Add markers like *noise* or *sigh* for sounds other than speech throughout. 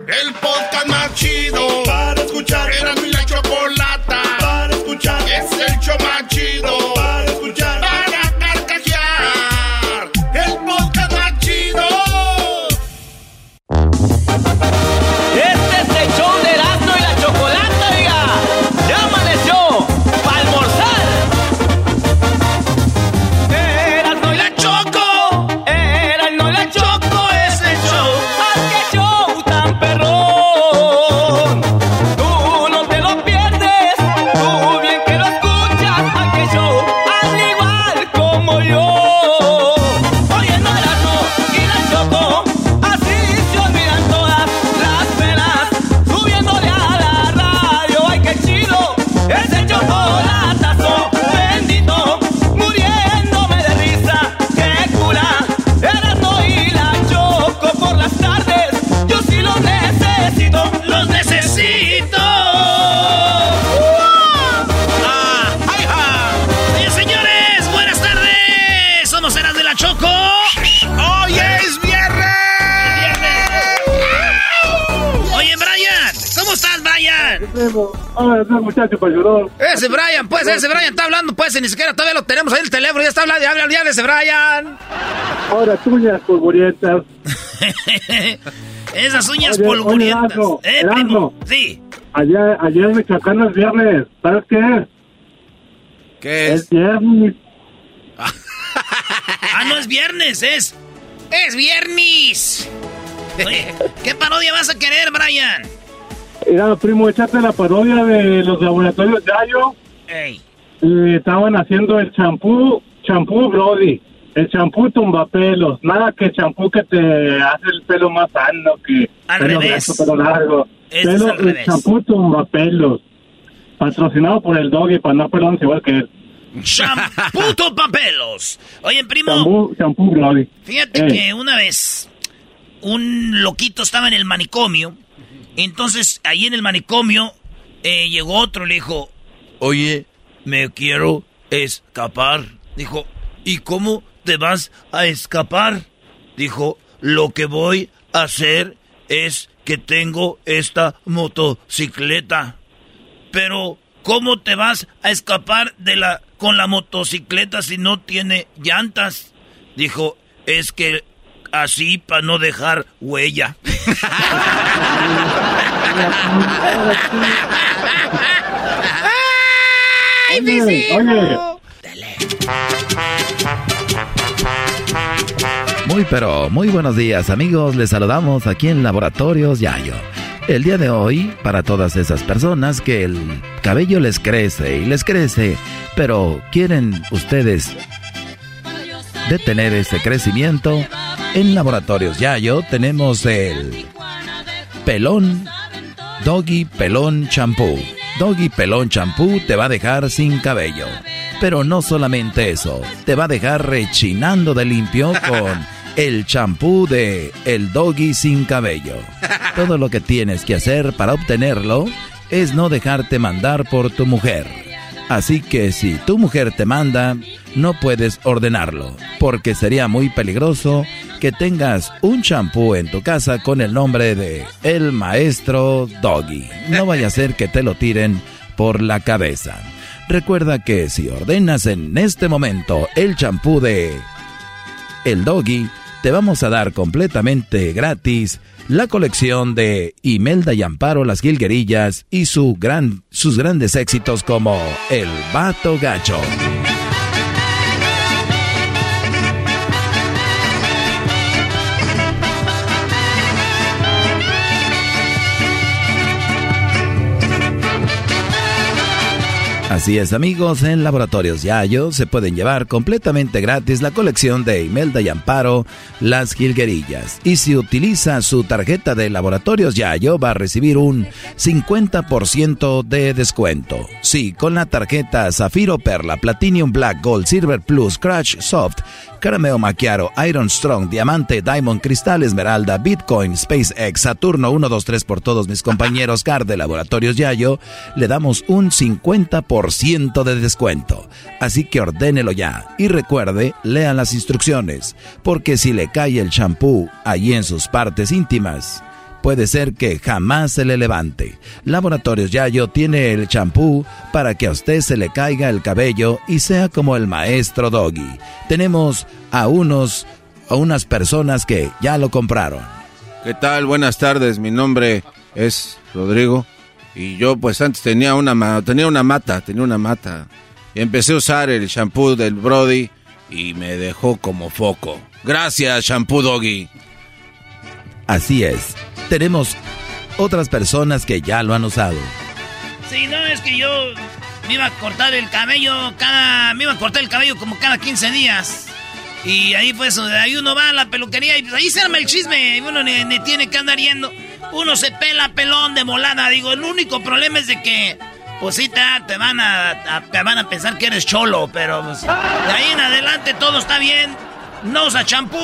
El podcast más chido para escuchar. Era Ah, ese muchacho para llorar. Ese Brian, pues, ese Brian está hablando, pues, y ni siquiera todavía lo tenemos ahí el teléfono, ya está hablando, habla ya de ese Brian. Ahora tuñas polvorientas. *laughs* Esas uñas Oye, polvorientas. oye, Erasmo, eh, Erasmo. primo. Sí. Ayer, ayer en Michoacán es viernes. ¿Sabes qué es? ¿Qué Es viernes. *laughs* Ah, no es viernes, es. Es viernes. *laughs* Oye, ¿qué parodia vas a querer, Brian? Era, primo, échate la parodia de los laboratorios Yayo. Ey. Y estaban haciendo el champú, champú Brody. El champú tumbapelos. Nada que champú que te hace el pelo más sano que Al pelo revés. pelo largo. Pelo- el revés. champú tumbapelos. Patrocinado por el doggy para no pelones igual que él. Champuto *laughs* papelos. Oye, primo, Champú, champú Brody. fíjate Ey. que una vez un loquito estaba en el manicomio. Entonces, ahí en el manicomio eh, llegó otro, le dijo, oye, me quiero escapar. Dijo, ¿y cómo te vas a escapar? Dijo, lo que voy a hacer es que tengo esta motocicleta. Pero, ¿cómo te vas a escapar de la con la motocicleta si no tiene llantas? Dijo, es que así para no dejar huella. Oye. Muy pero muy buenos días amigos, les saludamos aquí en Laboratorios Yayo. El día de hoy, para todas esas personas que el cabello les crece y les crece, pero quieren ustedes detener ese crecimiento, en Laboratorios Yayo tenemos el pelón, Doggy Pelón Champú. Doggy Pelón Champú te va a dejar sin cabello. Pero no solamente eso, te va a dejar rechinando de limpio con *laughs* el champú de El Doggy sin cabello. Todo lo que tienes que hacer para obtenerlo es no dejarte mandar por tu mujer. Así que si tu mujer te manda, no puedes ordenarlo, porque sería muy peligroso que tengas un champú en tu casa con el nombre de El Maestro Doggy. No vaya a ser que te lo tiren por la cabeza. Recuerda que si ordenas en este momento el champú de El Doggy, te vamos a dar completamente gratis la colección de Imelda y Amparo Las Gilguerillas y su gran, sus grandes éxitos como El Vato Gacho. Así es amigos, en Laboratorios Yayo se pueden llevar completamente gratis la colección de Imelda y Amparo, Las Gilguerillas. Y si utiliza su tarjeta de Laboratorios Yayo va a recibir un 50% de descuento. Sí, con la tarjeta Zafiro Perla, Platinum Black, Gold, Silver Plus, Crash Soft, Carameo Macchiaro, Iron Strong, Diamante, Diamond, Cristal, Esmeralda, Bitcoin, SpaceX, Saturno 123 por todos mis compañeros CAR de Laboratorios Yayo, le damos un 50% de descuento. Así que ordénelo ya y recuerde, lea las instrucciones, porque si le cae el champú allí en sus partes íntimas, puede ser que jamás se le levante. Laboratorios Yayo tiene el champú para que a usted se le caiga el cabello y sea como el maestro Doggy. Tenemos a unos a unas personas que ya lo compraron. ¿Qué tal? Buenas tardes. Mi nombre es Rodrigo y yo pues antes tenía una tenía una mata, tenía una mata. Y empecé a usar el champú del Brody y me dejó como foco. Gracias, shampoo Doggy. Así es tenemos otras personas que ya lo han usado. Sí, no, es que yo me iba a cortar el cabello cada... Me iba a cortar el cabello como cada 15 días. Y ahí pues, ahí uno va a la peluquería y pues, ahí se arma el chisme. Uno ni, tiene que andar yendo. Uno se pela pelón de molada. Digo, el único problema es de que... Pues sí, te, van a, te van a pensar que eres cholo, pero pues, de ahí en adelante todo está bien. No usa champú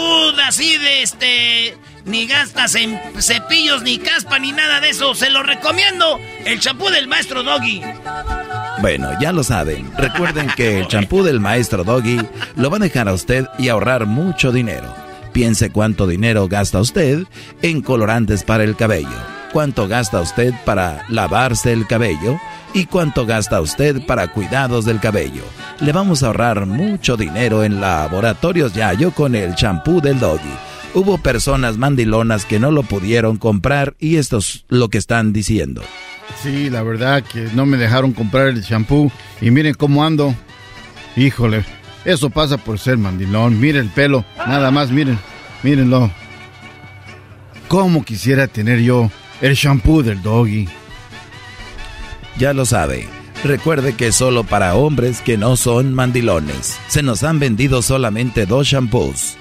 así de este ni gastas en cepillos, ni caspa, ni nada de eso. Se lo recomiendo. El champú del maestro Doggy. Bueno, ya lo saben. Recuerden que el champú del maestro Doggy lo va a dejar a usted y ahorrar mucho dinero. Piense cuánto dinero gasta usted en colorantes para el cabello, cuánto gasta usted para lavarse el cabello y cuánto gasta usted para cuidados del cabello. Le vamos a ahorrar mucho dinero en laboratorios Yayo con el champú del Doggy hubo personas mandilonas que no lo pudieron comprar y esto es lo que están diciendo. Sí, la verdad que no me dejaron comprar el champú y miren cómo ando. Híjole, eso pasa por ser mandilón. Miren el pelo, nada más, miren, mírenlo. ¿Cómo quisiera tener yo el champú del doggy? Ya lo sabe. Recuerde que solo para hombres que no son mandilones. Se nos han vendido solamente dos shampoos.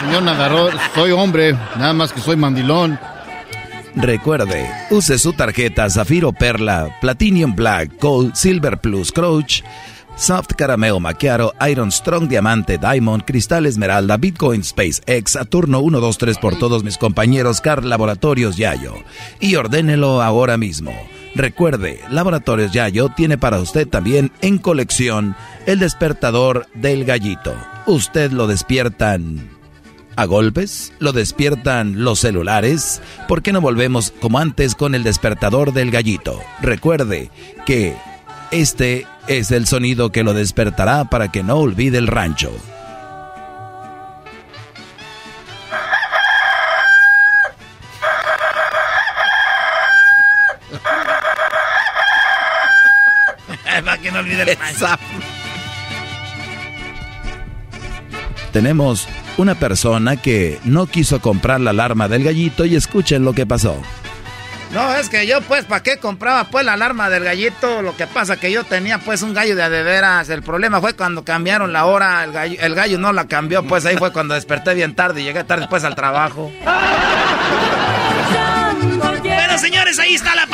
Señor, nadador, soy hombre, nada más que soy mandilón. Recuerde, use su tarjeta Zafiro Perla, Platinum Black, Gold, Silver Plus, Crouch, Soft Carameo Macchiaro, Iron Strong Diamante, Diamond, Cristal Esmeralda, Bitcoin Space X, Saturno 123 por todos mis compañeros Car Laboratorios Yayo. Y ordénelo ahora mismo. Recuerde, Laboratorios Yayo tiene para usted también en colección el despertador del gallito. Usted lo despiertan a golpes, lo despiertan los celulares. ¿Por qué no volvemos como antes con el despertador del gallito? Recuerde que este es el sonido que lo despertará para que no olvide el rancho. Que no olvide Tenemos una persona que no quiso comprar la alarma del gallito y escuchen lo que pasó. No, es que yo pues, ¿para qué compraba pues la alarma del gallito? Lo que pasa que yo tenía pues un gallo de adeveras. El problema fue cuando cambiaron la hora, el gallo, el gallo no la cambió, pues ahí fue cuando desperté bien tarde y llegué tarde después al trabajo. *laughs* bueno, señores, ahí está la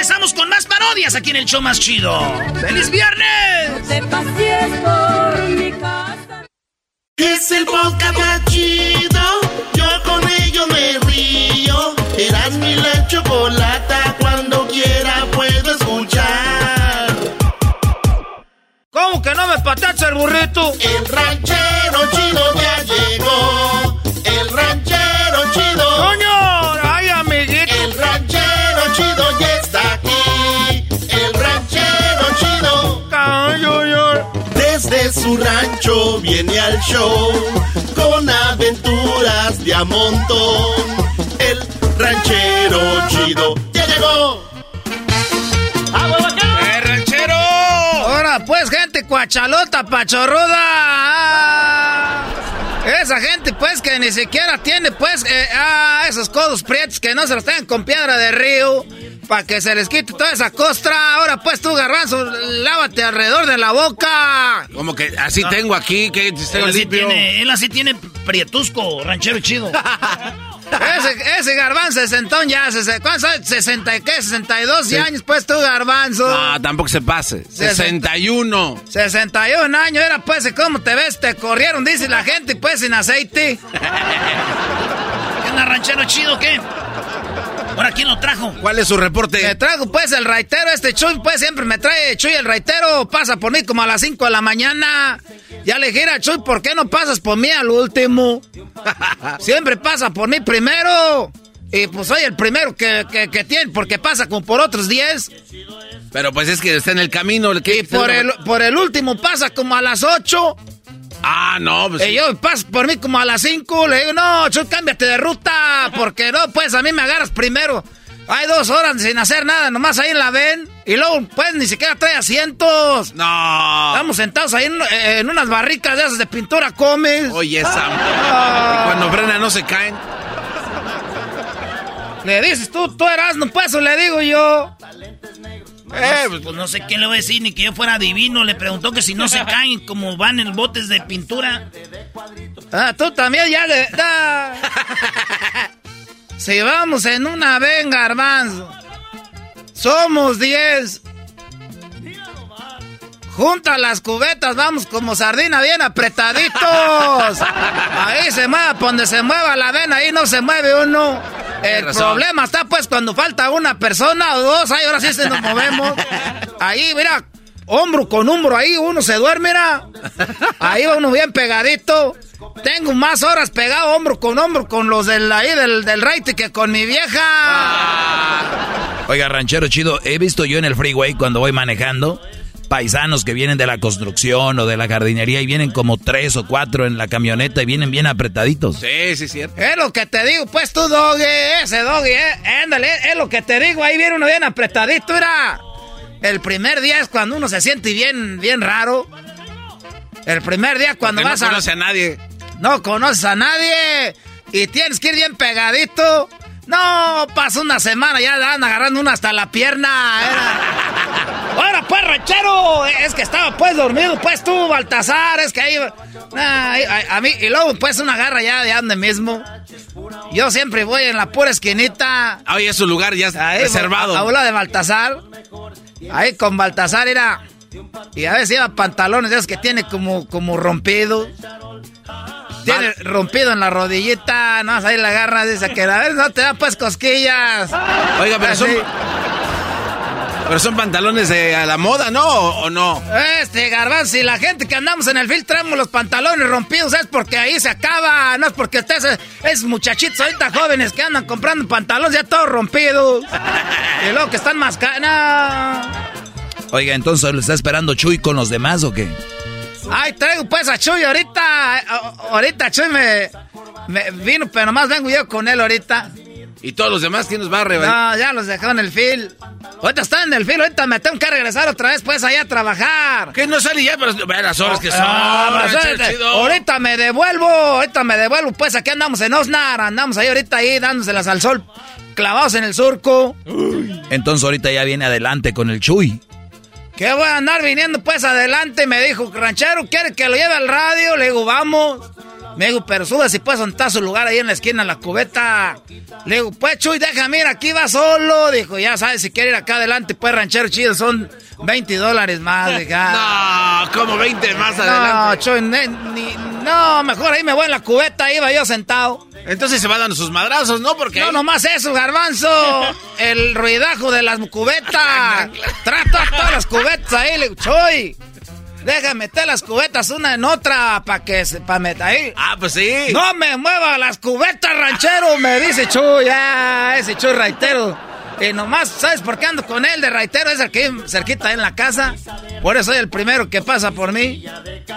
regresamos con más parodias aquí en el show más chido. ¡Feliz viernes! Te por mi casa. Es el podcast más chido. Yo con ello me río. Eras mi la chocolata. Cuando quiera puedo escuchar. ¿Cómo que no me patacha el burrito? El ranchero chido ya llegó. Desde de su rancho viene al show con aventuras de a montón. El ranchero chido ya llegó. ¡Eh, ranchero! Ahora pues, gente cuachalota, pachorruda. Esa gente, pues, que ni siquiera tiene, pues, eh, ah, esos codos prietos que no se los tengan con piedra de río. Para que se les quite toda esa costra. Ahora, pues, tú, garbanzo, lávate alrededor de la boca. Como que así tengo aquí, que tengo Él así, limpio. tiene, él así tiene prietusco, ranchero chido. *laughs* Ese, ese garbanzo ya, sese- ¿cuántos años? ¿60 y qué? ¿62 Sí. años? Pues tú, garbanzo. No, tampoco se pase. 61. 61 años, era pues, ¿cómo te ves? Te corrieron, dice la gente, pues, sin aceite. *laughs* ¿Qué ranchero chido, qué? ¿Ahora quién lo trajo? ¿Cuál es su reporte? Me traigo, pues, el raitero, este Chuy, pues, siempre me trae Chuy el raitero, pasa por mí como a las 5 de la mañana. Ya le dije a Chuy, ¿por qué no pasas por mí al último? *laughs* siempre pasa por mí primero. Y pues soy el primero que, que, que tiene, porque pasa como por otros 10. Pero pues es que está en el camino. el que- Y por el, por el último pasa como a las 8. Ah, no, pues. Y yo paso por mí como a las 5, le digo, no, Chuy, cámbiate de ruta, porque no, pues a mí me agarras primero. Hay dos horas sin hacer nada, nomás ahí la ven. Y luego, pues, ni siquiera trae asientos. No. Estamos sentados ahí en, en unas barricas de esas de pintura comes. Oye, esa. Ah. Cuando frena no se caen. Le dices tú, tú eras, no pues, o le digo yo. Eh, pues, pues no sé quién le voy a decir, ni que yo fuera divino. Le preguntó que si no se caen como van en botes de pintura. Ah, tú también ya le... da. *laughs* Si vamos en una venga, garbanzo. Somos 10. Junta las cubetas, vamos como sardina bien apretaditos. Ahí se mueve, donde se mueva la vena, ahí no se mueve uno. El problema está pues cuando falta una persona o dos, ahí ahora sí se nos movemos. Ahí, mira, hombro con hombro, ahí uno se duerme, mira. Ahí va uno bien pegadito. Tengo más horas pegado hombro con hombro con los del ahí del, del raite que con mi vieja. Oiga, ranchero chido, he visto yo en el freeway cuando voy manejando paisanos que vienen de la construcción o de la jardinería y vienen como tres o cuatro en la camioneta y vienen bien apretaditos. Sí, sí, cierto. Es lo que te digo, pues tú, doggy, ese doggy, eh, ándale, es lo que te digo, ahí viene uno bien apretadito, mira. El primer día es cuando uno se siente bien, bien raro. El primer día cuando Porque vas no a... conoce a nadie. No conoces a nadie y tienes que ir bien pegadito. No, pasa una semana, ya dan agarrando una hasta la pierna. Era. Ahora pues, ranchero, es que estaba pues dormido, pues tú, Baltasar, es que ahí... Nah, ahí- a, a mí, y luego pues una garra ya de donde mismo. Yo siempre voy en la pura esquinita. Oye, es su lugar ya Ahí, reservado. A, a de Baltasar. Ahí con Baltasar era. Y a veces lleva pantalones esos que tiene como, como rompido. Tiene rompido en la rodillita, no, ahí la agarras, dice que a ver, no te da pues cosquillas. Oiga, pero son, pero son pantalones de a la moda, ¿no? ¿O, o no? Este garbanzo, si la gente que andamos en el film traemos los pantalones rompidos es porque ahí se acaba, no es porque estés es muchachitos ahorita jóvenes que andan comprando pantalones ya todos rompidos. y luego que están más. Oiga, entonces, ¿lo está esperando Chuy con los demás o qué? Ay, traigo pues a Chuy ahorita. Ahorita Chuy me, me vino, pero nomás vengo yo con él ahorita. ¿Y todos los demás quién nos va a reventar? No, ya los dejó en el fil. Ahorita están en el fil, ahorita me tengo que regresar otra vez pues allá a trabajar. ¿Qué no sale ya? Pero ve las horas que son. Ah, ranchero ahorita- me devuelvo, ahorita me devuelvo, pues aquí andamos en Osnar, andamos ahí ahorita ahí dándoselas al sol, clavados en el surco. Entonces ahorita ya viene adelante con el Chuy. Que voy a andar viniendo pues adelante, me dijo, ranchero, ¿quiere que lo lleve al radio? Le digo, vamos. Me dijo, pero sube si puedes donde está su lugar ahí en la esquina, en la cubeta. Le digo, pues Chuy, déjame ir, aquí va solo. Dijo, ya sabes, si quiere ir acá adelante, pues ranchero chido, son 20 dólares más. *laughs* Dije, ah. No, como 20 más No, adelante. Chuy, ne- ni- no, mejor ahí me voy en la cubeta, iba yo sentado. Entonces se va dando sus madrazos, ¿no? Porque No, ahí- nomás eso, garbanzo. El ruidajo de las cubetas. *laughs* Trata todas las cubetas ahí, le digo, Choy. Deja meter las cubetas una en otra para que se, pa meter ahí. Ah, pues sí. No me mueva las cubetas, ranchero, me dice Chuy. Ah, ese Chuy raitero. Y nomás, ¿sabes por qué ando con él de raitero? Es el que cerquita en la casa. Por eso soy el primero que pasa por mí.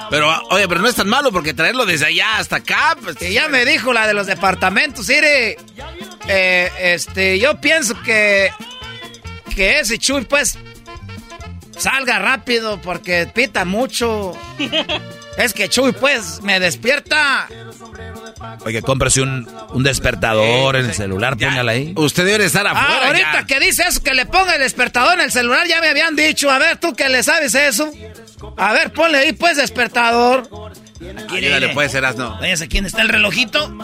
Pero, oye, pero no es tan malo porque traerlo desde allá hasta acá. Pues, Y ya me dijo la de los departamentos, mire, eh, este, yo pienso que, que ese Chuy, pues, salga rápido porque pita mucho. Es que Chuy, pues, me despierta. Oye, cómprese un, un despertador en el celular, póngala ahí. Usted debe estar afuera. Ah, ahorita ya. que dice eso, que le ponga el despertador en el celular, ya me habían dicho. A ver, tú que le sabes eso. A ver, ponle ahí, pues, despertador. Ayúdale, puede ser asno. Váyase, ¿quién está el relojito?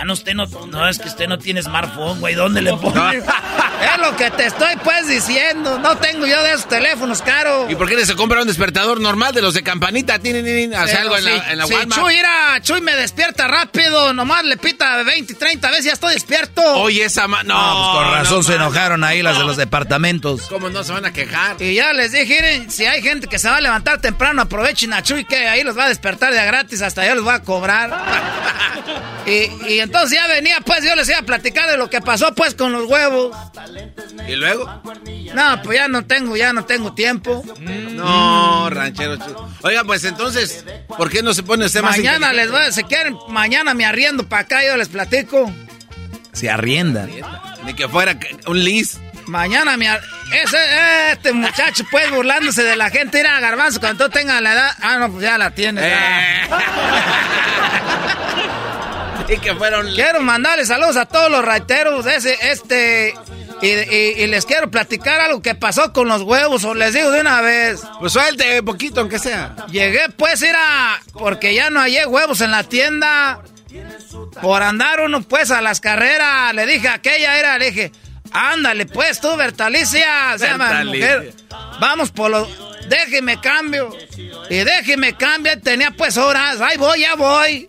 Ah, no, usted no, no, es que usted no tiene smartphone, güey. ¿Dónde le pone? *laughs* Es lo que te estoy, pues, diciendo. No tengo yo de esos teléfonos caros. ¿Y por qué no se compra un despertador normal de los de campanita? Tin, Hace algo en si- la, en la si Walmart. Chuy, mira, Chuy me despierta rápido, nomás le pita 20, 30 veces, ya estoy despierto. Oye, esa ma... No, No, pues con razón no, se enojaron ahí las de los departamentos. ¿Cómo no se van a quejar? Y ya les dije, miren, si hay gente que se va a levantar temprano, aprovechen a Chuy, que ahí los va a despertar de a gratis, hasta yo los voy a cobrar. *laughs* y, y entonces ya venía, pues, yo les iba a platicar de lo que pasó, pues, con los huevos. ¿Y luego? No, pues ya no tengo, ya no tengo tiempo. No, ranchero. Oiga, pues entonces, ¿por qué no se pone usted más Mañana les voy a, si quieren, mañana me arriendo para acá, yo les platico. Se arrienda. Ni que fuera un lis. Mañana mi ar- ese este muchacho pues burlándose de la gente ir a garbanzo cuando tú tengas la edad. Ah, no, pues ya la tienes. ya. Eh. *laughs* y que. Quiero mandarle saludos a todos los raiteros de ese este y, y- y les quiero platicar algo que pasó con los huevos o les digo de una vez. Pues suelte poquito, aunque sea. Llegué pues ir a porque ya no hallé huevos en la tienda. Por andar uno pues a las carreras, le dije a aquella era, le dije, ándale pues tú, Bertalicia, se llama mujer. Vamos por los, déjeme cambio. Y déjeme cambio, tenía pues horas, ahí voy, ya voy.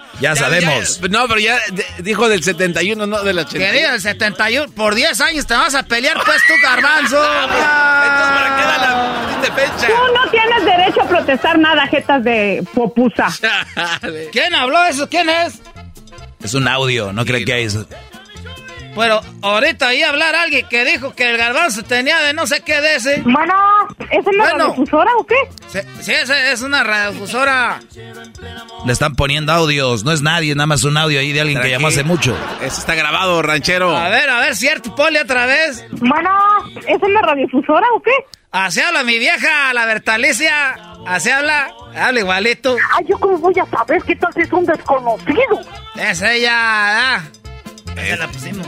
Ya, Ya, sabemos. ya, no, pero ya dijo del 71, no del 80. Que diga el 71, por 10 años te vas a pelear, pues tú, garbanzo. *laughs* Entonces, ¿para qué da la fecha? Tú no tienes derecho a protestar nada, jetas de popusa. *laughs* Chale. ¿Quién habló eso? ¿Quién es? Es un audio, no cree que hay eso. Pero ahorita ahí hablar alguien que dijo que el garbanzo tenía de no sé qué de ese. Bueno, ¿es una Bueno. radiodifusora o qué? Sí, ese es una radiodifusora. Le están poniendo audios. No es nadie, nada más un audio ahí de alguien que llamó hace mucho. Eso está grabado, ranchero. A ver, a ver, cierto, ponle otra vez. Bueno, ¿es una radiodifusora o qué? Así habla mi vieja, la Bertalicia. Así habla, habla igualito. Ay, ¿yo cómo voy a saber qué tal si es un desconocido? Es ella, ah. Se la pusimos.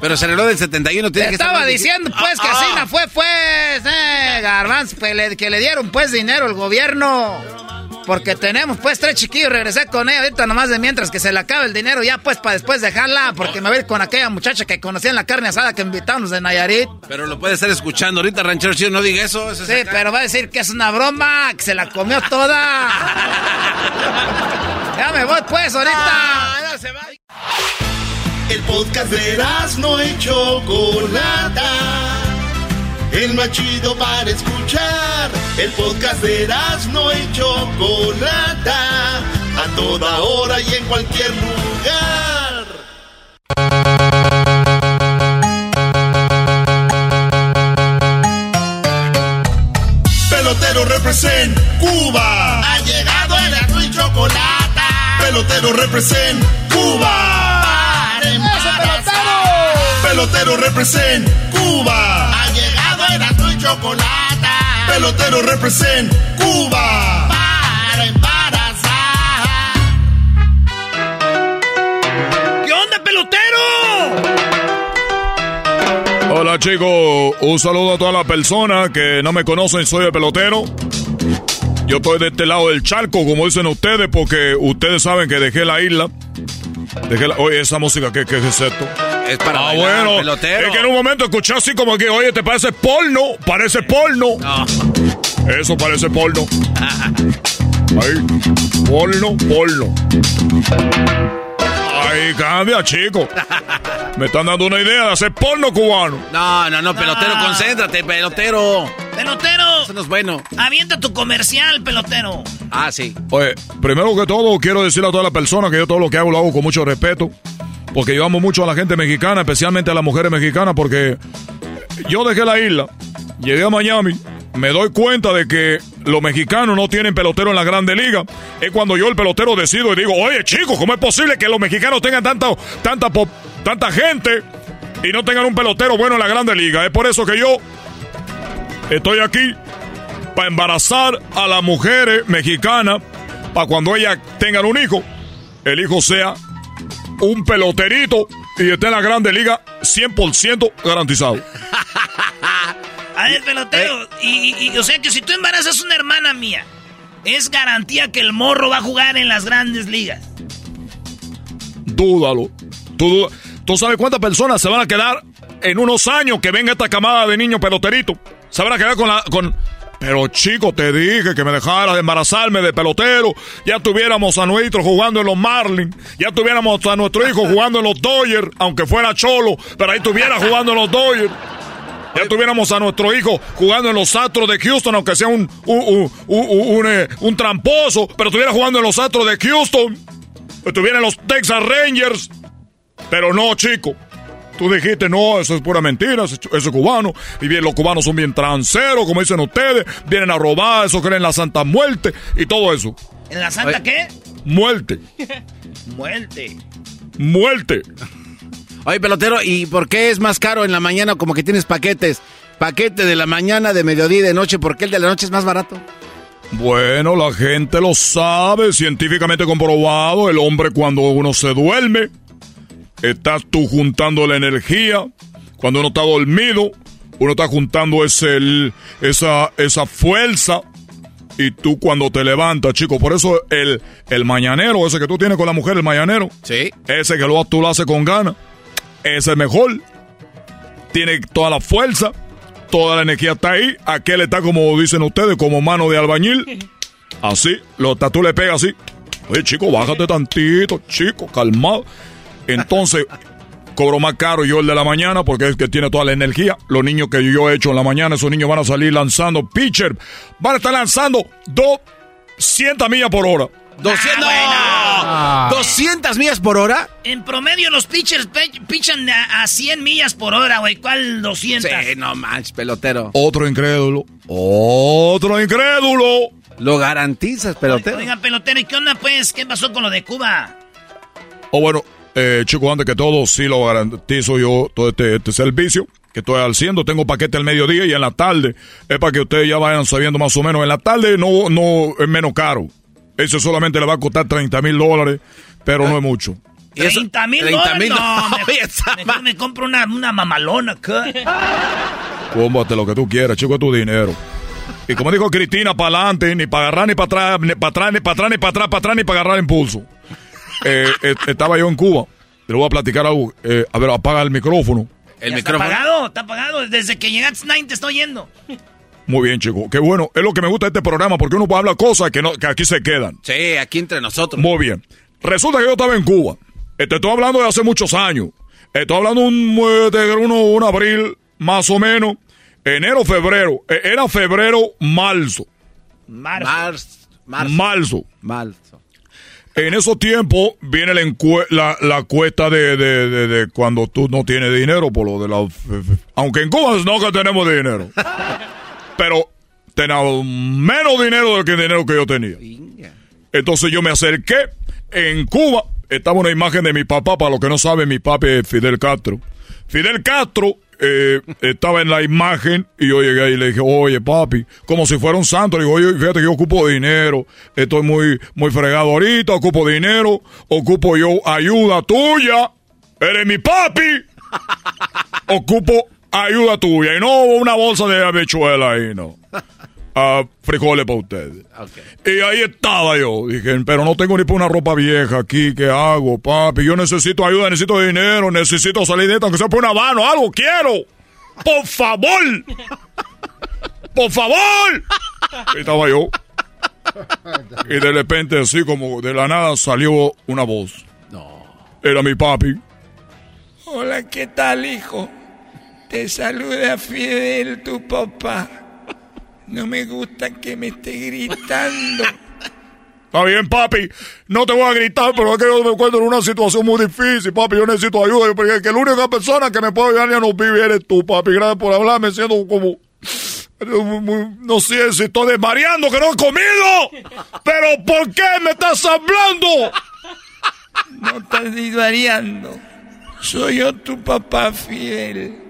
Pero se del 71, Te tiene que estaba diciendo, pues, que Ah, así ah. no fue, pues, eh, le- que le dieron pues dinero el gobierno. Porque tenemos pues tres chiquillos, regresé con ella ahorita nomás de mientras que se le acabe el dinero ya pues para después dejarla. Porque me voy a ir con aquella muchacha que conocía en la carne asada que invitamos de Nayarit. Pero lo puede estar escuchando ahorita, ranchero chido, no diga eso. eso es Sí, pero va a decir que es una broma, que se la comió toda. *laughs* ya me voy pues ahorita. El podcast de no y Chocolata. El más chido para escuchar. El podcast de no y Chocolata. A toda hora y en cualquier lugar. Pelotero represent Cuba. Ha llegado el y Chocolata. Pelotero represent Cuba. Pelotero represent Cuba. Ha llegado el y Chocolata. Pelotero represent Cuba. Para embarazar. ¿Qué onda, pelotero? Hola chicos, un saludo a todas las personas que no me conocen, soy el pelotero. Yo estoy de este lado del charco, como dicen ustedes, porque ustedes saben que dejé la isla. Oye, esa música, ¿qué, qué es esto? Es para Ah, bailar, bueno, pelotero. es que en un momento escuché así como que, oye, ¿te parece porno? Parece porno. Eso parece porno. *laughs* Ahí, porno, porno. Ay, cambia, chico. Me están dando una idea de hacer porno cubano. No, no, no, pelotero, No. concéntrate, pelotero. Pelotero, Eso no es bueno. avienta tu comercial, pelotero. Ah, sí. Oye, primero que todo, quiero decirle a todas las personas que yo todo lo que hago lo hago con mucho respeto. Porque yo amo mucho a la gente mexicana, especialmente a las mujeres mexicanas, porque yo dejé la isla, llegué a Miami, me doy cuenta de que los mexicanos no tienen pelotero en la Grande Liga. Es cuando yo, el pelotero, decido y digo, oye, chicos, ¿cómo es posible que los mexicanos tengan tanta, tanta, tanta gente y no tengan un pelotero bueno en la Grande Liga? Es por eso que yo estoy aquí para embarazar a las mujeres mexicanas para cuando ellas tengan un hijo, el hijo sea un peloterito y esté en la Grande Liga 100% garantizado. *laughs* A ver, pelotero, y, y- y, o sea que si tú embarazas una hermana mía, es garantía que el morro va a jugar en las grandes ligas. Dúdalo. Tú, ¿Tú sabes cuántas personas se van a quedar en unos años que venga esta camada de niños peloteritos? Se van a quedar con la... Con... Pero chico, te dije que me dejaras de embarazarme de pelotero. Ya tuviéramos a nuestro jugando en los Marlins. Ya tuviéramos a nuestro hijo jugando en los Dodgers, aunque fuera cholo, pero ahí estuviera jugando en los Dodgers. Ya tuviéramos a nuestro hijo jugando en los Astros de Houston, aunque sea un, un, un, un- un, eh, un tramposo, pero estuviera jugando en los Astros de Houston. Estuviera en los Texas Rangers. Pero no, chico. Tú dijiste, no, eso es pura mentira, eso, es cubano. Y bien, los cubanos son bien tranceros, como dicen ustedes. Vienen a robar, eso creen en la Santa Muerte y todo eso. ¿En la santa qué? Muerte, *laughs* Muerte. muerte. Oye, pelotero, ¿y por qué es más caro en la mañana como que tienes paquetes? Paquete de la mañana, de mediodía y de noche, ¿por qué el de la noche es más barato? Bueno, la gente lo sabe, científicamente comprobado. El hombre cuando uno se duerme, estás tú juntando la energía. Cuando uno está dormido, uno está juntando ese, el- esa, esa fuerza. Y tú cuando te levantas, chico, por eso el, el mañanero, ese que tú tienes con la mujer, el mañanero. Sí. Ese que lo, tú lo haces con ganas. Es el mejor. Tiene toda la fuerza. Toda la energía está ahí. Aquel está como dicen ustedes, como mano de albañil. *laughs* Así. Lo, tú le pegas así. Oye, chico, bájate tantito, chico, calmado. Entonces, *laughs* cobro más caro yo el de la mañana porque es que tiene toda la energía. Los niños que yo he hecho en la mañana, esos niños van a salir lanzando pitcher. Van a estar lanzando 200 millas por hora. 200, Ah, ¡No! 200 millas por hora. En promedio los pitchers pichan a, a 100 millas por hora, güey. ¿Cuál 200? Sí, no manches, pelotero. Otro incrédulo. Otro incrédulo. Lo garantizas, pelotero. Oiga, pelotero, ¿y qué onda, pues? ¿Qué pasó con lo de Cuba? O bueno, eh, chicos, antes que todo, sí lo garantizo yo todo este, este servicio que estoy haciendo. Tengo paquete al mediodía y en la tarde. Es para que ustedes ya vayan sabiendo más o menos. En la tarde no, no es menos caro. Ese solamente le va a costar 30 mil dólares, pero no es mucho. ¿Y eso? 30 mil 30 dólares. No, mejor me compro una, una mamalona acá. *laughs* Cómprate lo que tú quieras, chico, es tu dinero. Y como dijo Cristina, para adelante, ni para agarrar, ni para atrás, ni para atrás, ni para atrás, ni para atrás, para atrás, ni para agarrar impulso. Eh, eh, estaba yo en Cuba. Te lo voy a platicar algo. Eh, a ver, apaga el micrófono. ¿El micrófono? Está apagado, está apagado. Desde que llegaste, Nine te estoy oyendo. Muy bien, chico. Qué bueno. Es lo que me gusta de este programa, porque uno puede hablar cosas que, no, que aquí se quedan. Sí, aquí entre nosotros. Muy bien. Resulta que yo estaba en Cuba. Te estoy hablando de hace muchos años. Estoy hablando un, de uno, un abril, más o menos. Enero, febrero. E, era febrero, marzo. Marzo. Marzo. Marzo. En esos tiempos viene la, la, cuesta de, de, de, cuando tú no tienes dinero por lo de la... Aunque en Cuba no que tenemos dinero. *laughs* pero tenemos menos dinero del que dinero que yo tenía. Entonces yo me acerqué. En Cuba estaba una imagen de mi papá. Para los que no saben, mi papá es Fidel Castro. Fidel Castro eh, estaba en la imagen y yo llegué ahí y le dije, oye papi, como si fuera un santo, le digo, oye, fíjate que yo ocupo dinero, estoy muy, muy fregado ahorita, ocupo dinero, ocupo yo ayuda tuya, eres mi papi, *laughs* ocupo ayuda tuya y no una bolsa de habichuela ahí, no. Uh, *laughs* frijoles para ustedes. Y ahí estaba yo. Dije, pero no tengo ni para una ropa vieja aquí. ¿Qué hago, papi? Yo necesito ayuda, necesito dinero, necesito salir de esto, aunque sea por una mano, algo quiero. Por favor. *laughs* Por favor. Y estaba yo. Y de repente, así como de la nada, salió una voz. No. Era mi papi. Hola, ¿qué tal, hijo? Te saluda Fidel, tu papá. No me gusta que me esté gritando. Está bien, papi. No te voy a gritar, pero es que yo me encuentro en una situación muy difícil, papi. Yo necesito ayuda. Porque que la única persona que me puede ayudar ya no vive eres tú, papi. Gracias por hablarme. Siento como... No sé si estoy desvariando, que no he comido. Pero ¿por qué me estás hablando? No estás desvariando. Soy yo tu papá fiel.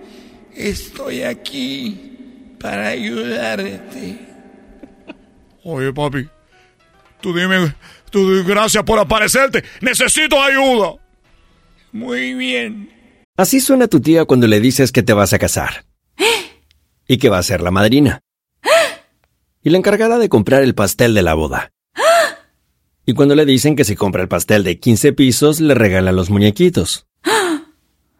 Estoy aquí para ayudarte. Oye, papi, tú dime, tú gracias por aparecerte. Necesito ayuda. Muy bien. Así suena tu tía cuando le dices que te vas a casar. *gasps* Y que va a ser la madrina. *gasps* Y la encargada de comprar el pastel de la boda. *gasps* Y cuando le dicen que si compra el pastel de 15 pisos, le regalan los muñequitos.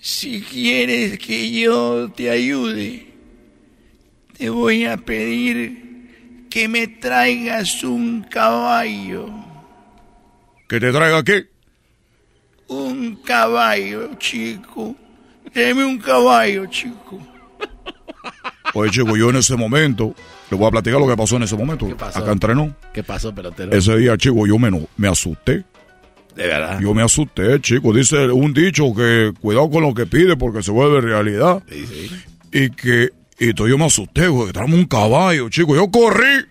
Si quieres que yo te ayude, te voy a pedir que me traigas un caballo. ¿Que te traiga qué? Un caballo, chico. Deme un caballo, chico. *laughs* Oye, chico, yo en ese momento, le voy a platicar lo que pasó en ese momento. ¿Qué pasó? Acá entrenó. ¿Qué pasó, pelotero? Ese día, chico, yo me, me asusté. De verdad. Yo me asusté, chico. Dice un dicho que cuidado con lo que pide porque se vuelve realidad. Sí, sí. Y que, y entonces yo me asusté, güey, que un caballo, chico. Yo corrí,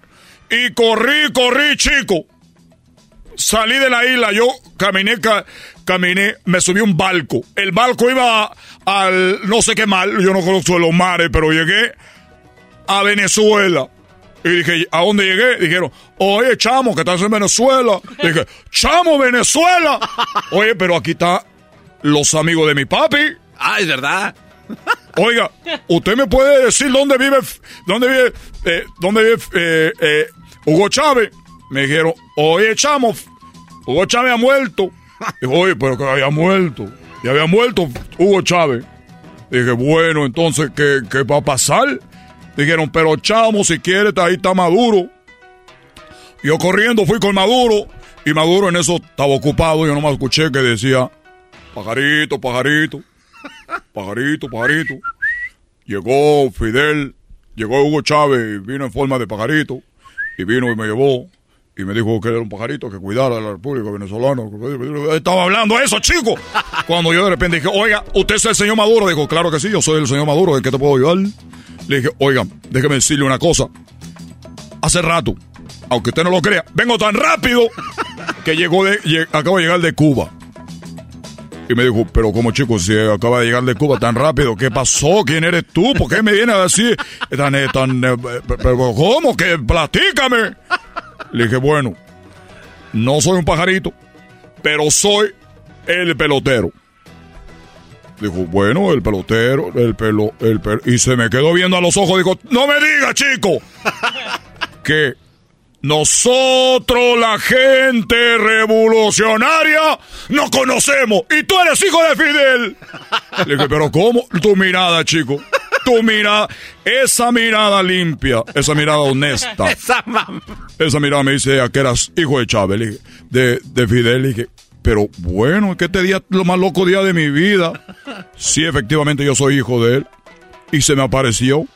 y corrí, corrí, chico. Salí de la isla, yo caminé, caminé, me subí un barco. El barco iba al, no sé qué mal, yo no conozco los mares, pero llegué a Venezuela. Y dije, ¿a dónde llegué? Dijeron, oye, chamo, que estás en Venezuela. dije, chamo, Venezuela. *laughs* Oye, pero aquí están los amigos de mi papi. Ah, es verdad. oiga, ¿usted me puede decir dónde vive, dónde vive, eh, dónde vive eh, eh, Hugo Chávez? Me dijeron, oye, chamo, Hugo Chávez ha muerto. Dijo, oye, pero que había muerto. Y había muerto Hugo Chávez. Dije, bueno, entonces, ¿qué, qué va a pasar? Dijeron, pero chamo, si quieres, ahí está Maduro. Yo corriendo fui con Maduro. Y Maduro en eso estaba ocupado. Yo nomás escuché que decía, pajarito, pajarito, pajarito, pajarito. Llegó Fidel, llegó Hugo Chávez, vino en forma de pajarito. Y vino y me llevó. Y me dijo que era un pajarito que cuidara a la República Venezolana. Estaba hablando eso, chico. Cuando yo de repente dije, oiga, ¿usted es el señor Maduro? Dijo, claro que sí, yo soy el señor Maduro. ¿De qué te puedo ayudar? Le dije, oiga, déjeme decirle una cosa. Hace rato, aunque usted no lo crea, vengo tan rápido que llegó de, acabo de llegar de Cuba. Y me dijo, pero como chico, si acaba de llegar de Cuba tan rápido, ¿qué pasó? ¿Quién eres tú? ¿Por qué me vienes a decir tan, eh, tan, eh, pero cómo? que Platícame. Le dije, bueno, no soy un pajarito, pero soy el pelotero. Dijo, bueno, el pelotero, el pelo, el pel- y se me quedó viendo a los ojos, dijo, no me diga, chico, *laughs* que nosotros, la gente revolucionaria, nos conocemos, y tú eres hijo de Fidel. Le dije, pero ¿cómo? Tu mirada, chico, tu mirada, esa mirada limpia, esa mirada honesta. *laughs* Esa mamá. Esa mirada me dice que eras hijo de Chávez, le dije, de, de Fidel. Le dije, pero bueno, es que este día es lo más loco día de mi vida. Sí, efectivamente yo soy hijo de él. Y se me apareció.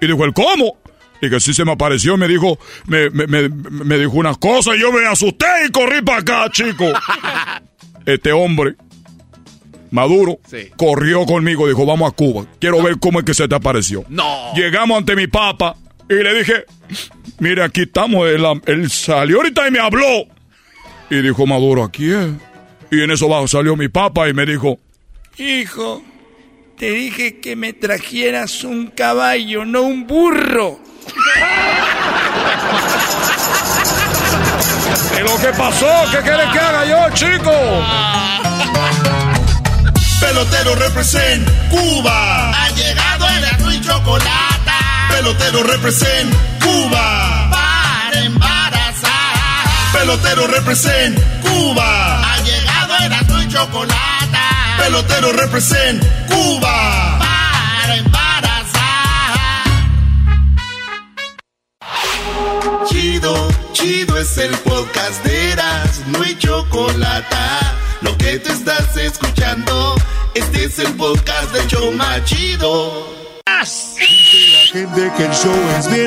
Y dijo, ¿el cómo? Y que sí se me apareció me dijo, me, me, me, me dijo unas cosas y yo me asusté y corrí para acá, chico. *laughs* Este hombre, Maduro, corrió conmigo, dijo, vamos a Cuba. Quiero ver cómo es que se te apareció. No. Llegamos ante mi papa y le dije, mire, aquí estamos. Él, él salió ahorita y me habló. Y dijo Maduro, aquí es. Y en eso bajo salió mi papa y me dijo, Hijo, te dije que me trajeras un caballo, no un burro. ¿qué es lo que pasó? ¿Qué quieres que haga yo, chico? Pelotero represent Cuba. Ha llegado el azul y chocolate. Pelotero represent Cuba. Pelotero represent Cuba. Ha llegado el azul y chocolate. Pelotero represent Cuba. Para embarazar. Chido, chido es el podcast de Eras, no hay chocolate. Lo que te estás escuchando, este es el podcast de Choma Chido. la gente que el show es bien.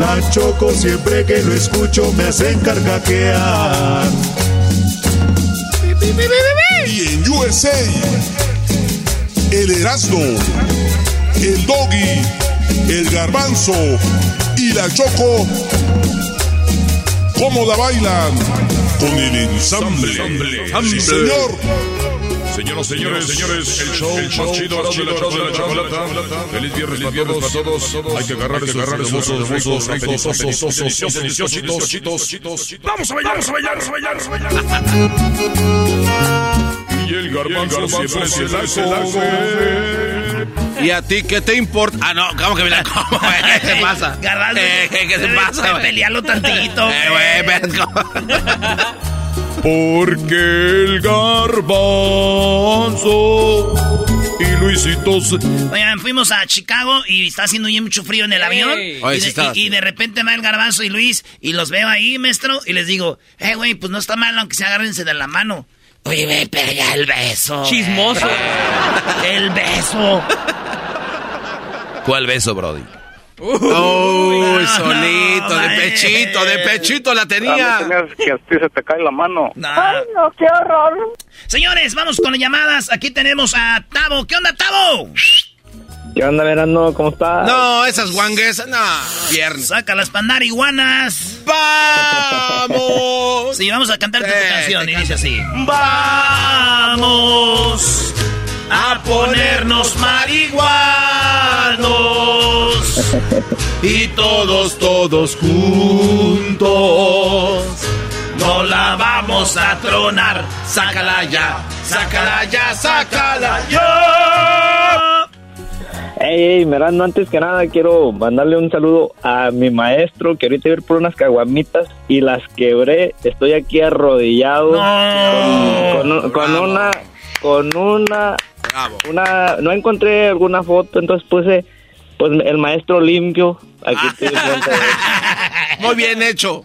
la choco siempre que lo escucho me hacen carcajear. Y en USA, el Erasmo, el Doggy, el Garbanzo y la Choco, ¿cómo la bailan? Con el ensamble. Sí, señor. Señoras, señores, señores, el show, el show más chido, más chido, de la chocolata. Feliz viernes, para todos. Hay que agarrar, que agarrar esos hermosos, ricos, deliciosos, deliciosos, chitos, chitos, chitos. Vamos a bailar, vamos a bailar, vamos a bailar, vamos a bailar. Y el garbanzo siempre se la come. ¿Y a ti qué te importa? Ah, no, ¿cómo que me la como? ¿Qué te pasa? Garbanzo, Eh, ¿Qué te pasa? Pelealo tantito. Eh, güey. *laughs* Porque el garbanzo y Luisito. Oigan, fuimos a Chicago y está haciendo ya mucho frío en el avión. Oye, y, de, está, y- y sí. de repente va el garbanzo y Luis y los veo ahí, maestro, y les digo, eh, güey, pues no está mal aunque se agárrense de la mano. Oye, ve, pega el beso. Chismoso. El beso. ¿Cuál beso, Brody? Uy, solito, de pechito, de pechito la tenía. que a ti se te cae la mano. Ay, no, qué horror. Señores, vamos con las llamadas. Aquí tenemos a Tavo. ¿Qué onda, Tavo? ¿Qué onda, Verano? ¿Cómo estás? No, esas guangues, no. Viernes. Saca las pandariguanas. ¡Vamos! Sí, vamos a cantarte tu canción y dice así. Vamos a ponernos marihuanos y todos, todos juntos. No la vamos a tronar. Sácala ya, sácala ya, sácala ya. Ey, ey, Merano, antes que nada quiero mandarle un saludo a mi maestro que ahorita iba por unas caguamitas y las quebré. Estoy aquí arrodillado con, con- con una, con una, una, no encontré alguna foto, entonces puse, pues el maestro limpio. Aquí estoy de él. *laughs* Muy bien hecho.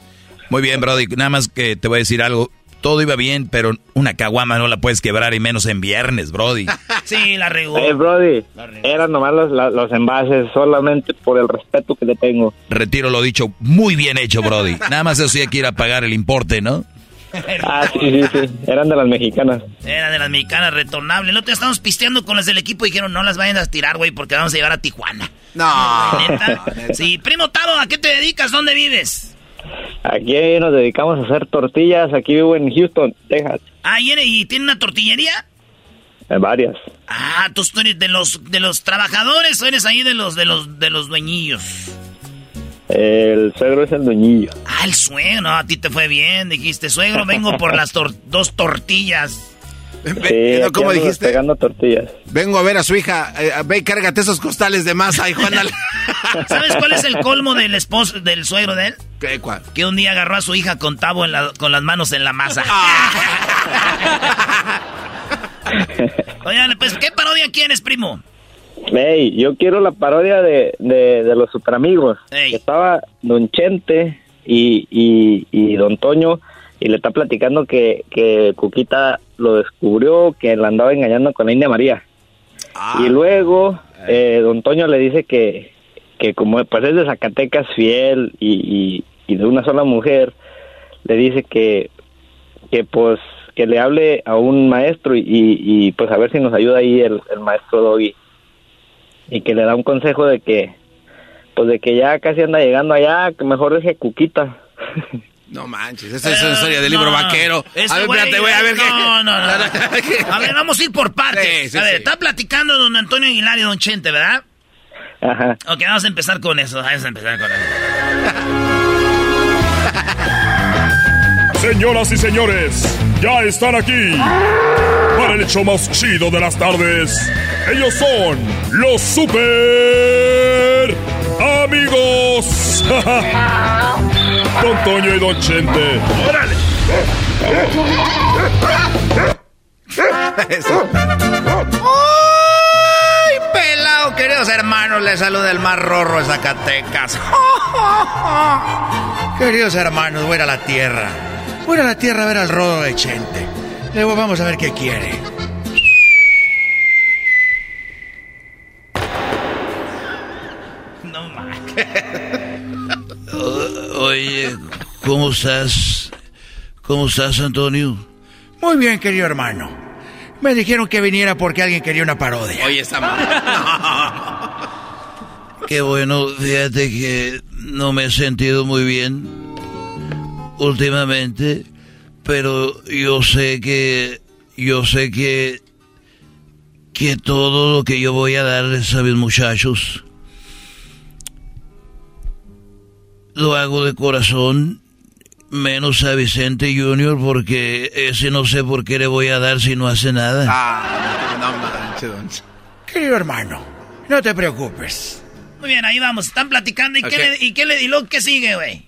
Muy bien, Brody. Nada más que te voy a decir algo. Todo iba bien, pero una caguama no la puedes quebrar y menos en viernes, Brody. *laughs* Sí, la regó. Eh, Brody, eran nomás los, la- los envases, solamente por el respeto que le tengo. Retiro lo dicho. Muy bien hecho, Brody. Nada más eso sí hay que ir a pagar el importe, ¿no? Ah, sí, sí, sí, eran de las mexicanas. Era de las mexicanas retornables. El otro día estábamos pisteando con las del equipo y dijeron, no las vayan a tirar, güey, porque vamos a llevar a Tijuana. No. *laughs* *laughs* ¿Neta? Sí, primo Tavo, ¿a qué te dedicas? ¿Dónde vives? Aquí nos dedicamos a hacer tortillas, aquí vivo en Houston, Texas, Ah, ¿y, tiene una tortillería? Varias. Ah, tú eres de los, de los trabajadores o eres ahí de los, de los, de los dueñillos. El suegro es el dueñillo. Ah, el suegro, no, a ti te fue bien. Dijiste, suegro, vengo por las tor- *laughs* dos tortillas. Sí, ¿Cómo dijiste? despegando tortillas. Vengo a ver a su hija. eh, ve y cárgate esos costales de masa, y Juana. *laughs* ¿Sabes cuál es el colmo del esposo, del suegro de él? ¿Qué, cuál? Que un día agarró a su hija con Tavo en la- con las manos en la masa. *laughs* Oigan, pues, ¿qué parodia quieres, primo? Ey, yo quiero la parodia de, de, de los superamigos. Que estaba Don Chente y, y, y Don Toño y le está platicando que, que Cuquita lo descubrió, que la andaba engañando con la India María. Y luego eh, Don Toño le dice que, que como pues es de Zacatecas fiel y, y, y de una sola mujer, le dice que, que pues que le hable a un maestro y, y, y, pues a ver si nos ayuda ahí el, el maestro Doggy y que le da un consejo de que pues de que ya casi anda llegando allá que mejor deje Cuquita *laughs* No manches, esa es una historia del libro vaquero. Ese a ver, espérate, güey, a ver qué. No, no, no. *laughs* A ver, vamos a ir por partes. Sí, sí, a ver, sí. está platicando don Antonio Aguilar y don Chente, ¿verdad? Ajá. Ok, vamos a empezar con eso. Vamos a empezar con eso. *laughs* Señoras y señores, ya están aquí para el hecho más chido de las tardes. Ellos son los super amigos. *laughs* Don Toño y Don Chente. ¡Órale! ¡Ay, pelado, queridos hermanos! Les saluda el más rorro de Zacatecas. *laughs* queridos hermanos, voy a la tierra. Voy a a la tierra a ver al rodo de Chente. Luego vamos a ver qué quiere. No Oye, ¿cómo estás? ¿Cómo estás, Antonio? Muy bien, querido hermano. Me dijeron que viniera porque alguien quería una parodia. Oye, está mal. *laughs* Qué bueno, fíjate que no me he sentido muy bien últimamente, pero yo sé que, yo sé que, que todo lo que yo voy a darles a mis muchachos, lo hago de corazón, menos a Vicente Junior, porque ese no sé por qué le voy a dar si no hace nada. Ah, no manches, don Querido hermano, no te preocupes. Muy bien, ahí vamos. Están platicando. ¿Y, qué, le, y, qué le, y luego qué sigue, güey?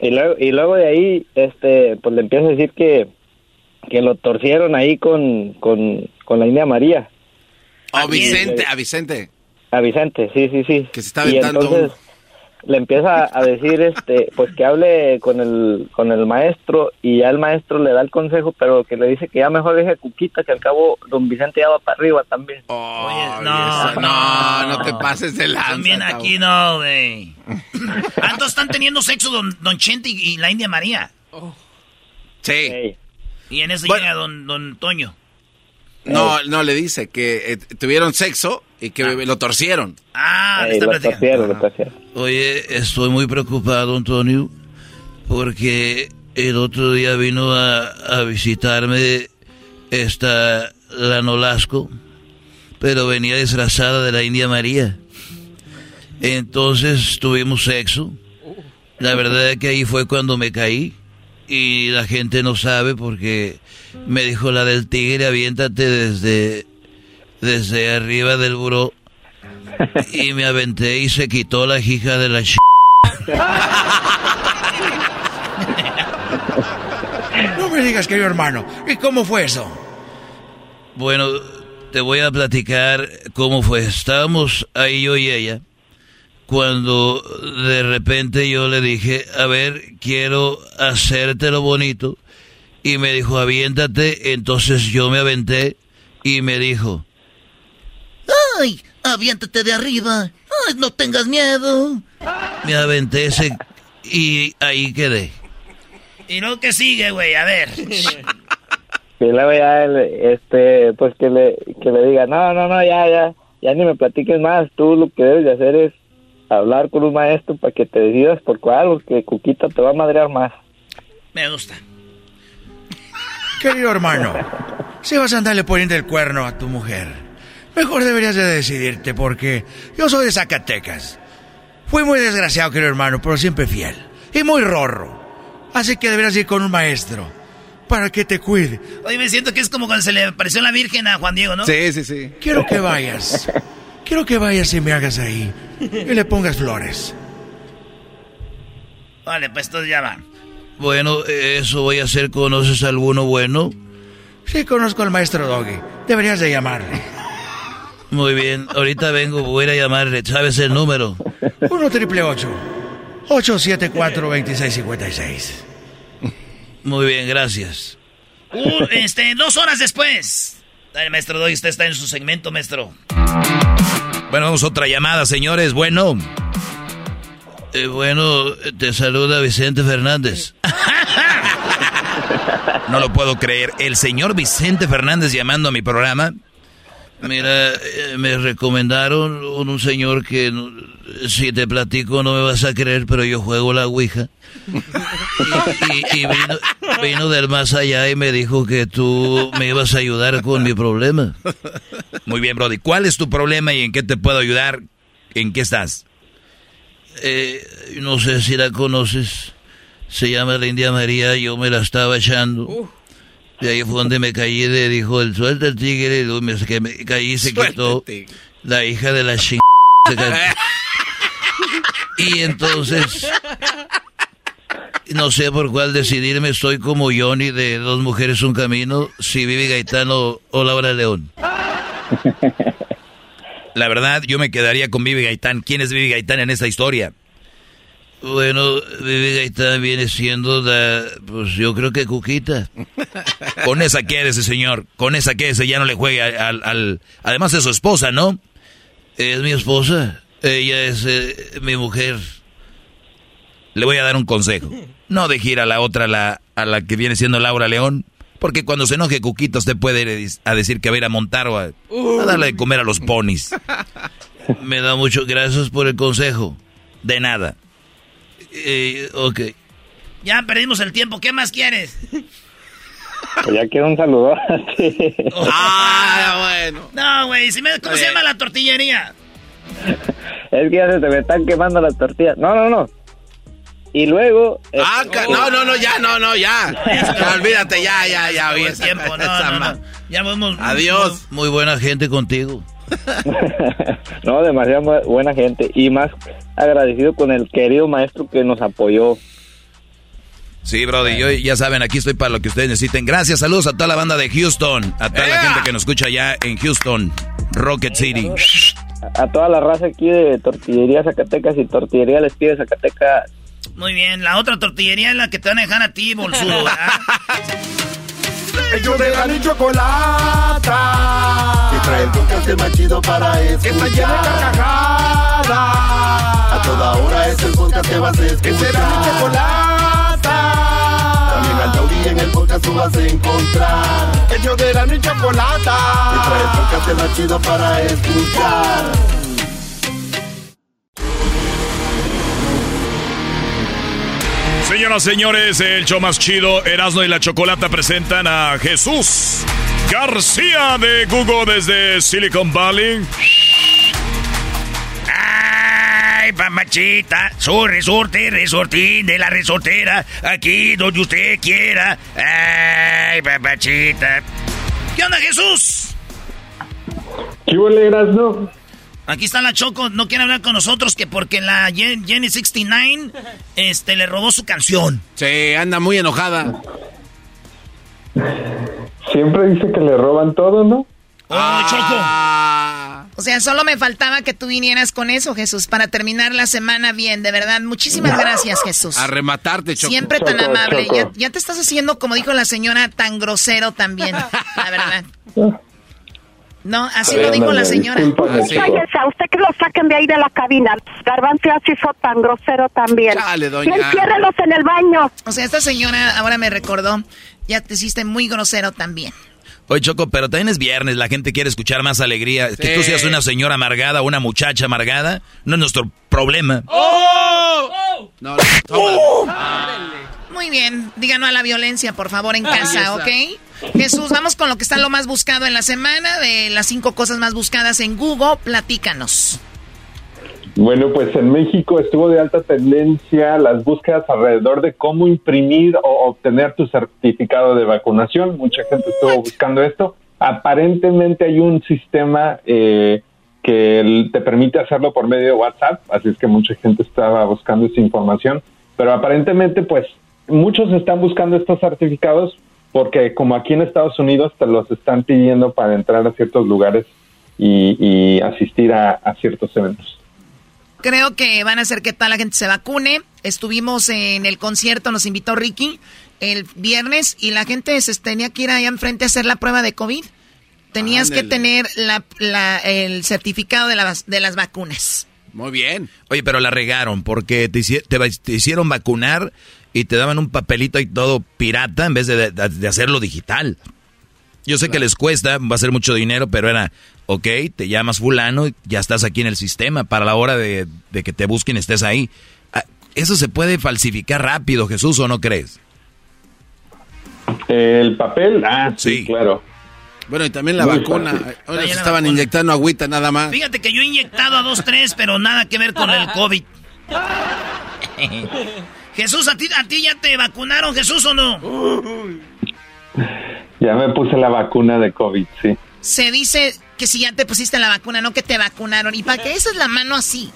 y luego y luego de ahí este pues le empieza a decir que que lo torcieron ahí con con, con la India María A Vicente, a Vicente. a Vicente sí sí sí Que se está y aventando entonces le empieza a decir este pues que hable con el con el maestro y ya el maestro le da el consejo pero que le dice que ya mejor deje a Cuquita que al cabo don Vicente ya va para arriba también no, no, no te pases de lanza. También aquí no, güey. Ah, entonces están teniendo sexo don, don Chente y, y la India María. Sí. Y en eso Bueno. llega don, don Toño. No, no, le dice que eh, tuvieron sexo y que lo torcieron. Ah, está lo platicando. torcieron, lo torcieron. Oye, estoy muy preocupado, Antonio, porque el otro día vino a, a visitarme esta la Nolasco, pero venía disfrazada de la India María. Entonces tuvimos sexo. La verdad es que ahí fue cuando me caí y la gente no sabe porque me dijo la del tigre, aviéntate desde desde arriba del buró y me aventé y se quitó la hija de la ch... No me digas, querido hermano. ¿Y cómo fue eso? Bueno, te voy a platicar cómo fue. Estábamos ahí yo y ella cuando de repente yo le dije, a ver, quiero hacerte lo bonito. Y me dijo, aviéntate. Entonces yo me aventé y me dijo, ¡Ay! ¡Aviéntate de arriba! ¡Ay, no tengas miedo! me aventé ese y ahí quedé. ¿Y luego qué sigue, güey? A ver. y luego ya él, este pues que le que le diga no no no ya ya ya ni me platiques más tú lo que debes de hacer es hablar con un maestro para que te decidas por cuál porque Cuquita te va a madrear más Me gusta. Querido hermano, si vas a andarle poniendo el cuerno a tu mujer, mejor deberías de decidirte porque yo soy de Zacatecas. Fui muy desgraciado, querido hermano, pero siempre fiel. Y muy rorro. Así que deberías ir con un maestro para que te cuide. Oye, me siento que es como cuando se le apareció la Virgen a Juan Diego, ¿no? Sí, sí, sí. Quiero que vayas. Quiero que vayas y me hagas ahí. Y le pongas flores. Vale, pues entonces ya va. Bueno, eso voy a hacer. ¿Conoces alguno bueno? Sí, conozco al maestro Doggy. Deberías de llamarle. Muy bien, ahorita vengo, voy a ir a llamarle. ¿Sabes el número? 1 triple 874 2656 Muy bien, gracias. Uh, este, dos horas después. El maestro Doggy usted está en su segmento, maestro. Bueno, vamos a otra llamada, señores. Bueno. Eh, bueno, te saluda Vicente Fernández. *laughs* No lo puedo creer. El señor Vicente Fernández llamando a mi programa. Mira, eh, me recomendaron un, un señor que no- si te platico no me vas a creer, pero yo juego la Ouija. Y, y- y vino, vino del más allá y me dijo que tú me ibas a ayudar con mi problema. Muy bien, Brody. ¿Cuál es tu problema y en qué te puedo ayudar? ¿En qué estás? Eh, no sé si la conoces. Se llama la India María, yo me la estaba echando. De ahí fue donde me caí, le dijo el suelta el tigre, y me, que me caí y se quitó la hija de la ching... *laughs* Y entonces, no sé por cuál decidirme, estoy como Johnny de Dos Mujeres Un Camino, si Vivi Gaetano o Laura León. La verdad, yo me quedaría con Vivi Gaitán. ¿Quién es Vivi Gaitán en esta historia? Bueno, Vivi Gaetano viene siendo la, pues yo creo que Cuquita. Con esa quédese, señor. Con esa quédese, ya no le juegue al... al- Además es su esposa, ¿no? Es mi esposa. Ella es eh, mi mujer. Le voy a dar un consejo. No deje ir a la otra, la, a la que viene siendo Laura León. Porque cuando se enoje Cuquita, usted puede ir a decir que va a ir a montar o a, a darle de comer a los ponis. *laughs* Me da mucho gracias por el consejo. De nada. Eh, ok. Ya perdimos el tiempo. ¿Qué más quieres? Pues ya quiero un saludo *laughs* Ah, bueno. No, güey. si me- ¿Cómo se llama la tortillería? Es que ya se te me están quemando las tortillas no no no y luego Ah, este, ca- no, no, no, ya, no, no, ya. Ya, olvídate, ya, ya, ya. Esa- tiempo. No. Ya vamos. Adiós. Muy buena gente contigo. *laughs* no demasiado bu- buena gente y más agradecido con el querido maestro que nos apoyó Sí, Brody, yo ya saben, aquí estoy para lo que ustedes necesiten. Gracias, saludos a toda la banda de Houston, a toda la gente que nos escucha allá en Houston, Rocket City. A toda la raza aquí de Tortillería Zacatecas y Tortillería Les Pide Zacatecas. Muy bien, la otra tortillería es la que te van a dejar a ti, bolsudo. *laughs* Ellos de la ni chocolata. Que trae el podcast más chido para escuchar. Que está llena de carcajadas. A toda hora es el podcast que vas a escuchar. Que será mi chocolata. Taurí en el podcast tú vas a encontrar. Ellos de la ni chocolata. Que trae el podcast chido para escuchar. Señoras, señores, el show más chido, Erasmo y la Chocolata presentan a Jesús García de Google desde Silicon Valley. Ay, mamachita, soy resorte, resortín de la resortera, aquí donde usted quiera. Ay, mamachita. ¿Qué onda, Jesús? ¿Qué huele, Erasmo? Aquí está la Choco, no quiere hablar con nosotros que porque la Jen- Jenny 69 este, le robó su canción. Sí, anda muy enojada. Siempre dice que le roban todo, ¿no? Ah. O sea, solo me faltaba que tú vinieras con eso, Jesús, para terminar la semana bien, de verdad. Muchísimas gracias, Jesús. A rematarte, Choco. Siempre tan Choco, amable. Choco. Ya, ya te estás haciendo, como dijo la señora, tan grosero también, la verdad. No, así lo dijo la señora. Cállese, a usted que lo saquen de ahí de la cabina. Garbanzo así fue tan grosero también. Chale, doña. Y enciérrelos en el baño. O sea, esta señora ahora me recordó, ya te hiciste muy grosero también. Oye, Choco, pero también es viernes, la gente quiere escuchar más alegría. Que tú seas una señora amargada, una muchacha amargada, no es nuestro problema. ¡Oh! No, Muy bien, digan no a la violencia, por favor, en casa. ¿ok? Jesús, vamos con lo que está lo más buscado en la semana, de las cinco cosas más buscadas en Google, platícanos. Bueno, pues en México estuvo de alta tendencia las búsquedas alrededor de cómo imprimir o obtener tu certificado de vacunación. Mucha gente estuvo buscando esto. Aparentemente hay un sistema eh, que te permite hacerlo por medio de WhatsApp, así es que mucha gente estaba buscando esa información. Pero aparentemente, pues, muchos están buscando estos certificados porque como aquí en Estados Unidos te los están pidiendo para entrar a ciertos lugares y, y asistir a- a ciertos eventos. Creo que van a hacer que toda la gente se vacune. Estuvimos en el concierto, nos invitó Ricky el viernes y la gente se tenía que ir allá enfrente a hacer la prueba de COVID. Tenías que tener la, la- el certificado de, las de las vacunas. Muy bien. Oye, pero la regaron porque te, te hicieron vacunar y te daban un papelito y todo pirata en vez de, de- de hacerlo digital. Yo sé que les cuesta, va a ser mucho dinero, pero era, ok, te llamas fulano y ya estás aquí en el sistema. Para la hora de, de que te busquen estés ahí. Ah, Eso se puede falsificar rápido, Jesús, ¿o no crees? El papel, ah, sí, claro. Bueno, y también la Muy vacuna. fácil. Ahora se estaban vacuna. inyectando agüita nada más. Fíjate que yo he inyectado a dos, tres, pero nada que ver con el COVID. *laughs* Jesús, ¿a ti, ¿a ti ya te vacunaron, Jesús, o no? Ya me puse la vacuna de COVID, sí. Se dice que si ya te pusiste la vacuna, no que te vacunaron. ¿Y para qué esa es la mano así?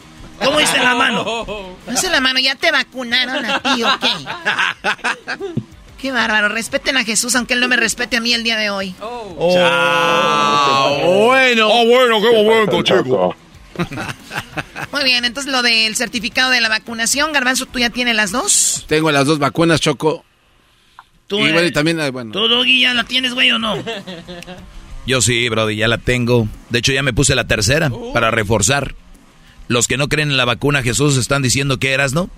¿Cómo dice la mano? *laughs* Esa es la mano, ya te vacunaron a ti, ¿o qué? *laughs* Qué bárbaro, respeten a Jesús, aunque él no me respete a mí el día de hoy. Ah, bueno. Ah, bueno, qué bueno, chico. Muy bien, entonces lo del certificado de la vacunación, Garbanzo, ¿tú ya tienes las dos? Tengo las dos vacunas, Choco. Tú, y eh, bueno, y también, eh, bueno. ¿Tú, Doggy, ya la tienes, güey, o no? *laughs* Yo sí, Brody, ya la tengo. De hecho, ya me puse la tercera para reforzar. Los que no creen en la vacuna, Jesús, están diciendo que eras, ¿no?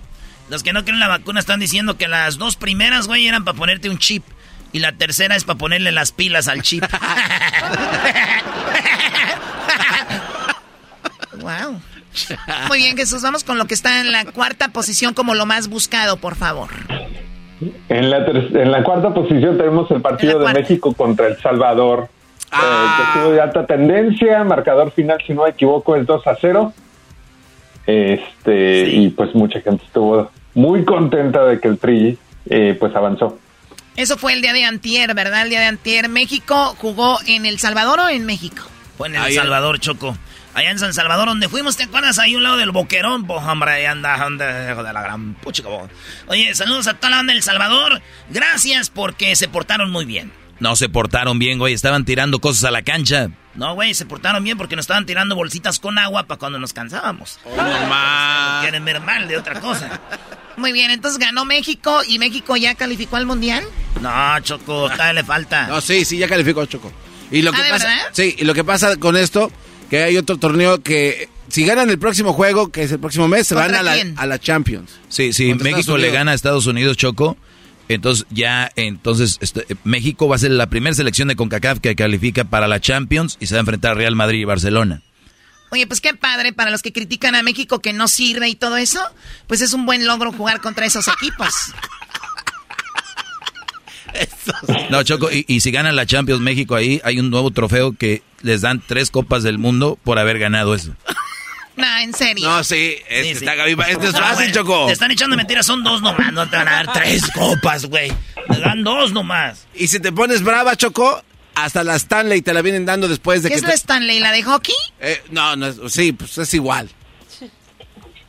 Los que no creen en la vacuna están diciendo que las dos primeras, güey, eran para ponerte un chip. Y la tercera es para ponerle las pilas al chip. *laughs* Wow. Muy bien, Jesús, vamos con lo que está en la cuarta posición como lo más buscado, por favor. En la, ter- en la cuarta posición tenemos el partido de México contra El Salvador, eh, que estuvo de alta tendencia. Marcador final, si no me equivoco, es 2 a 0. Este, Y pues mucha gente estuvo muy contenta de que el Tri eh, pues avanzó. Eso fue el día de antier, ¿verdad? El día de antier. México jugó en El Salvador o en México. Fue en El Ahí Salvador, Choco. Allá en San Salvador, donde fuimos, ¿te acuerdas? Ahí un lado del boquerón, pues, hombre, ahí anda, anda, hijo de la gran puchica. Oye, saludos a toda la banda del Salvador. Gracias porque se portaron muy bien. No se portaron bien, güey. Estaban tirando cosas a la cancha. No, güey, se portaron bien porque nos estaban tirando bolsitas con agua para cuando nos cansábamos. Oh, normal. Quieren ver mal de otra cosa. Muy bien, entonces ganó México y México ya calificó al mundial. No, Choco, todavía le falta. No, sí, sí, ya calificó Choco. Y lo Ah, que ¿de pasa, verdad? sí, y lo que pasa con esto, que hay otro torneo que si ganan el próximo juego, que es el próximo mes, se van ¿Contra a la, a la Champions. Sí, sí, México le gana a Estados Unidos, Choco. Entonces ya, entonces este, México va a ser la primera selección de CONCACAF que califica para la Champions y se va a enfrentar a Real Madrid y Barcelona. Oye, pues qué padre para los que critican a México que no sirve y todo eso. Pues es un buen logro jugar contra esos equipos. No, Choco, y, y si ganan la Champions México ahí, hay un nuevo trofeo que les dan tres copas del mundo por haber ganado eso. No, en serio. No, sí, este Sí, sí. está Gaby, este es No, fácil, Choco. Te están echando mentiras, son dos nomás, no te van a dar tres *laughs* copas, güey. Te dan dos nomás. Y si te pones brava, Choco, hasta la Stanley te la vienen dando después de ¿Qué que es te- la Stanley? ¿La de hockey? Eh, no, no es, sí, pues es igual.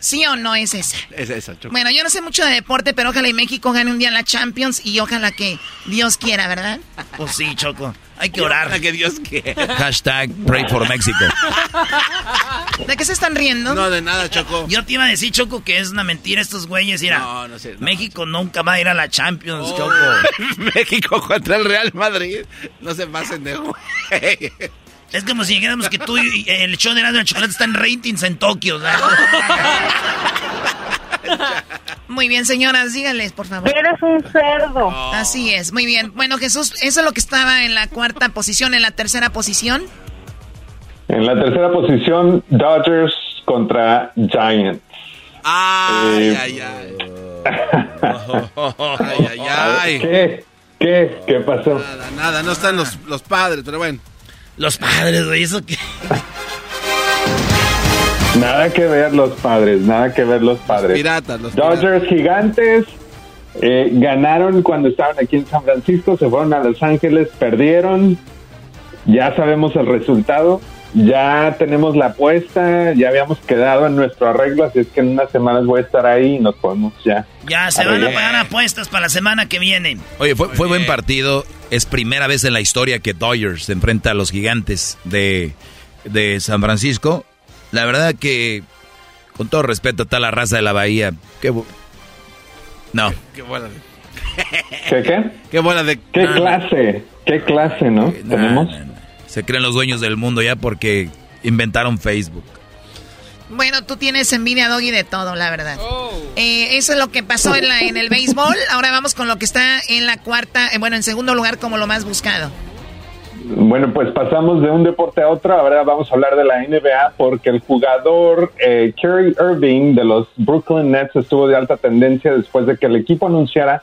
¿Sí o no es esa? Es esa, Choco. Bueno, yo no sé mucho de deporte, pero ojalá y México gane un día la Champions y ojalá que Dios quiera, ¿verdad? Pues sí, Choco. Hay que orar. Ojalá que Dios quiera. Hashtag Pray for México. ¿De qué se están riendo? No, de nada, Choco. Yo te iba a decir, Choco, que es una mentira estos güeyes. Mira, No, no sé, no, México nunca va a ir a la Champions, Oh. Choco. *laughs* México contra el Real Madrid. No se pasen de güey. Es como si dijéramos que tú y el show de la chocolate está en ratings en Tokio. ¿sabes? *laughs* Muy bien, señoras, díganles, por favor. Eres un cerdo. Así es, muy bien. Bueno, Jesús, eso es lo que estaba en la cuarta posición, en la tercera posición. En la tercera posición, Dodgers contra Giants. Ay, Eh, ay, ay. *laughs* Ay, ay, ay. ¿Qué? ¿Qué? ¿Qué pasó? Nada, nada, no están los, los padres, pero bueno. Los padres, güey, eso que. Nada que ver los padres, nada que ver los padres. Piratas, los Dodgers gigantes eh, ganaron cuando estaban aquí en San Francisco, se fueron a Los Ángeles, perdieron. Ya sabemos el resultado, ya tenemos la apuesta, ya habíamos quedado en nuestro arreglo, así es que en unas semanas voy a estar ahí y nos podemos ya. Ya se van a pagar apuestas para la semana que viene. Oye, fue, fue buen partido. Es primera vez en la historia que Dodgers se enfrenta a los gigantes de, de San Francisco. La verdad que, con todo respeto a toda la raza de la Bahía, qué No. Qué bola de... ¿Qué qué? Qué bola de... ¿Qué clase? ¿Qué clase, no? Tenemos. no, no. Se creen los dueños del mundo ya porque inventaron Facebook. Bueno, tú tienes envidia, Doggy, de todo, la verdad. Eh, eso es lo que pasó en, la, en el béisbol. Ahora vamos con lo que está en la cuarta, eh, bueno, en segundo lugar como lo más buscado. Bueno, pues pasamos de un deporte a otro. Ahora vamos a hablar de la NBA porque el jugador eh, Kerry Irving de los Brooklyn Nets estuvo de alta tendencia después de que el equipo anunciara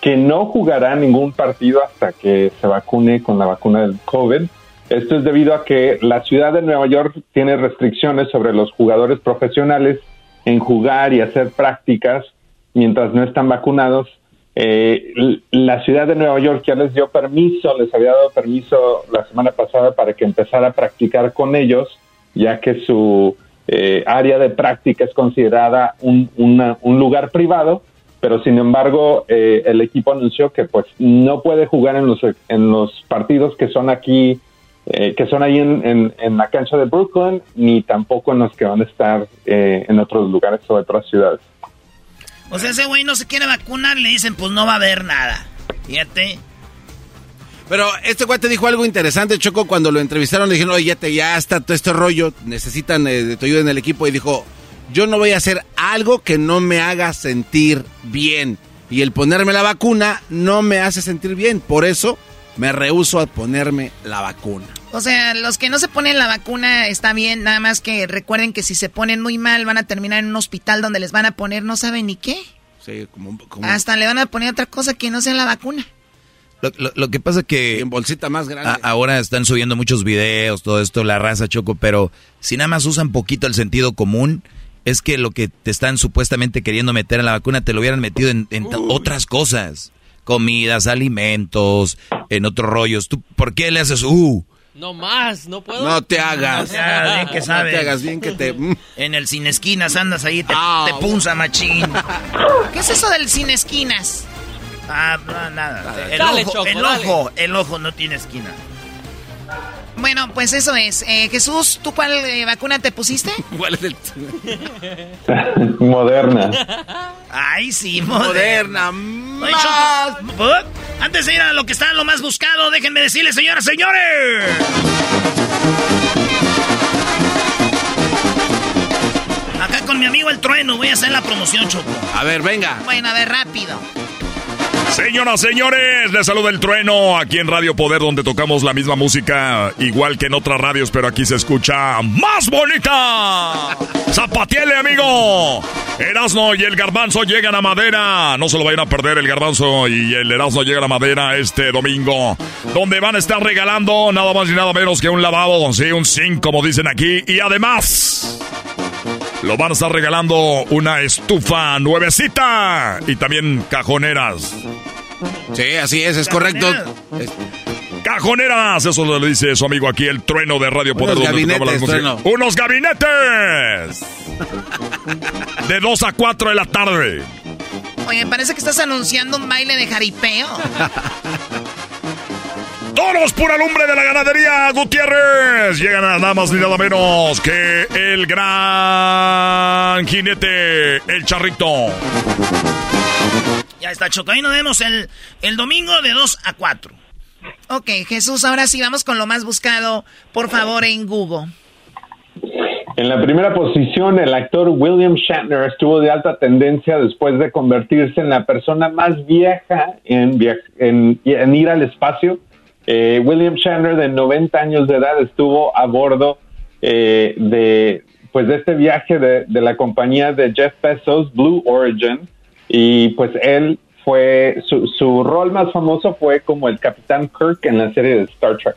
que no jugará ningún partido hasta que se vacune con la vacuna del COVID. Esto es debido a que la ciudad de Nueva York tiene restricciones sobre los jugadores profesionales en jugar y hacer prácticas mientras no están vacunados. Eh, la ciudad de Nueva York ya les dio permiso, les había dado permiso la semana pasada para que empezara a practicar con ellos, ya que su eh, área de práctica es considerada un, un lugar privado, pero sin embargo eh, el equipo anunció que pues no puede jugar en los, en los partidos que son aquí, eh, que son ahí en, en- en la cancha de Brooklyn, ni tampoco en los que van a estar eh, en otros lugares o otras ciudades. O sea, ese güey no se quiere vacunar, le dicen, pues no va a haber nada. Fíjate. Pero este güey te dijo algo interesante, Choco, cuando lo entrevistaron, le dijeron, oye, ya, te- ya está todo este rollo, necesitan eh, de tu ayuda en el equipo, y dijo, yo no voy a hacer algo que no me haga sentir bien. Y el ponerme la vacuna no me hace sentir bien, por eso me rehuso a ponerme la vacuna. O sea, los que no se ponen la vacuna está bien, nada más que recuerden que si se ponen muy mal van a terminar en un hospital donde les van a poner no saben ni qué. Sí, como, como Hasta le van a poner otra cosa que no sea la vacuna. Lo, lo- lo que pasa que... en bolsita más grande. a- ahora están subiendo muchos videos, todo esto, la raza choco, pero si nada más usan poquito el sentido común, es que lo que te están supuestamente queriendo meter en la vacuna te lo hubieran metido en, en otras cosas. Comidas, alimentos, en otros rollos. ¿Tú por qué le haces uh? No más, no puedo. No te hagas. No te hagas bien que No sabes. te hagas bien que te... mm. En el sin esquinas andas ahí, te, Ah, te punza machín. ¿Qué es eso del sin esquinas? Ah, no, nada. El Dale, ojo, Choco, el ojo, el ojo no tiene esquina. Bueno, pues eso es. Eh, Jesús, ¿tú cuál eh, vacuna te pusiste? *laughs* ¿Cuál es el...? *laughs* Moderna. Ay, sí, Moderna. Oye, Choco, ¿eh? Antes de ir a lo que está lo más buscado, déjenme decirles, señoras, señores. Acá con mi amigo el trueno voy a hacer la promoción, Choco. A ver, venga. Bueno, a ver, rápido. Señoras, señores, les saluda el trueno aquí en Radio Poder, donde tocamos la misma música, igual que en otras radios, pero aquí se escucha más bonita. ¡Zapatiele, amigo! Erasno y el Garbanzo llegan a Madera. No se lo vayan a perder, el Garbanzo y el Erasno llegan a Madera este domingo, donde van a estar regalando nada más y nada menos que un lavabo, sí, un zinc, como dicen aquí, y además. Lo van a estar regalando una estufa nuevecita y también cajoneras. Sí, así es, es correcto. Es- Cajoneras, eso lo dice su amigo aquí, el trueno de Radio Poder. Unos gabinetes, trueno. ¡Unos gabinetes! De 2 a 4 de la tarde. Oye, parece que estás anunciando un baile de jaripeo. *laughs* Toros pura lumbre de la ganadería Gutiérrez. Llegan a nada más ni nada menos que el gran jinete, el charrito. Ya está, Choco. Ahí nos vemos el, el domingo de 2 a 4. Ok, Jesús, ahora sí vamos con lo más buscado, por favor, en Google. En la primera posición, el actor William Shatner estuvo de alta tendencia después de convertirse en la persona más vieja en, via- en- en ir al espacio. Eh, William Shatner, de 90 años de edad, estuvo a bordo eh, de, pues, de este viaje de, de la compañía de Jeff Bezos, Blue Origin, y pues él fue, su, su rol más famoso fue como el Capitán Kirk en la serie de Star Trek.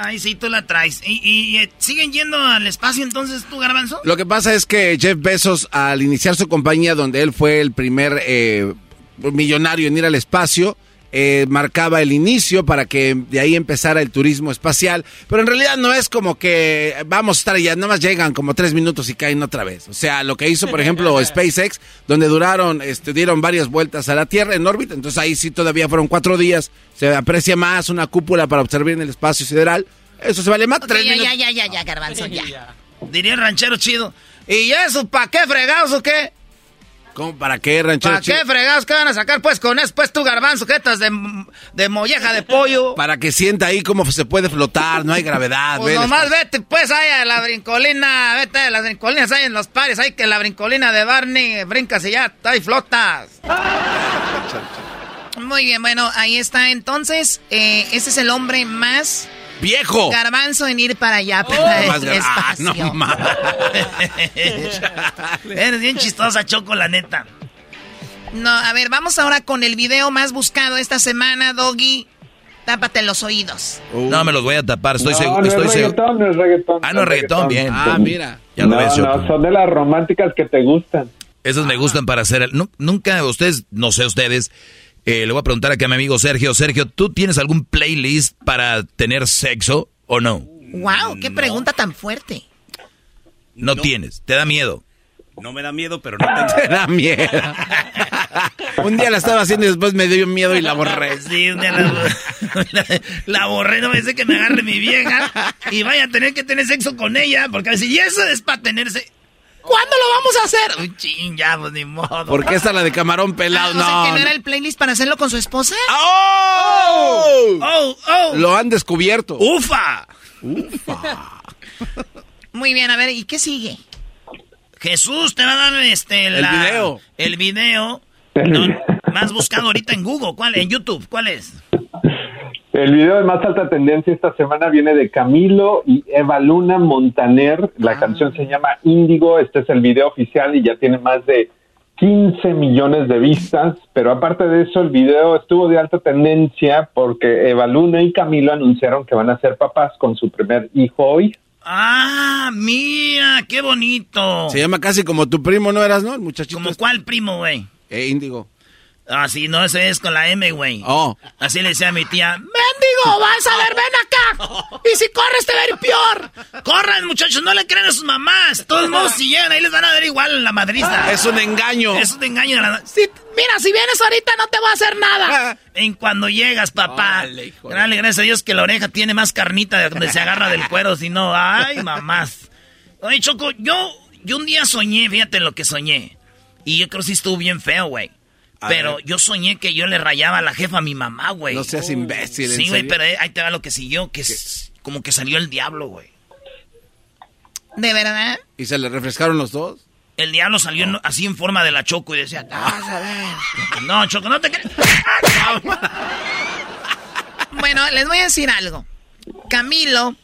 Ay, sí, tú la traes. ¿Y, y, eh, siguen yendo al espacio entonces tú, Garbanzo? Lo que pasa es que Jeff Bezos, al iniciar su compañía, donde él fue el primer eh, millonario en ir al espacio, eh, marcaba el inicio para que de ahí empezara el turismo espacial. Pero en realidad no es como que vamos a estar allá, nada más llegan como tres minutos y caen otra vez. O sea, lo que hizo, por ejemplo, *laughs* SpaceX, donde duraron, este, dieron varias vueltas a la Tierra en órbita, entonces ahí sí todavía fueron cuatro días. Se aprecia más una cúpula para observar en el espacio sideral. Eso se vale más. Ok, tres ya, minutos. ya, ya, ya, ya, Garbanzo, ya. Diría el ranchero chido. ¿Y eso para qué fregados o qué? ¿Cómo, ¿Para qué, ranchero? ¿Para qué fregados? ¿Qué van a sacar pues con eso? Pues tu garbanzo, jetas de, de molleja de pollo. *laughs* Para que sienta ahí cómo se puede flotar, no hay gravedad. Pues ve, nomás vete pues ahí a la brincolina, vete a las brincolinas ahí en los pares, ahí que la brincolina de Barney brincas y ya, ahí flotas. *laughs* Muy bien, bueno, ahí está. Entonces, eh, ese es el hombre más ¡Viejo! garbanzo en ir para allá, para Más el gar- ah, espacio. no *laughs* más. *laughs* Eres bien chistosa, Choco, la neta. No, a ver, vamos ahora con el video más buscado esta semana, Doggy. Tápate los oídos. No me los voy a tapar, estoy no, seguro. no Estoy es seguro. reggaetón, no es reggaetón. Ah, no es reggaetón, bien. Ah, mira. Ya lo no, ves, Choco. no, son de las románticas que te gustan. Esas me gustan para hacer. el- nu- nunca, ustedes, no sé ustedes, eh, le voy a preguntar aquí a mi amigo Sergio. Sergio, ¿tú tienes algún playlist para tener sexo o no? Wow, qué pregunta tan fuerte. No, tienes, te da miedo. No me da miedo, pero no tengo. *laughs* Te da miedo. *laughs* Un día la estaba haciendo y después me dio miedo y la borré. *laughs* Sí, un día la, la, la borré, no me dice que me agarre mi vieja y vaya a tener que tener sexo con ella, porque a si y eso es para tenerse. ¿Cuándo lo vamos a hacer? Uy, ching, ya, pues ni modo. Porque esta la de camarón pelado, Ah, o sea, no. que no era el playlist para hacerlo con su esposa. ¡Oh! ¡Oh! ¡Oh! Lo han descubierto. ¡Ufa! Muy bien, a ver, ¿y qué sigue? Jesús te va a dar este El la- video. El video *laughs* no, más buscado ahorita en Google, ¿cuál? En YouTube, ¿cuál es? El video de más alta tendencia esta semana viene de Camilo y Eva Luna Montaner. La Ah. canción se llama Índigo. Este es el video oficial y ya tiene más de 15 millones de vistas. Pero aparte de eso, el video estuvo de alta tendencia porque Eva Luna y Camilo anunciaron que van a ser papás con su primer hijo hoy. Ah, mira, qué bonito. Se llama casi como tu primo, ¿no eras, no? El muchachito. ¿Como este. cuál primo, güey? Eh, Índigo. Ah, sí, no, ese es con la M, güey. Oh. Así le decía a mi tía, ¡Mendigo, vas a ver, ven acá! Y si corres te va a ir peor. Corran, muchachos, no le crean a sus mamás. Todos modos, si llegan ahí les van a dar igual la madriza. Es un engaño. Es un engaño. De la... mira, si vienes ahorita no te voy a hacer nada. *laughs* en cuando llegas, papá. Dale, gracias a Dios que la oreja tiene más carnita de donde se agarra del cuero, si no, ay, mamás. Oye, Choco, yo, yo un día soñé, fíjate lo que soñé. Y yo creo que sí estuvo bien feo, güey. Pero yo soñé que yo le rayaba a la jefa a mi mamá, güey. No seas imbécil. Sí, güey, pero ahí te va lo que siguió, que es como que salió el diablo, güey. ¿De verdad? ¿Y se le refrescaron los dos? El diablo salió así en forma de la Choco y decía, no, Choco, no te crees. *laughs* bueno, les voy a decir algo. Camilo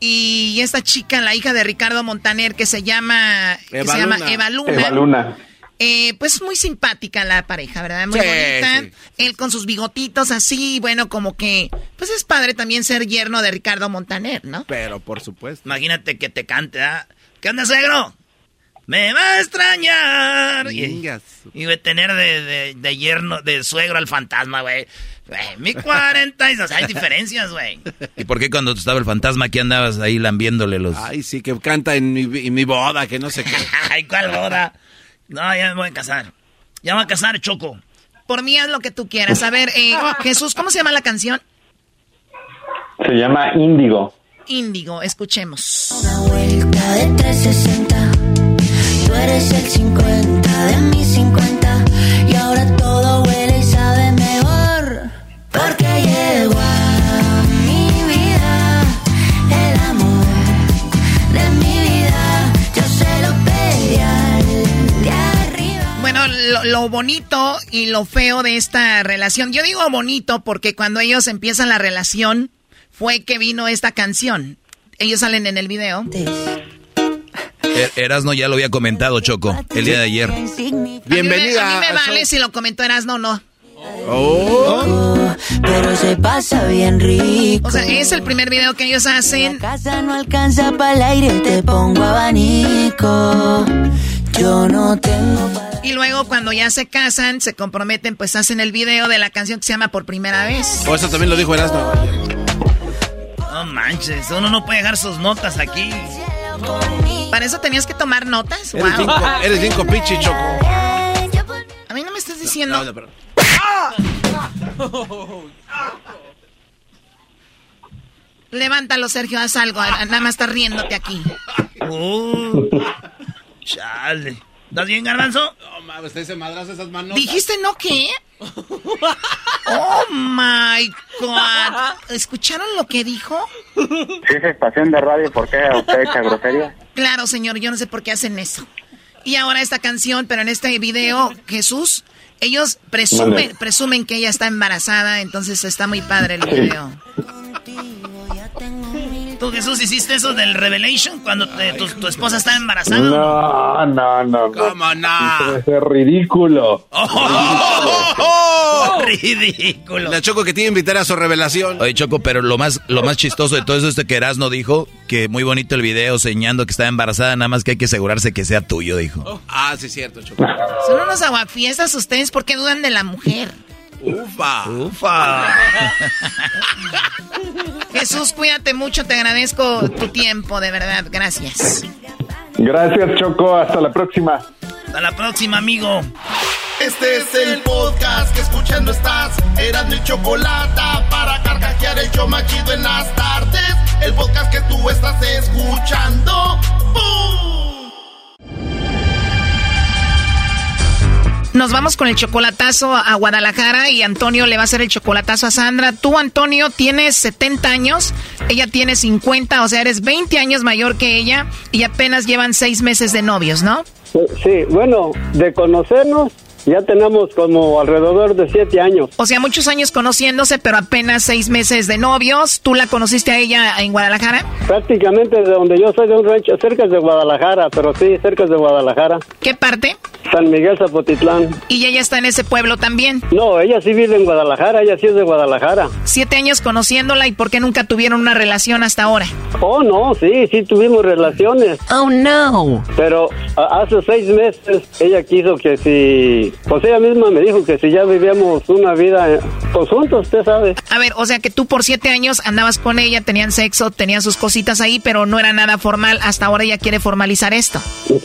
y esta chica, la hija de Ricardo Montaner, que se llama, que se llama Eva Luna. Eva Luna. Eh, pues muy simpática la pareja, ¿verdad? Muy bonita. Él con sus bigotitos así, bueno, como que, pues es padre también ser yerno de Ricardo Montaner, ¿no? Pero por supuesto. Imagínate que te cante, ¿ah? ¿Qué onda, suegro? Me va a extrañar. Y, y voy a tener de, de, yerno, de suegro al fantasma, güey. Mi 40 y, o sea, hay diferencias, güey. ¿Y por qué cuando estaba el fantasma aquí andabas ahí lambiéndole los... Ay, sí, que canta en mi, en mi boda, que no sé qué. *laughs* Ay, ¿cuál boda? No, ya me voy a casar. Ya me voy a casar, Choco. Por mí haz lo que tú quieras. A ver, eh, Jesús, ¿cómo se llama la canción? Se llama Índigo. Índigo, escuchemos. Una vuelta de 360. Tú eres el 50 de mis 50. Lo, bonito y lo feo de esta relación. Yo digo bonito porque cuando ellos empiezan la relación fue que vino esta canción. Ellos salen en el video. Er- Erasno ya lo había comentado, Choco, el día de ayer. Bienvenida. A mí me, a mí me vale si lo comentó Erasno o no. Oh. Pero se pasa bien rico. O sea, es el primer video que ellos hacen. La casa no alcanza para el aire, te pongo abanico. Yo no tengo pa- Y luego cuando ya se casan, se comprometen, pues hacen el video de la canción que se llama Por Primera Vez. O eso también lo dijo Erasmo. No manches, uno no puede dejar sus notas aquí. ¿Para eso tenías que tomar notas? Eres Wow. cinco, eres cinco pichi, Choco. A mí no me estás diciendo... No, no, perdón. Levántalo, Sergio, haz algo. Nada más estás riéndote aquí. Uh, chale. ¿Estás bien, garbanzo? No mames, te ese madrazo esas manos. ¿Dijiste no qué? Oh my God. ¿Escucharon lo que dijo? Si es estación de radio, ¿por qué usted echa grosería? Claro, señor, yo no sé por qué hacen eso. Y ahora esta canción, pero en este video, Jesús, ellos presumen, presumen que ella está embarazada, entonces está muy padre el video. ¿Tú, Jesús, hiciste eso del Revelation cuando te- tu, tu esposa estaba embarazada? No, no, no. ¿Cómo no? Es ridículo. Oh, ridículo. La Choco que tiene que invitar a su revelación. Oye, Choco, pero lo más, lo más chistoso de todo eso es de que Erasno dijo que muy bonito el video señando que estaba embarazada, nada más que hay que asegurarse que sea tuyo, dijo. Ah, sí, cierto, Choco. Son unos aguafiestas ustedes porque dudan de la mujer. Ufa. Ufa. *laughs* Jesús, cuídate mucho, te agradezco tu tiempo, de verdad, gracias. Gracias, Choco. Hasta la próxima. Hasta la próxima, amigo. Este es el podcast que escuchando estás. Eran mi chocolate para carcajear el yo machido en las tardes. El podcast que tú estás escuchando. ¡Bum! Nos vamos con el chocolatazo a Guadalajara y Antonio le va a hacer el chocolatazo a Sandra. Tú, Antonio, tienes 70 años, ella tiene 50, o sea, eres 20 años mayor que ella y apenas llevan 6 meses de novios, ¿no? Sí, bueno, de conocernos ya tenemos como alrededor de siete años. O sea, muchos años conociéndose, pero apenas 6 meses de novios. ¿Tú la conociste a ella en Guadalajara? Prácticamente de donde yo soy, de un rancho cerca de Guadalajara, pero sí, cerca de Guadalajara. ¿Qué parte? San Miguel Zapotitlán. ¿Y ella está en ese pueblo también? No, ella sí vive en Guadalajara, ella sí es de Guadalajara. Siete años conociéndola y ¿por qué nunca tuvieron una relación hasta ahora? Oh, no, sí, sí tuvimos relaciones. Oh, no. Pero a- hace seis meses ella quiso que si, pues ella misma me dijo que si ya vivíamos una vida eh, pues juntos, usted sabe. A ver, o sea que tú por siete años andabas con ella, tenían sexo, tenían sus cositas ahí, pero no era nada formal. Hasta ahora ella quiere formalizar esto.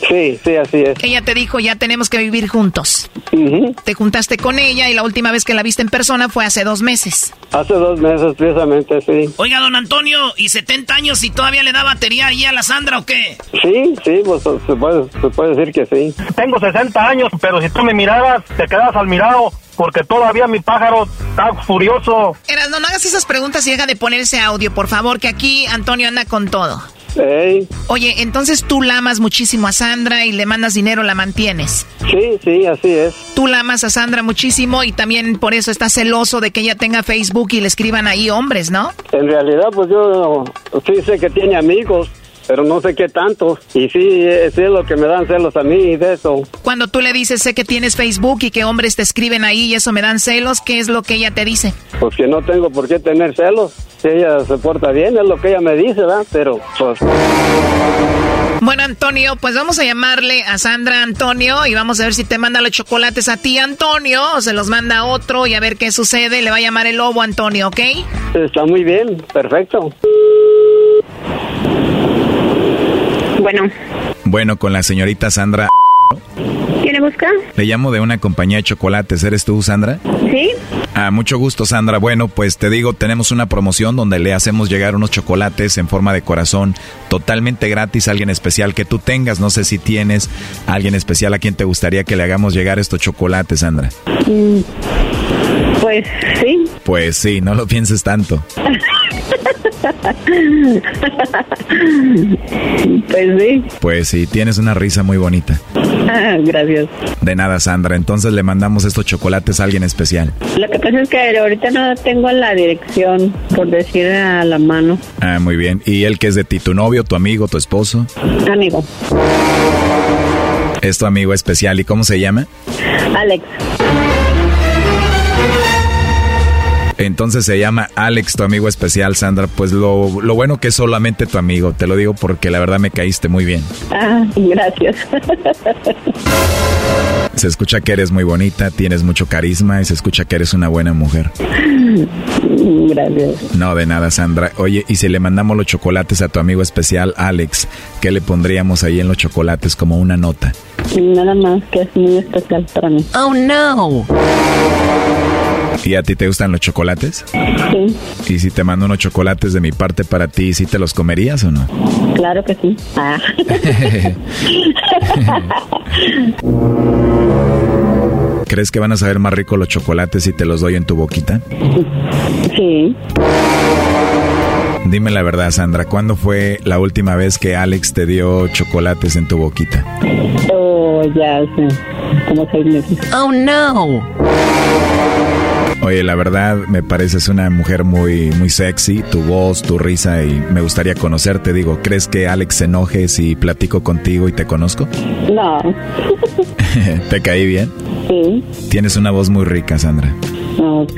Sí, sí, así es. Ella te dijo, ya tenemos que vivir juntos. Te juntaste con ella y la última vez que la viste en persona fue hace dos meses. Hace dos meses precisamente, sí. Oiga, don Antonio, ¿y 70 años y todavía le da batería ahí a la Sandra o qué? Sí, sí, pues se puede, se puede decir que sí. Tengo 60 años, pero si tú me miraras, te quedas al mirado, porque todavía mi pájaro está furioso. Eras, no, no hagas esas preguntas y deja de ponerse audio, por favor, que aquí Antonio anda con todo. Ey. Oye, entonces tú la amas muchísimo a Sandra y le mandas dinero, la mantienes. Sí, sí, así es. Tú la amas a Sandra muchísimo y también por eso estás celoso de que ella tenga Facebook y le escriban ahí hombres, ¿no? En realidad, pues yo sí sé que tiene amigos, pero no sé qué tantos. Y sí, sí es lo que me dan celos a mí de eso. Cuando tú le dices, sé que tienes Facebook y que hombres te escriben ahí y eso me dan celos, ¿qué es lo que ella te dice? Pues que no tengo por qué tener celos. Si ella se porta bien, es lo que ella me dice, ¿verdad? Pero, pues... Bueno, Antonio, pues vamos a llamarle a Sandra Antonio y vamos a ver si te manda los chocolates a ti, Antonio, o se los manda a otro y a ver qué sucede. Le va a llamar el lobo, Antonio, ¿ok? Está muy bien, perfecto. Bueno, Bueno, con la señorita Sandra. ¿quién le busca? Le llamo de una compañía de chocolates. ¿Eres tú, Sandra? ¿Sí? Ah, mucho gusto, Sandra. Bueno, pues te digo, tenemos una promoción donde le hacemos llegar unos chocolates en forma de corazón totalmente gratis a alguien especial que tú tengas. No sé si tienes a alguien especial a quien te gustaría que le hagamos llegar estos chocolates, Sandra. Mm, Pues sí. Pues sí, no lo pienses tanto. *laughs* *laughs* pues sí. Pues sí, tienes una risa muy bonita. Ah, Gracias. De nada, Sandra. Entonces le mandamos estos chocolates a alguien especial. Lo que pasa es que ahorita no tengo la dirección, por decir a la mano. Ah, muy bien. ¿Y él que es de ti? ¿Tu novio, tu amigo, tu esposo? Amigo, Es tu amigo especial. ¿Y cómo se llama? Alex. Entonces se llama Alex, tu amigo especial, Sandra. Pues lo, lo bueno que es solamente tu amigo. Te lo digo porque la verdad me caíste muy bien. Ah, gracias. Se escucha que eres muy bonita, tienes mucho carisma y se escucha que eres una buena mujer. gracias. No, de nada, Sandra. Oye, y si le mandamos los chocolates a tu amigo especial, Alex, ¿qué le pondríamos ahí en los chocolates como una nota? Nada más que es muy especial para mí. Oh, no. ¿Y a ti te gustan los chocolates? Sí, ¿Y si te mando unos chocolates de mi parte para ti, ¿sí te los comerías o no? claro que sí. Ah. *laughs* ¿Crees que van a saber más rico los chocolates si te los doy en tu boquita? sí. Dime la verdad, Sandra, ¿cuándo fue la última vez que Alex te dio chocolates en tu boquita? Oh, ya sé. Como seis meses. Oh, no. Oye, la verdad me pareces una mujer muy muy sexy, tu voz, tu risa y me gustaría conocerte. Digo, ¿crees que Alex se enoje si platico contigo y te conozco? No. *laughs* ¿Te caí bien? Sí. Tienes una voz muy rica, Sandra. Ok.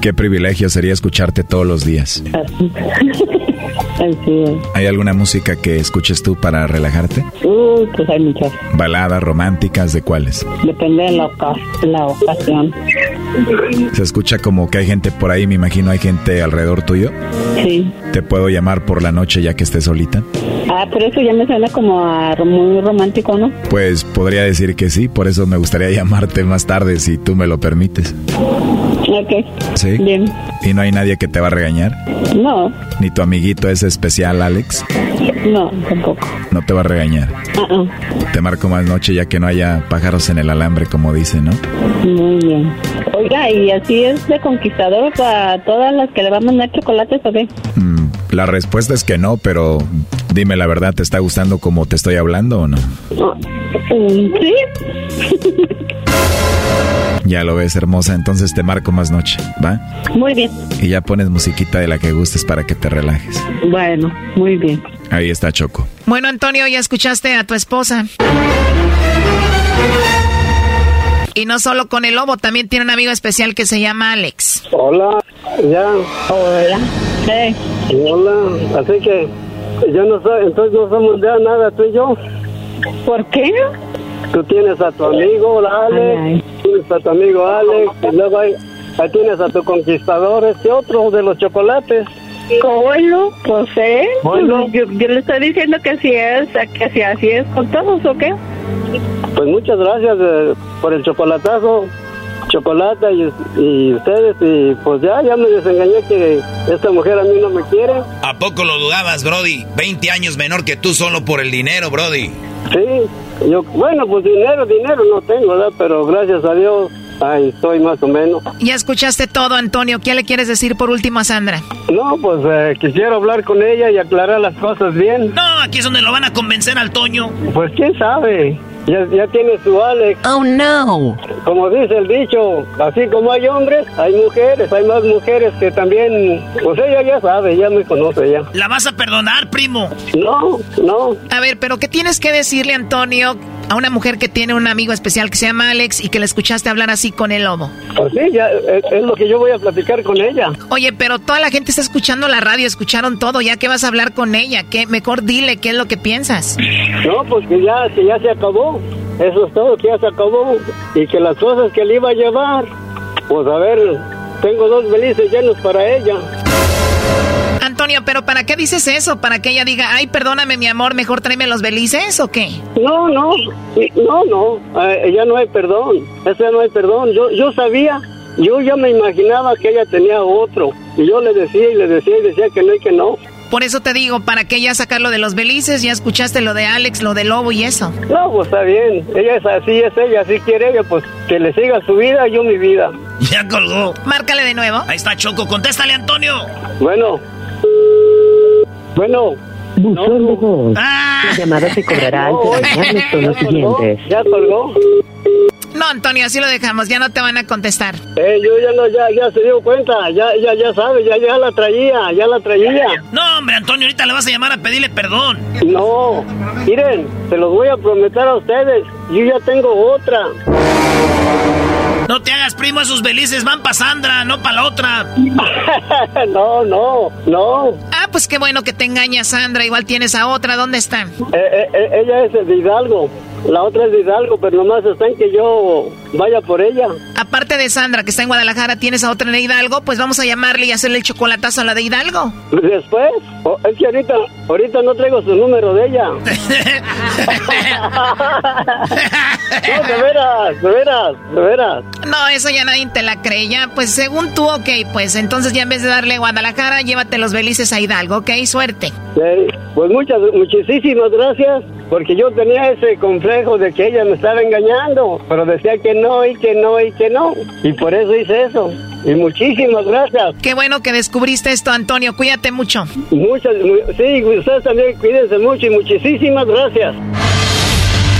Qué privilegio sería escucharte todos los días. *laughs* Así es. ¿Hay alguna música que escuches tú para relajarte? Uh, pues hay muchas. ¿Baladas románticas de cuáles? Depende de la, oca- la ocasión. Se escucha como que hay gente por ahí, me imagino hay gente alrededor tuyo. Sí. ¿Te puedo llamar por la noche ya que estés solita? Ah, pero eso ya me suena como a muy romántico, ¿no? Pues podría decir que sí, por eso me gustaría *laughs* llamarte más tarde si tú me lo permites. Ok. ¿Sí? Bien. ¿Y no hay nadie que te va a regañar? No, ¿Ni tu amiguito ese especial, Alex? no, tampoco. No te va a regañar. Ah. Te marco más noche ya que no haya pájaros en el alambre, como dicen, ¿no? Muy bien. Oiga, ¿y así es de conquistador para todas las que le va a mandar chocolates o qué? Mm, la respuesta es que no, pero dime la verdad, ¿te está gustando como te estoy hablando o no? Sí. Ya lo ves, hermosa, entonces te marco más noche, ¿va? Muy bien. Y ya pones musiquita de la que gustes para que te relajes. Bueno, muy bien. Ahí está Choco. Bueno, Antonio, ya escuchaste a tu esposa. Y no solo con el lobo, también tiene un amigo especial que se llama Alex. Hola, ya. Hola. Hola, así que yo no soy, entonces no somos de nada tú y yo. ¿Por qué? Tú tienes a tu amigo, Alex, tienes a tu amigo Alex, y luego ahí, ahí tienes a tu conquistador, este otro de los chocolates. ¿Cómo? Pues eh, Bueno. yo, yo le estoy diciendo que así es, que así, así es con todos, ¿o qué? Pues muchas gracias eh, por el chocolatazo, chocolate y, y ustedes, y pues ya, ya me desengañé que esta mujer a mí no me quiere. ¿A poco lo dudabas, Brody? 20 años menor que tú solo por el dinero, Brody. Sí, yo, bueno, pues dinero, dinero no tengo, ¿verdad? Pero gracias a Dios, ahí estoy más o menos. Ya escuchaste todo, Antonio. ¿Qué le quieres decir por último a Sandra? No, pues eh, quisiera hablar con ella y aclarar las cosas bien. No, aquí es donde lo van a convencer al Toño. Pues quién sabe. Ya, ya tiene su Alex. Oh no. Como dice el dicho, así como hay hombres, hay mujeres, hay más mujeres que también, pues ella ya sabe, ya me conoce ya. ¿La vas a perdonar, primo? No, no. A ver, pero ¿qué tienes que decirle, Antonio, a una mujer que tiene un amigo especial que se llama Alex y que le escuchaste hablar así con el lobo? Pues sí, ya es, es lo que yo voy a platicar con ella. Oye, pero toda la gente está escuchando la radio, escucharon todo, ya que vas a hablar con ella, ¿qué? Mejor dile qué es lo que piensas. No, pues que ya, que ya se acabó. Eso es todo, que ya se acabó. Y que las cosas que le iba a llevar, pues a ver, tengo dos belices llenos para ella. Antonio, pero ¿para qué dices eso? ¿Para que ella diga, ay, perdóname, mi amor, mejor tráeme los belices o qué? No, no, no, no, eh, ya no hay perdón, eso ya no hay perdón. Yo, yo sabía, yo ya me imaginaba que ella tenía otro. Y yo le decía y le decía y decía que no y que no. Por eso te digo, ¿para qué ya sacar lo de los belices? Ya escuchaste lo de Alex, lo de Lobo y eso. No, pues está bien, ella es así, es ella, así quiere ella, pues que le siga su vida, yo mi vida. *laughs* Ya colgó. Márcale de nuevo. Ahí está Choco, contéstale, Antonio. Bueno, bueno. Buzón de voz. Ah. La llamada se cobrará al terminar son los siguientes. ya colgó. No, Antonio, así lo dejamos, ya no te van a contestar. Eh, yo ya no, ya, ya se dio cuenta, ya, ya, ya sabe, ya, ya la traía, ya la traía. No, hombre, Antonio, ahorita le vas a llamar a pedirle perdón. No, miren, se los voy a prometer a ustedes, yo ya tengo otra. No te hagas primo, esos belices van para Sandra, no para la otra. *laughs* no, no, no. Ah, pues qué bueno que te engañas, Sandra. Igual tienes a otra. ¿Dónde está? Eh, eh, eh, ella es de Hidalgo, la otra es de Hidalgo, pero nomás está en que yo vaya por ella. Aparte de Sandra, que está en Guadalajara, tienes a otra en Hidalgo, pues vamos a llamarle y hacerle el chocolatazo a la de Hidalgo. Después, oh, es que ahorita, ahorita no traigo su número de ella. *laughs* *laughs* no, de veras, de veras, de veras. No, eso ya nadie te la cree. Ya, pues según tú, ok, pues entonces ya en vez de darle Guadalajara, llévate los belices a Hidalgo, ok, suerte. Eh, pues muchas, muchísimas gracias, porque yo tenía ese complejo de que ella me estaba engañando, pero decía que no y que no y que no, y por eso hice eso. Y muchísimas gracias. Qué bueno que descubriste esto, Antonio. Cuídate mucho. Muchas, mu- sí, ustedes también cuídense mucho y muchísimas gracias.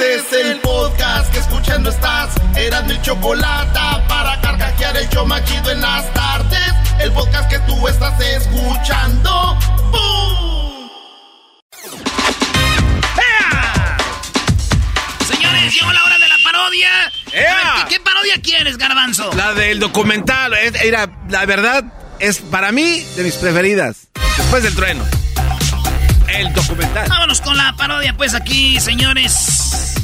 Este es el podcast que escuchando estás. Eran mi chocolate para carcajear el yo machido en las tardes. El podcast que tú estás escuchando. ¡Bum! Señores, llegó la hora de la parodia. A ver, ¿qué, qué parodia quieres, Garbanzo? La del documental, era, la verdad, es para mí de mis preferidas. Después del trueno. El documental. Vámonos con la parodia, pues aquí, señores.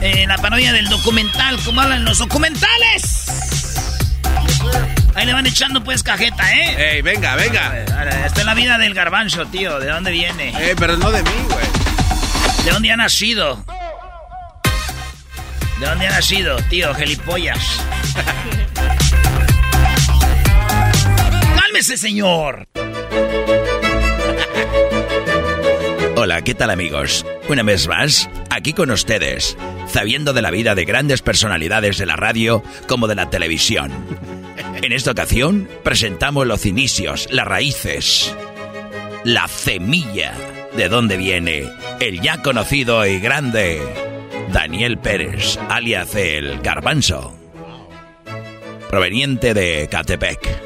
Eh, la parodia del documental, como hablan los documentales. Ahí le van echando pues cajeta, ¿eh? Ey, venga, venga. Esta es la vida del garbanzo, tío. ¿De dónde viene? Eh, pero no de mí, güey. ¿De dónde ha nacido? ¿De dónde ha nacido, tío? Gelipollas. *laughs* ¡Cálmese, señor! ¿Qué tal amigos? Una vez más, aquí con ustedes, sabiendo de la vida de grandes personalidades de la radio como de la televisión. En esta ocasión presentamos los inicios, las raíces, la semilla de dónde viene el ya conocido y grande Daniel Pérez, alias el Garbanzo, proveniente de Catepec,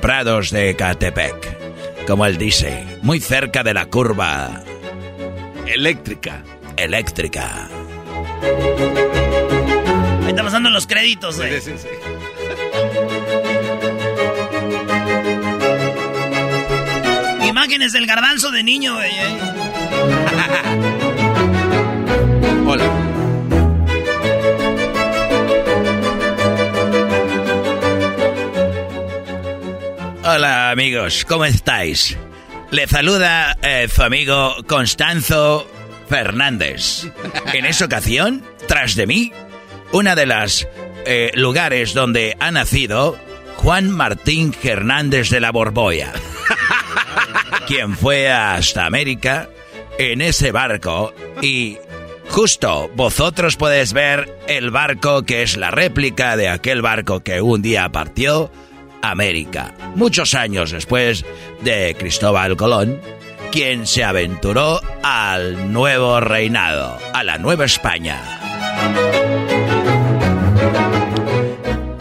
Prados de Catepec, como él dice, muy cerca de la curva eléctrica, eléctrica. Ahí estamos dando los créditos, güey. Imágenes del garbanzo de niño, güey. eh. *laughs* Hola. Hola amigos, ¿cómo estáis? Le saluda eh, su amigo Constanzo Fernández. En esa ocasión, tras de mí, una de las eh, lugares donde ha nacido Juan Martín Hernández de la Borboya, *laughs* quien fue hasta América en ese barco y justo vosotros podéis ver el barco que es la réplica de aquel barco que un día partió América, muchos años después de Cristóbal Colón, quien se aventuró al nuevo reinado, a la Nueva España.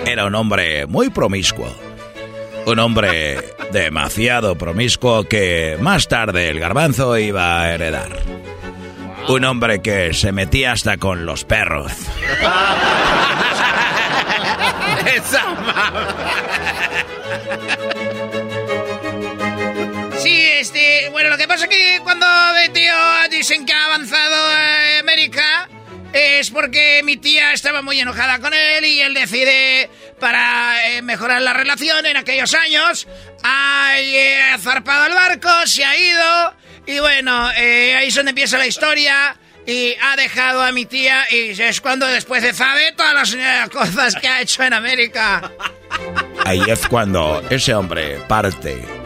Era un hombre muy promiscuo, un hombre demasiado promiscuo que más tarde el garbanzo iba a heredar. Un hombre que se metía hasta con los perros. *laughs* que cuando tío dicen que ha avanzado a América es porque mi tía estaba muy enojada con él y él decide, para eh, mejorar la relación en aquellos años, ha eh, zarpado el barco, se ha ido y bueno, eh, ahí es donde empieza la historia. Y ha dejado a mi tía y es cuando después de sabe todas las eh, cosas que ha hecho en América. Ahí es cuando ese hombre parte.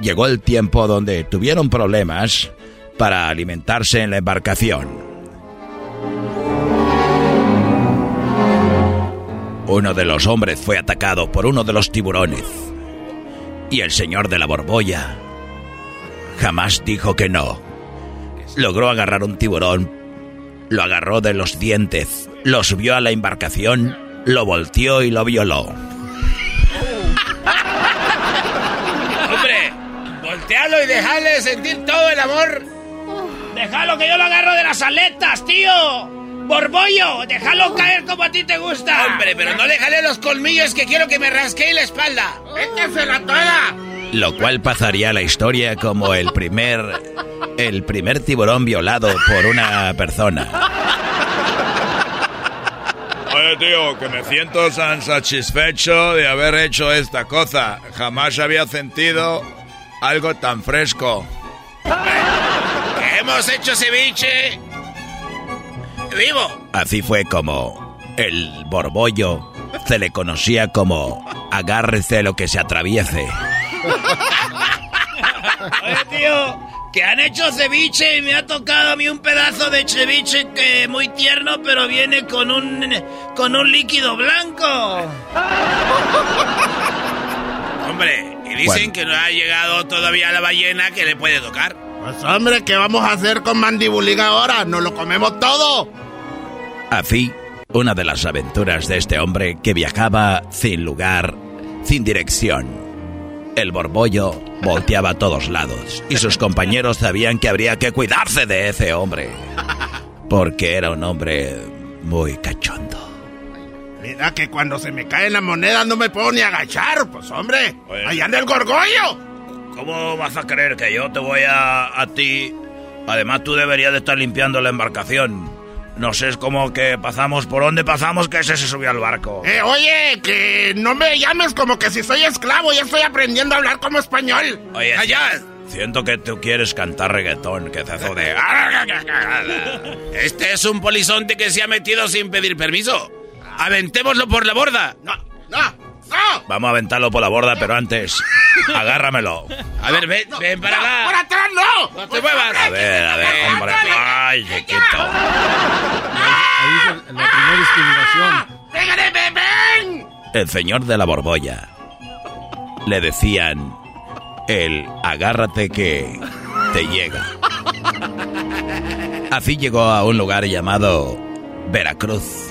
Llegó el tiempo donde tuvieron problemas para alimentarse en la embarcación. Uno de los hombres fue atacado por uno de los tiburones. Y el señor de la borbolla jamás dijo que no. Logró agarrar un tiburón, lo agarró de los dientes, lo subió a la embarcación, lo volteó y lo violó. Y dejale sentir todo el amor. Déjalo que yo lo agarro de las aletas, tío. Borbollo, déjalo caer como a ti te gusta. Hombre, pero no déjale los colmillos que quiero que me rasquee la espalda. ¡Métesela toda! Lo cual pasaría a la historia como el primer el primer tiburón violado por una persona. Oye, tío, que me siento tan satisfecho de haber hecho esta cosa. Jamás había sentido algo tan fresco. Hemos hecho ceviche. Vivo. Así fue como el borbollo se le conocía como agárrese lo que se atraviese. Oye, tío, que han hecho ceviche y me ha tocado a mí un pedazo de ceviche que muy tierno, pero viene con un con un líquido blanco. Hombre, y dicen que no ha llegado todavía la ballena que le puede tocar. Pues hombre, ¿qué vamos a hacer con Mandibulín ahora? ¿Nos lo comemos todo? Así, una de las aventuras de este hombre que viajaba sin lugar, sin dirección. El borbollo volteaba a todos lados y sus compañeros sabían que habría que cuidarse de ese hombre. Porque era un hombre muy cachondo. Mira que cuando se me caen las monedas no me puedo ni agachar, pues hombre. Allá anda el gorgollo. ¿Cómo vas a creer que yo te voy a, a ti? Además, tú deberías de estar limpiando la embarcación. No sé, es como que pasamos por donde pasamos que ese se subió al barco. Eh, oye, que no me llames como que si soy esclavo, ya estoy aprendiendo a hablar como español. Oye, allá. Siento que tú quieres cantar reggaetón, que hace de... *laughs* Este es un polizonte que se ha metido sin pedir permiso. Aventémoslo por la borda. No, no, no. Vamos a aventarlo por la borda, pero antes, agárramelo. A ver, ven, ven para acá. ¡Por atrás no! ¡No te muevas! A ver, a ver, hombre. Ay, chiquito. Ahí es la primera discriminación. ¡Pégale, ven, ven! el señor de la borbolla. Le decían el agárrate que te llega. Así llegó a un lugar llamado Veracruz.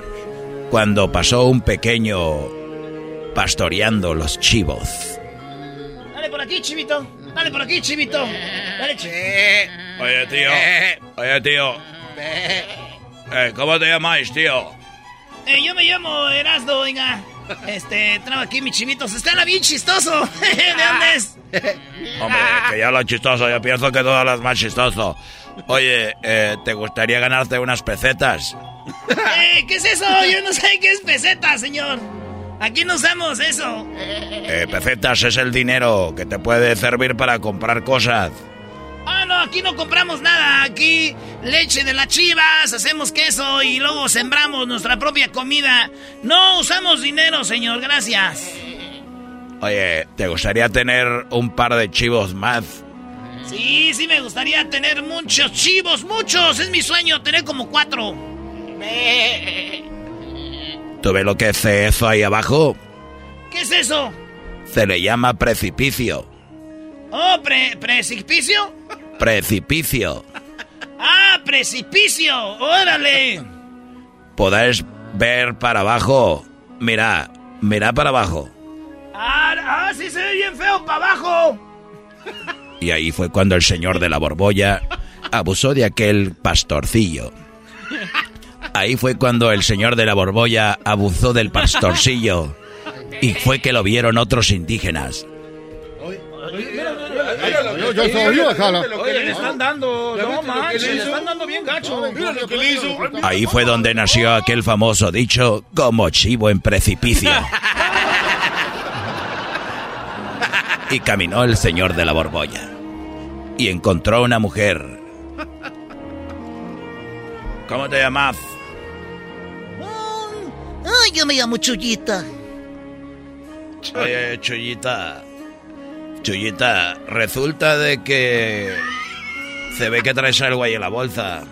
cuando pasó un pequeño pastoreando los chivos. Dale por aquí, chivito. Dale por aquí, chivito. Dale, Oye, tío. Oye, tío. Eh, ¿Cómo te llamáis, tío? Eh, yo me llamo Erasdo, oiga. Este, traigo aquí mis chivitos. Están bien chistoso. *laughs* ¿De dónde es? Hombre, que ya lo chistoso, yo pienso que todas las más chistoso. Oye, eh, ¿te gustaría ganarte unas pesetas? *laughs* Eh, ¿Qué es eso? Yo no sé qué es peseta, señor. Aquí no usamos eso. Eh, pesetas es el dinero que te puede servir para comprar cosas. Ah, no, aquí no compramos nada. Aquí leche de las chivas, hacemos queso y luego sembramos nuestra propia comida. No usamos dinero, señor, gracias. Oye, ¿te gustaría tener un par de chivos más? Sí, sí me gustaría tener muchos chivos, muchos. Es mi sueño tener como cuatro. ¿Tú ves lo que es eso ahí abajo? ¿Qué es eso? Se le llama precipicio. Oh, pre precipicio. Precipicio. Ah, precipicio. Órale. Podés ver para abajo. Mira, mira para abajo. Ah, ah, sí se ve bien feo para abajo. Y ahí fue cuando el señor de la borbolla abusó de aquel pastorcillo. Ahí fue cuando el señor de la borbolla abusó del pastorcillo. Y fue que lo vieron otros indígenas. Yo, yo soy yo, Oye, le están dando, no manches, le están dando bien gacho. Mira lo que le hizo. Ahí fue donde nació aquel famoso dicho, como chivo en precipicio. *laughs* Y caminó el señor de la borbolla. Y encontró una mujer. ¿Cómo te llamas? Ay, yo me llamo Chuyita. Oye, Chuyita. Chuyita, resulta de que se ve que traes algo ahí en la bolsa.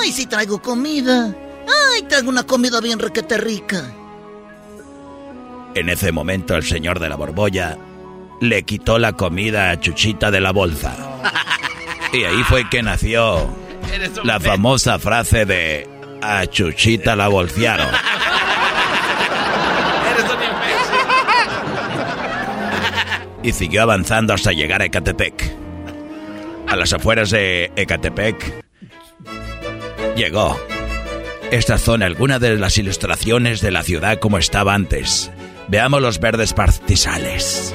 Ay, sí traigo comida. Ay, traigo una comida bien requete rica. En ese momento el señor de la borbolla le quitó la comida a Chuchita de la bolsa. *laughs* Y ahí fue que nació la famosa frase de a Chuchita la bolsearon. *laughs* y siguió avanzando hasta llegar a Ecatepec. A las afueras de Ecatepec llegó. Esta zona, alguna de las ilustraciones de la ciudad como estaba antes. Veamos los verdes pastizales.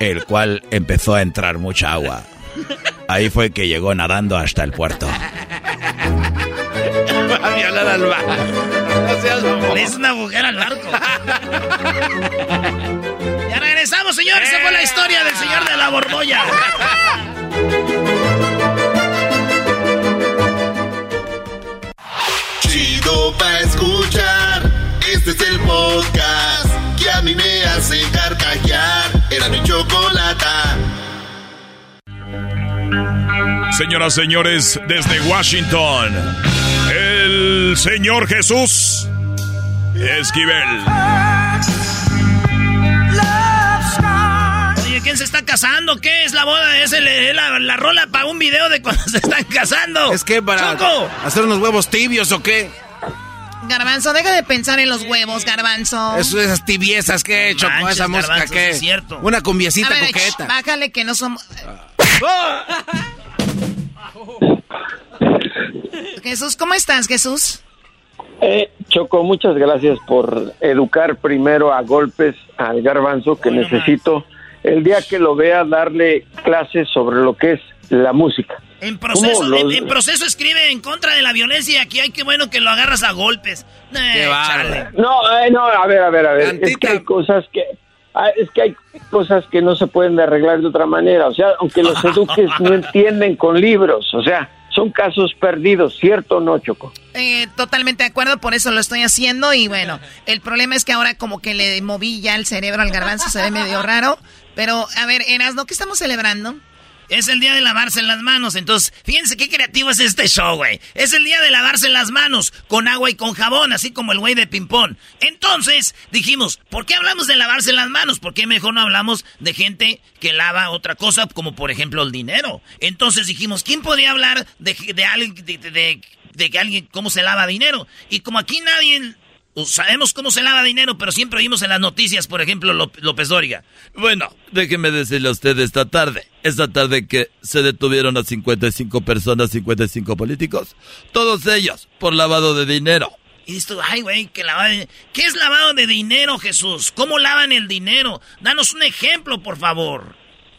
el cual empezó a entrar mucha agua. Ahí fue que llegó nadando hasta el puerto. Va a violar al barco. No seas Le hizo una mujer al barco. ya regresamos, señores. Esa fue la historia del señor de la borbolla. Chido pa' escuchar. Este es el podcast que a mí me hace carcajear. Era mi chocolata. Señoras, señores, desde Washington, el señor Jesús Esquivel. Oye, ¿Quién se está casando? ¿Qué es la boda? Es el- la, la rola para un video de cuando *laughs* se están casando. ¿Es que para Choco. hacer unos huevos tibios o qué? Garbanzo, deja de pensar en los huevos, Garbanzo. Eso, esas tibiezas que he hecho con esa música Garbanzo, que es cierto. Una cumbiecita ver, coqueta. ch, bájale que no somos... *laughs* Jesús, ¿cómo estás, Jesús? Eh, Choco, muchas gracias por educar primero a golpes al garbanzo que necesito el día que lo vea darle clases sobre lo que es la música. En proceso, ¿Cómo en, proceso escribe en contra de la violencia y aquí hay que bueno que lo agarras a golpes. Eh, chale. No, eh, no, a ver, a ver, a ver. Es que hay cosas que es que hay cosas que no se pueden arreglar de otra manera. O sea, aunque los eduques no entienden con libros. O sea, son casos perdidos, ¿cierto o no, Choco? Eh, totalmente de acuerdo, por eso lo estoy haciendo y bueno, el problema es que ahora como que le moví ya el cerebro al garbanzo, se ve medio raro, pero a ver, Erasno, ¿qué estamos celebrando? Es el día de lavarse las manos. Entonces, fíjense qué creativo es este show, güey. Es el día de lavarse las manos con agua y con jabón, así como el güey de ping-pong. Entonces, dijimos, ¿por qué hablamos de lavarse las manos? ¿Por qué mejor no hablamos de gente que lava otra cosa, como por ejemplo el dinero? Entonces dijimos, ¿quién podría hablar de, de alguien, de, de- de que alguien, cómo se lava dinero? Y como aquí nadie sabemos cómo se lava dinero, pero siempre oímos en las noticias, por ejemplo, López Dóriga. Bueno, déjeme decirle a usted esta tarde, esta tarde que se detuvieron a 55 personas, 55 políticos, todos ellos por lavado de dinero. Y tú, ay, güey, que lavado de... ¿Qué es lavado de dinero, Jesús? ¿Cómo lavan el dinero? Danos un ejemplo, por favor.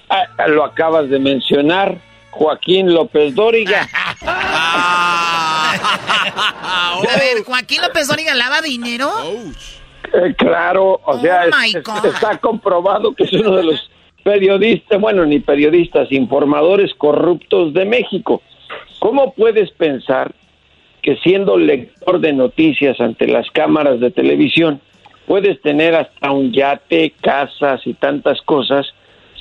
Ah, lo acabas de mencionar, Joaquín López Dóriga. *laughs* *laughs* A ver, Joaquín López Dóriga lava dinero. Eh, claro, o sea, es- my es- God. está comprobado que es uno de los periodistas, bueno, ni periodistas, informadores corruptos de México. ¿Cómo puedes pensar que siendo lector de noticias ante las cámaras de televisión puedes tener hasta un yate, casas y tantas cosas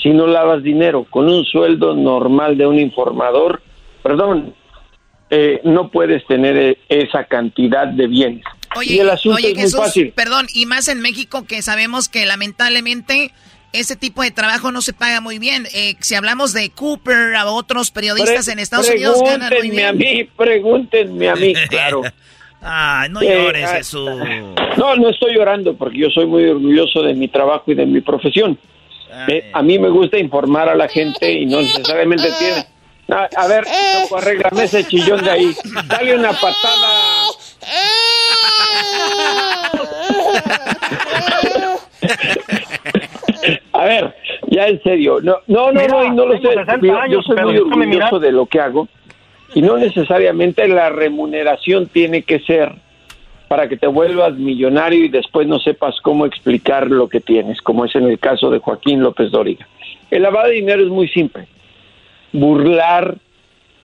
si no lavas dinero? Con un sueldo normal de un informador, perdón, eh, no puedes tener eh, esa cantidad de bienes. Oye, y el asunto oye es muy Jesús, fácil. perdón, y más en México que sabemos que lamentablemente ese tipo de trabajo no se paga muy bien. Eh, si hablamos de Cooper a otros periodistas Pre- en Estados Unidos ganan muy Pregúntenme bien. a mí, pregúntenme a mí, *laughs* claro. Ay, no Eh, llores, ah, Jesús. No, no estoy llorando porque yo soy muy orgulloso de mi trabajo y de mi profesión. Eh, a mí me gusta informar a la gente y no necesariamente tiene. *laughs* A, a ver, Choco, arréglame ese chillón de ahí. Dale una patada. A ver, ya en serio. No, no, no, Mira, no, y no lo sé. 60 Yo, yo soy muy orgulloso de lo que hago y no necesariamente la remuneración tiene que ser para que te vuelvas millonario y después no sepas cómo explicar lo que tienes, como es en el caso de Joaquín López Dóriga. El lavado de dinero es muy simple. Burlar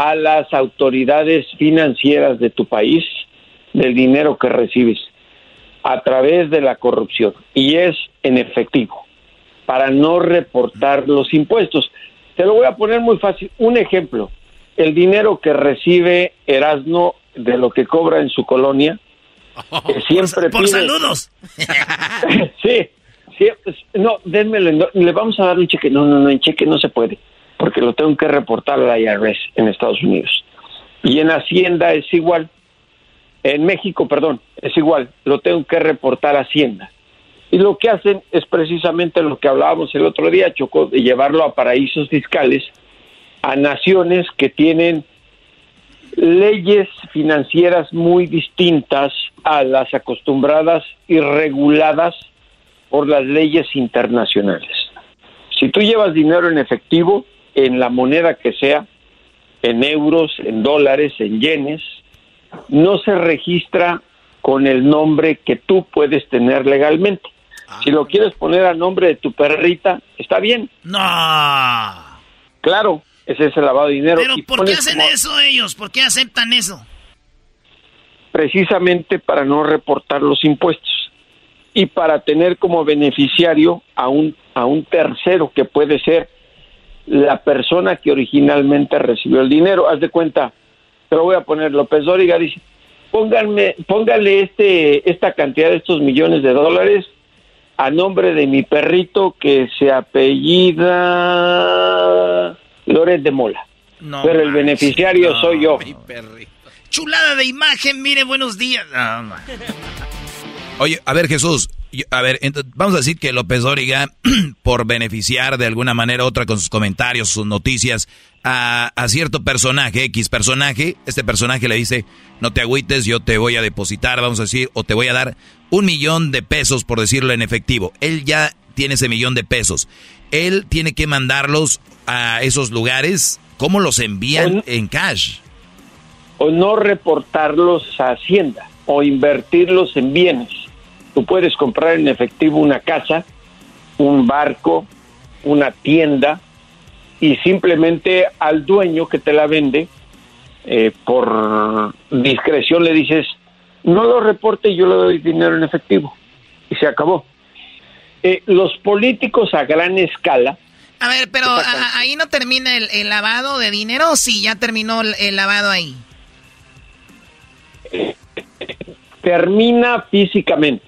A las autoridades financieras de tu país del dinero que recibes a través de la corrupción y es en efectivo para no reportar los impuestos. Te lo voy a poner muy fácil. Un ejemplo, el dinero que recibe Erasno de lo que cobra en su colonia, que *laughs* siempre Por pide- saludos. *laughs* sí, sí, pues, no, dénmelo, no, le vamos a dar un cheque. No, no, no, en cheque no se puede, porque lo tengo que reportar a la IRS en Estados Unidos. Y en Hacienda es igual. En México, perdón, es igual, lo tengo que reportar a Hacienda. Y lo que hacen es precisamente lo que hablábamos el otro día, Choco, de llevarlo a paraísos fiscales, a naciones que tienen leyes financieras muy distintas a las acostumbradas y reguladas por las leyes internacionales. Si tú llevas dinero en efectivo, en la moneda que sea, en euros, en dólares, en yenes, no se registra con el nombre que tú puedes tener legalmente. Si lo quieres poner a nombre de tu perrita, está bien. No. Claro, ese es el lavado de dinero. Pero ¿por qué hacen como- eso ellos? ¿Por qué aceptan eso? precisamente para no reportar los impuestos y para tener como beneficiario a un a un tercero que puede ser la persona que originalmente recibió el dinero. Haz de cuenta, te lo voy a poner, López Dóriga dice, pónganme, póngale este, esta cantidad de estos millones de dólares a nombre de mi perrito que se apellida Loret de Mola. No Pero el manches, beneficiario no, soy yo. Chulada de imagen, mire, buenos días. No. Oye, a ver Jesús, a ver, ent- vamos a decir que López Dóriga, *clears throat* por beneficiar de alguna manera u otra con sus comentarios, sus noticias, a, a cierto personaje, X personaje, este personaje le dice, no te agüites, yo te voy a depositar, vamos a decir, o te voy a dar un millón de pesos, por decirlo en efectivo. Él ya tiene ese millón de pesos. Él tiene que mandarlos a esos lugares. ¿Cómo los envían en cash? o no reportarlos a Hacienda o invertirlos en bienes. Tú puedes comprar en efectivo una casa, un barco, una tienda y simplemente al dueño que te la vende, eh, por discreción le dices, no lo reporte, yo le doy dinero en efectivo. Y se acabó. Eh, los políticos a gran escala, A ver, pero a- ahí no termina el, el lavado de dinero o sí, ya terminó el, el lavado ahí. termina físicamente.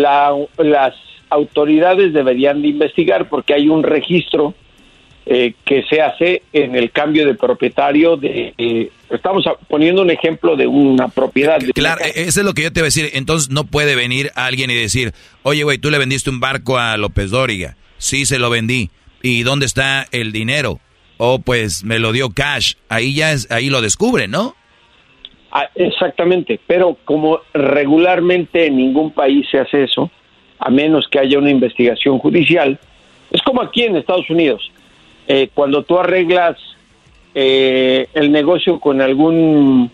La- las autoridades deberían de investigar porque hay un registro eh, que se hace en el cambio de propietario de... eh, estamos poniendo un ejemplo de una propiedad. Claro, e- eso es lo que yo te iba a decir. Entonces no puede venir alguien y decir, oye, güey, tú le vendiste un barco a López Dóriga. Sí, se lo vendí. ¿Y dónde está el dinero? Oh, pues me lo dio cash. Ahí ya es, ahí lo descubre, ¿no? Ah, exactamente, pero como regularmente en ningún país se hace eso, a menos que haya una investigación judicial, es como aquí en Estados Unidos. Eh, cuando tú arreglas eh, el negocio con algún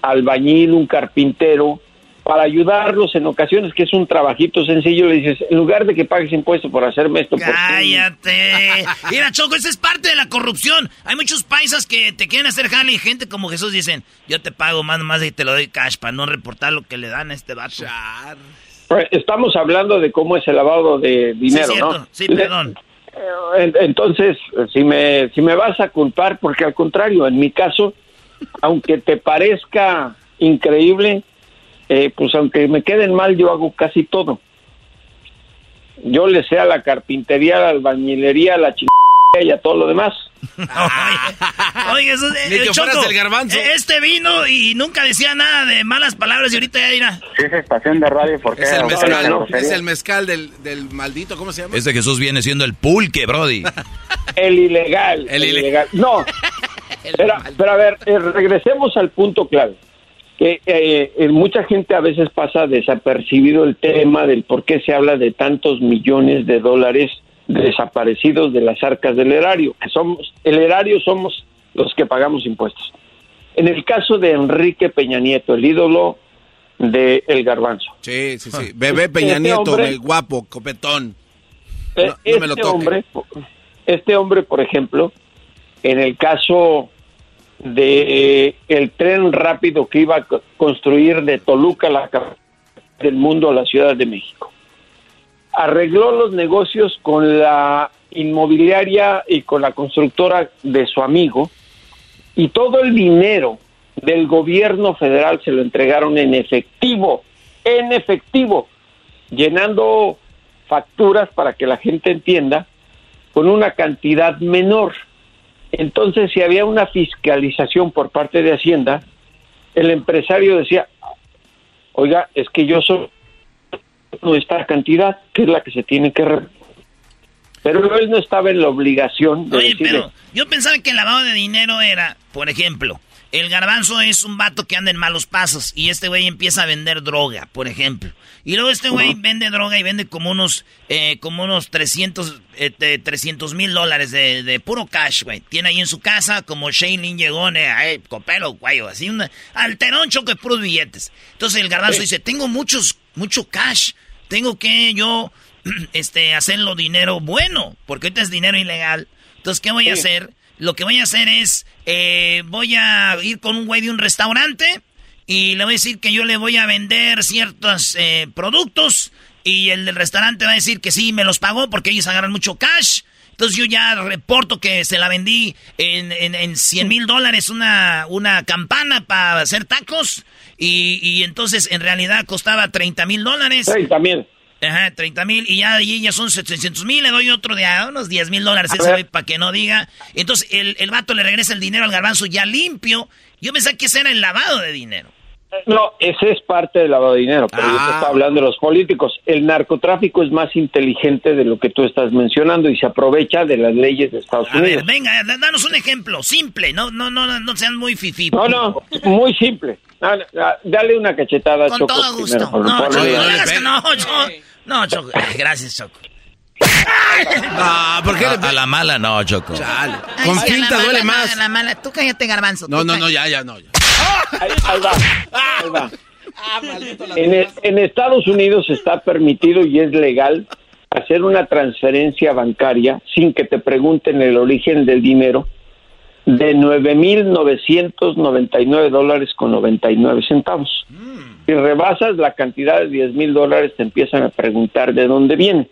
albañil, un carpintero, para ayudarlos en ocasiones, que es un trabajito sencillo, le dices, en lugar de que pagues impuestos por hacerme esto, por Cállate. *laughs* Mira, Choco, esa es parte de la corrupción. Hay muchos paisas que te quieren hacer jale y gente como Jesús dicen, yo te pago más nomás y te lo doy cash para no reportar lo que le dan a este vato. Pues, Estamos hablando de cómo es el lavado de dinero, cierto. ¿no? Sí, perdón. Eh, en- Entonces, si me, si me vas a culpar, porque al contrario, en mi caso, aunque te parezca increíble, eh, pues aunque me queden mal, yo hago casi todo. Yo le sé a la carpintería, a la albañilería, a la chingada y a todo lo demás. *laughs* Oye, eso eh, Ni que Choco, fueras el garbanzo. eh, Este vino y nunca decía nada de malas palabras y ahorita ya dirá. Si es estación de radio, ¿por qué? Es el mezcal. Es el mezcal del, del maldito, ¿cómo se llama? Este Jesús viene siendo el pulque, Brody. *laughs* El ilegal. El, ilegal. No. *laughs* pero, pero a ver, eh, regresemos al punto clave. Que eh, eh, mucha gente a veces pasa desapercibido el tema del por qué se habla de tantos millones de dólares desaparecidos de las arcas del erario. Que somos, el erario somos los que pagamos impuestos. En el caso de Enrique Peña Nieto, el ídolo de El Garbanzo. Sí, sí, sí. Bebé Peña Este Nieto, hombre- el guapo, copetón. Eh, No, no me lo este hombre, este hombre, por ejemplo, en el caso de eh, el tren rápido que iba a co- construir de Toluca, la capital del mundo, a la Ciudad de México, arregló los negocios con la inmobiliaria y con la constructora de su amigo y todo el dinero del gobierno federal se lo entregaron en efectivo, en efectivo, llenando facturas para que la gente entienda con una cantidad menor. Entonces, si había una fiscalización por parte de Hacienda, el empresario decía, oiga, es que yo soy esta cantidad, que es la que se tiene que... re- Pero él no estaba en la obligación de Oye, decirle, pero yo pensaba que el lavado de dinero era, por ejemplo, el garbanzo es un vato que anda en malos pasos y este güey empieza a vender droga, por ejemplo. Y luego este güey vende droga y vende como unos, eh, como unos 300 mil dólares de, de puro cash, güey. Tiene ahí en su casa como Shailene llegó, eh, copelo, güey, así, un alterón choque de puros billetes. Entonces el garbanzo dice, tengo muchos, mucho cash, tengo que yo, *clears throat* este, hacerlo dinero bueno, porque ahorita es dinero ilegal. Entonces, ¿qué voy a hacer? Lo que voy a hacer es, eh, voy a ir con un güey de un restaurante y le voy a decir que yo le voy a vender ciertos eh, productos y el del restaurante va a decir que sí, me los pagó porque ellos agarran mucho cash. Entonces yo ya reporto que se la vendí en, en, en 100 mil dólares una, una campana para hacer tacos y, y entonces en realidad costaba 30 mil dólares. 30 mil. Ajá, 30 mil y ya, y ya son 700 mil, le doy otro de a unos 10 mil dólares ese güey para que no diga. Entonces el, el vato le regresa el dinero al garbanzo ya limpio. Yo pensé que ese era el lavado de dinero. No, ese es parte del lavado de dinero, pero yo te Ah. estaba hablando de los políticos. El narcotráfico es más inteligente de lo que tú estás mencionando y se aprovecha de las leyes de Estados A ver, Unidos. venga, da- danos un ejemplo, simple, no, no, no, no sean muy fifí. No, no, muy simple. Ah, ah, Dale una cachetada a Con Choco todo primero, gusto. por No. Choco, no, no, Choco. No, Choco. Ay, Gracias, Choco. *laughs* No, ¿por qué a, le a la mala no, Choco. Ay, Con sí, a la finta mala, duele más. a la mala. Tú cállate, garbanzo. No, no, no, ya, ya, no. ya. Ahí, ahí va, ahí va. En, el- en Estados Unidos está permitido y es legal hacer una transferencia bancaria sin que te pregunten el origen del dinero de 9.999 dólares con 99 centavos. Si rebasas la cantidad de 10 mil dólares te empiezan a preguntar de dónde viene.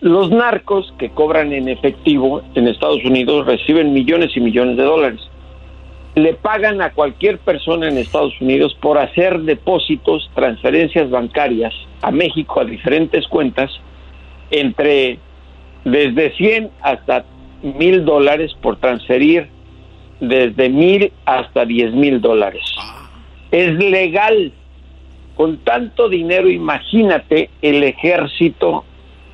Los narcos que cobran en efectivo en Estados Unidos reciben millones y millones de dólares le pagan a cualquier persona en Estados Unidos por hacer depósitos, transferencias bancarias a México a diferentes cuentas entre desde 100 hasta mil dólares por transferir desde mil hasta 10 mil dólares. Es legal. Con tanto dinero, imagínate el ejército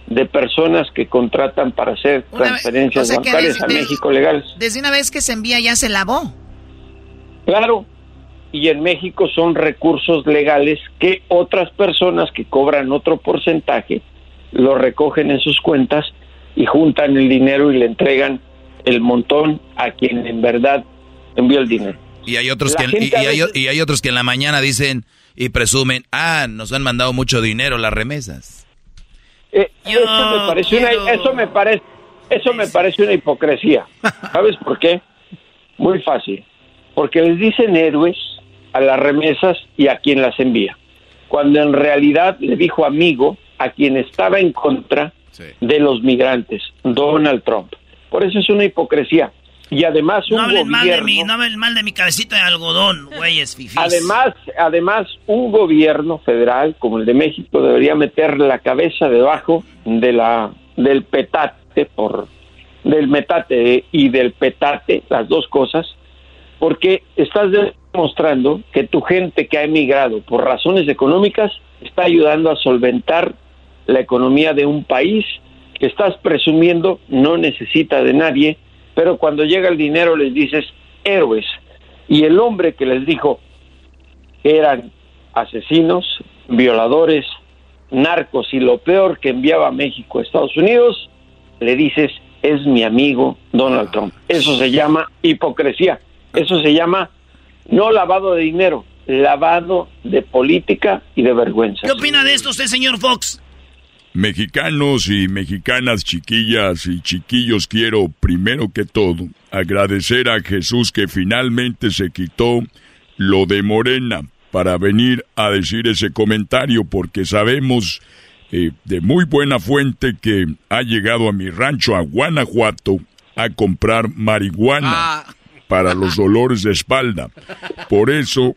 de personas que contratan para hacer vez- transferencias o sea que bancarias desde- a México legales. Desde una vez que se envía ya se lavó. Claro, y en México son recursos legales que otras personas que cobran otro porcentaje lo recogen en sus cuentas y juntan el dinero y le entregan el montón a quien en verdad envió el dinero. Y hay otros La que y, y hay, veces- y hay otros que en la mañana dicen y presumen, ah, nos han mandado mucho dinero las remesas. Eh, eso me parece una, eso me parece eso me parece una hipocresía. ¿Sabes por qué? Muy fácil. Porque les dicen héroes a las remesas y a quien las envía. Cuando en realidad le dijo amigo a quien estaba en contra de los migrantes, Donald Trump. Por eso es una hipocresía. Y además un No hablen mal de gobierno... mi, no hablen mal de mi cabecita de algodón, güeyes fifís. Además, además, un gobierno federal como el de México debería meter la cabeza debajo de la del petate por del metate y del petate, las dos cosas, porque estás demostrando que tu gente que ha emigrado por razones económicas está ayudando a solventar la economía de un país que estás presumiendo no necesita de nadie, pero cuando llega el dinero les dices héroes. Y el hombre que les dijo eran asesinos, violadores, narcos y lo peor que enviaba a México a Estados Unidos, le dices es mi amigo Donald Trump. Eso se llama hipocresía. Eso se llama no lavado de dinero, lavado de política y de vergüenza. ¿Qué opina de esto usted, señor Fox? Mexicanos y mexicanas, chiquillas y chiquillos, quiero primero que todo agradecer a Jesús que finalmente se quitó lo de Morena para venir a decir ese comentario porque sabemos eh, de muy buena fuente que ha llegado a mi rancho a Guanajuato a comprar marihuana para los dolores de espalda. Por eso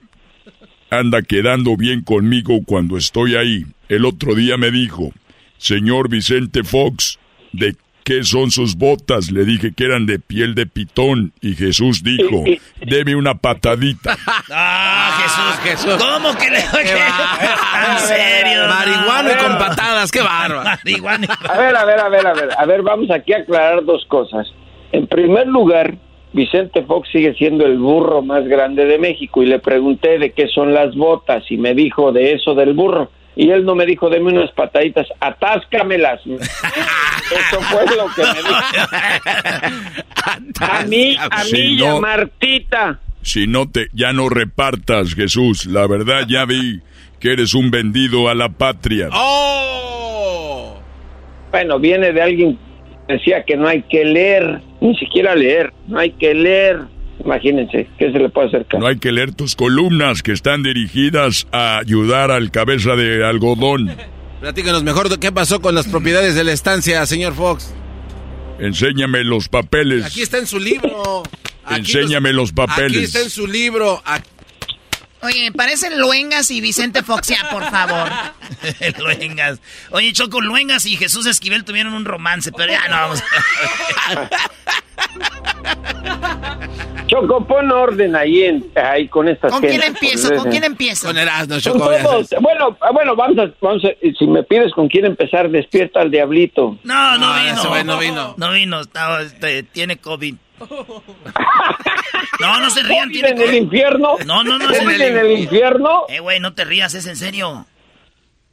anda quedando bien conmigo cuando estoy ahí. El otro día me dijo, señor Vicente Fox, ¿de qué son sus botas? Le dije que eran de piel de pitón y Jesús dijo, deme una patadita. *laughs* Ah, Jesús. ¿Cómo que le *laughs* En serio. Marihuana y con patadas, qué bárbaro. Marihuana. A ver, a ver, a ver, a ver. A ver, vamos aquí a aclarar dos cosas. En primer lugar, Vicente Fox sigue siendo el burro más grande de México y le pregunté de qué son las botas y me dijo de eso del burro. Y él no me dijo, deme unas pataditas, atáscamelas. *laughs* Eso fue lo que me dijo. A mí, a Si mí y a no- Martita. Si no te, ya no repartas, Jesús. La verdad ya vi que eres un vendido a la patria. ¡Oh! Bueno, viene de alguien decía que no hay que leer, ni siquiera leer, no hay que leer. Imagínense, ¿qué se le puede hacer caso? No hay que leer tus columnas que están dirigidas a ayudar al cabeza de algodón. *laughs* Platícanos mejor de qué pasó con las propiedades de la estancia, señor Fox. Enséñame los papeles. Aquí está en su libro. Aquí Enséñame los papeles. Aquí está en su libro. Aquí- Oye, parecen Luengas y Vicente Fox, ya, por favor. *laughs* Luengas. Oye, Choco, Luengas y Jesús Esquivel tuvieron un romance, pero ya no vamos. *laughs* Choco, pon orden ahí, en, ahí con estas ¿Con quién empiezo? ¿Con quién empiezo? Con Erasmo, Choco. Bueno, ah, bueno, vamos a, vamos a- si me pides con quién empezar, despierta al diablito. No, no No, vino. no vino. No vino, estaba, este, tiene COVID. *laughs* No, no se rían, ¿Vive tiene en el infierno? No, no, no, es en ¿Vive el, en el infierno? Eh, güey, no te rías, es en serio.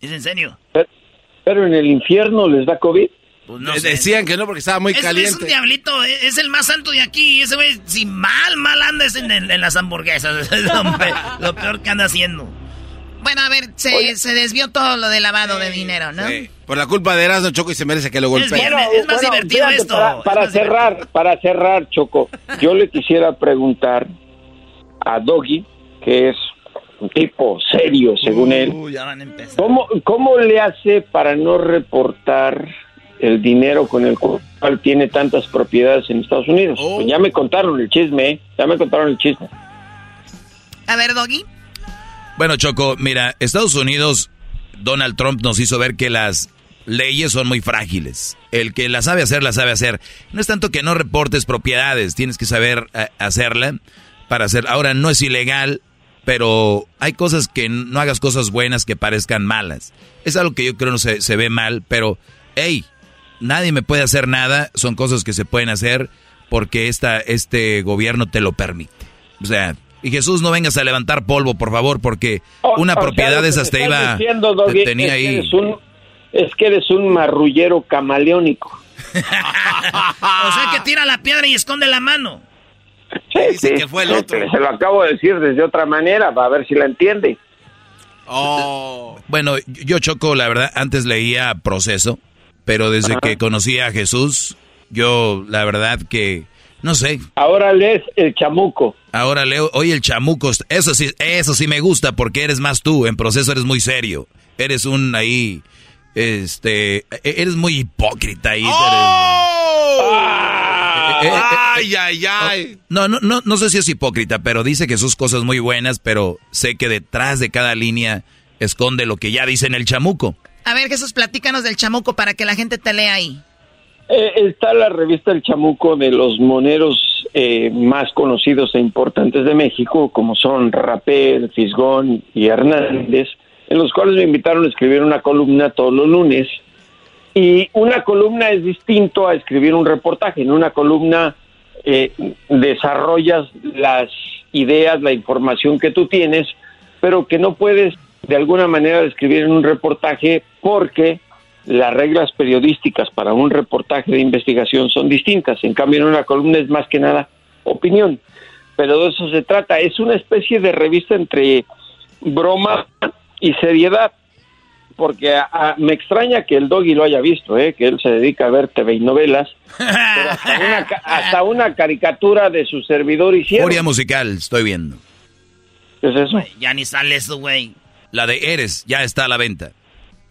Es en serio. Pero, pero en el infierno les da COVID. Pues no sé. Decían que no porque estaba muy Es, es caliente. un diablito, es, es el más santo de aquí. Ese güey, si mal, mal anda es en, en- en las hamburguesas. *laughs* Es lo, lo peor que anda haciendo. Bueno, a ver, se, se desvió todo lo de lavado de dinero, ¿no? Sí. Por la culpa de Erasmo, Choco, y se merece que lo golpeen. bien. Es más divertido fíjate, esto, Para, cerrar, para cerrar, Choco, yo le quisiera preguntar a Doggy, que es un tipo serio, según él, Uy, ya van a empezar. ¿cómo, ¿cómo le hace para no reportar el dinero con el cual tiene tantas propiedades en Estados Unidos? Oh. Pues ya me contaron el chisme, ¿eh? ya me contaron el chisme. A ver, Doggy. Bueno, Choco, mira, Estados Unidos, Donald Trump nos hizo ver que las leyes son muy frágiles. El que la sabe hacer, la sabe hacer. No es tanto que no reportes propiedades, tienes que saber eh, hacerla para hacer. Ahora, no es ilegal, pero hay cosas que no hagas cosas buenas que parezcan malas. Es algo que yo creo no se, se ve mal, pero, hey, nadie me puede hacer nada. Son cosas que se pueden hacer porque esta, este gobierno te lo permite. O sea, y Jesús, no vengas a levantar polvo, por favor, porque O- una o sea, propiedad de esas te iba. diciendo, Doggy, tenía es que ahí. eres un- es que eres un marrullero camaleónico. *laughs* O sea que tira la piedra y esconde la mano. Sí, Dice sí, que fue el otro. Se lo acabo de decir desde otra manera, para ver si la entiende. Oh. Bueno, yo Choco, la verdad, antes leía Proceso, pero desde que conocí a Jesús, yo, la verdad que, no sé, Ahora lees el chamuco. ahora leo, oye, el chamuco, eso sí, eso sí me gusta, porque eres más tú, en Proceso eres muy serio, eres un ahí, este, e- eres muy hipócrita ahí. Eh, eh, eh, Ay, ay, ay. No, no, no, no sé si es hipócrita, pero dice que sus cosas muy buenas, pero sé que detrás de cada línea esconde lo que ya dice en el chamuco. A ver, Jesús, platícanos del chamuco para que la gente te lea ahí. Eh, está la revista El Chamuco de los moneros eh, más conocidos e importantes de México, como son Rapel, Fisgón y Hernández, en los cuales me invitaron a escribir una columna todos los lunes. Y una columna es distinto a escribir un reportaje. En una columna eh, desarrollas las ideas, la información que tú tienes, pero que no puedes de alguna manera describir en un reportaje porque las reglas periodísticas para un reportaje de investigación son distintas. En cambio, en una columna es más que nada opinión. Pero de eso se trata. Es una especie de revista entre broma y seriedad. Porque a- a- me extraña que el doggy lo haya visto, ¿eh? que él se dedica a ver TV y novelas. Pero hasta una, ca- *laughs* hasta una caricatura de su servidor hicieron. Furia musical, estoy viendo. ¿Qué es eso? Ya ni sale eso, güey. La de Eres ya está a la venta.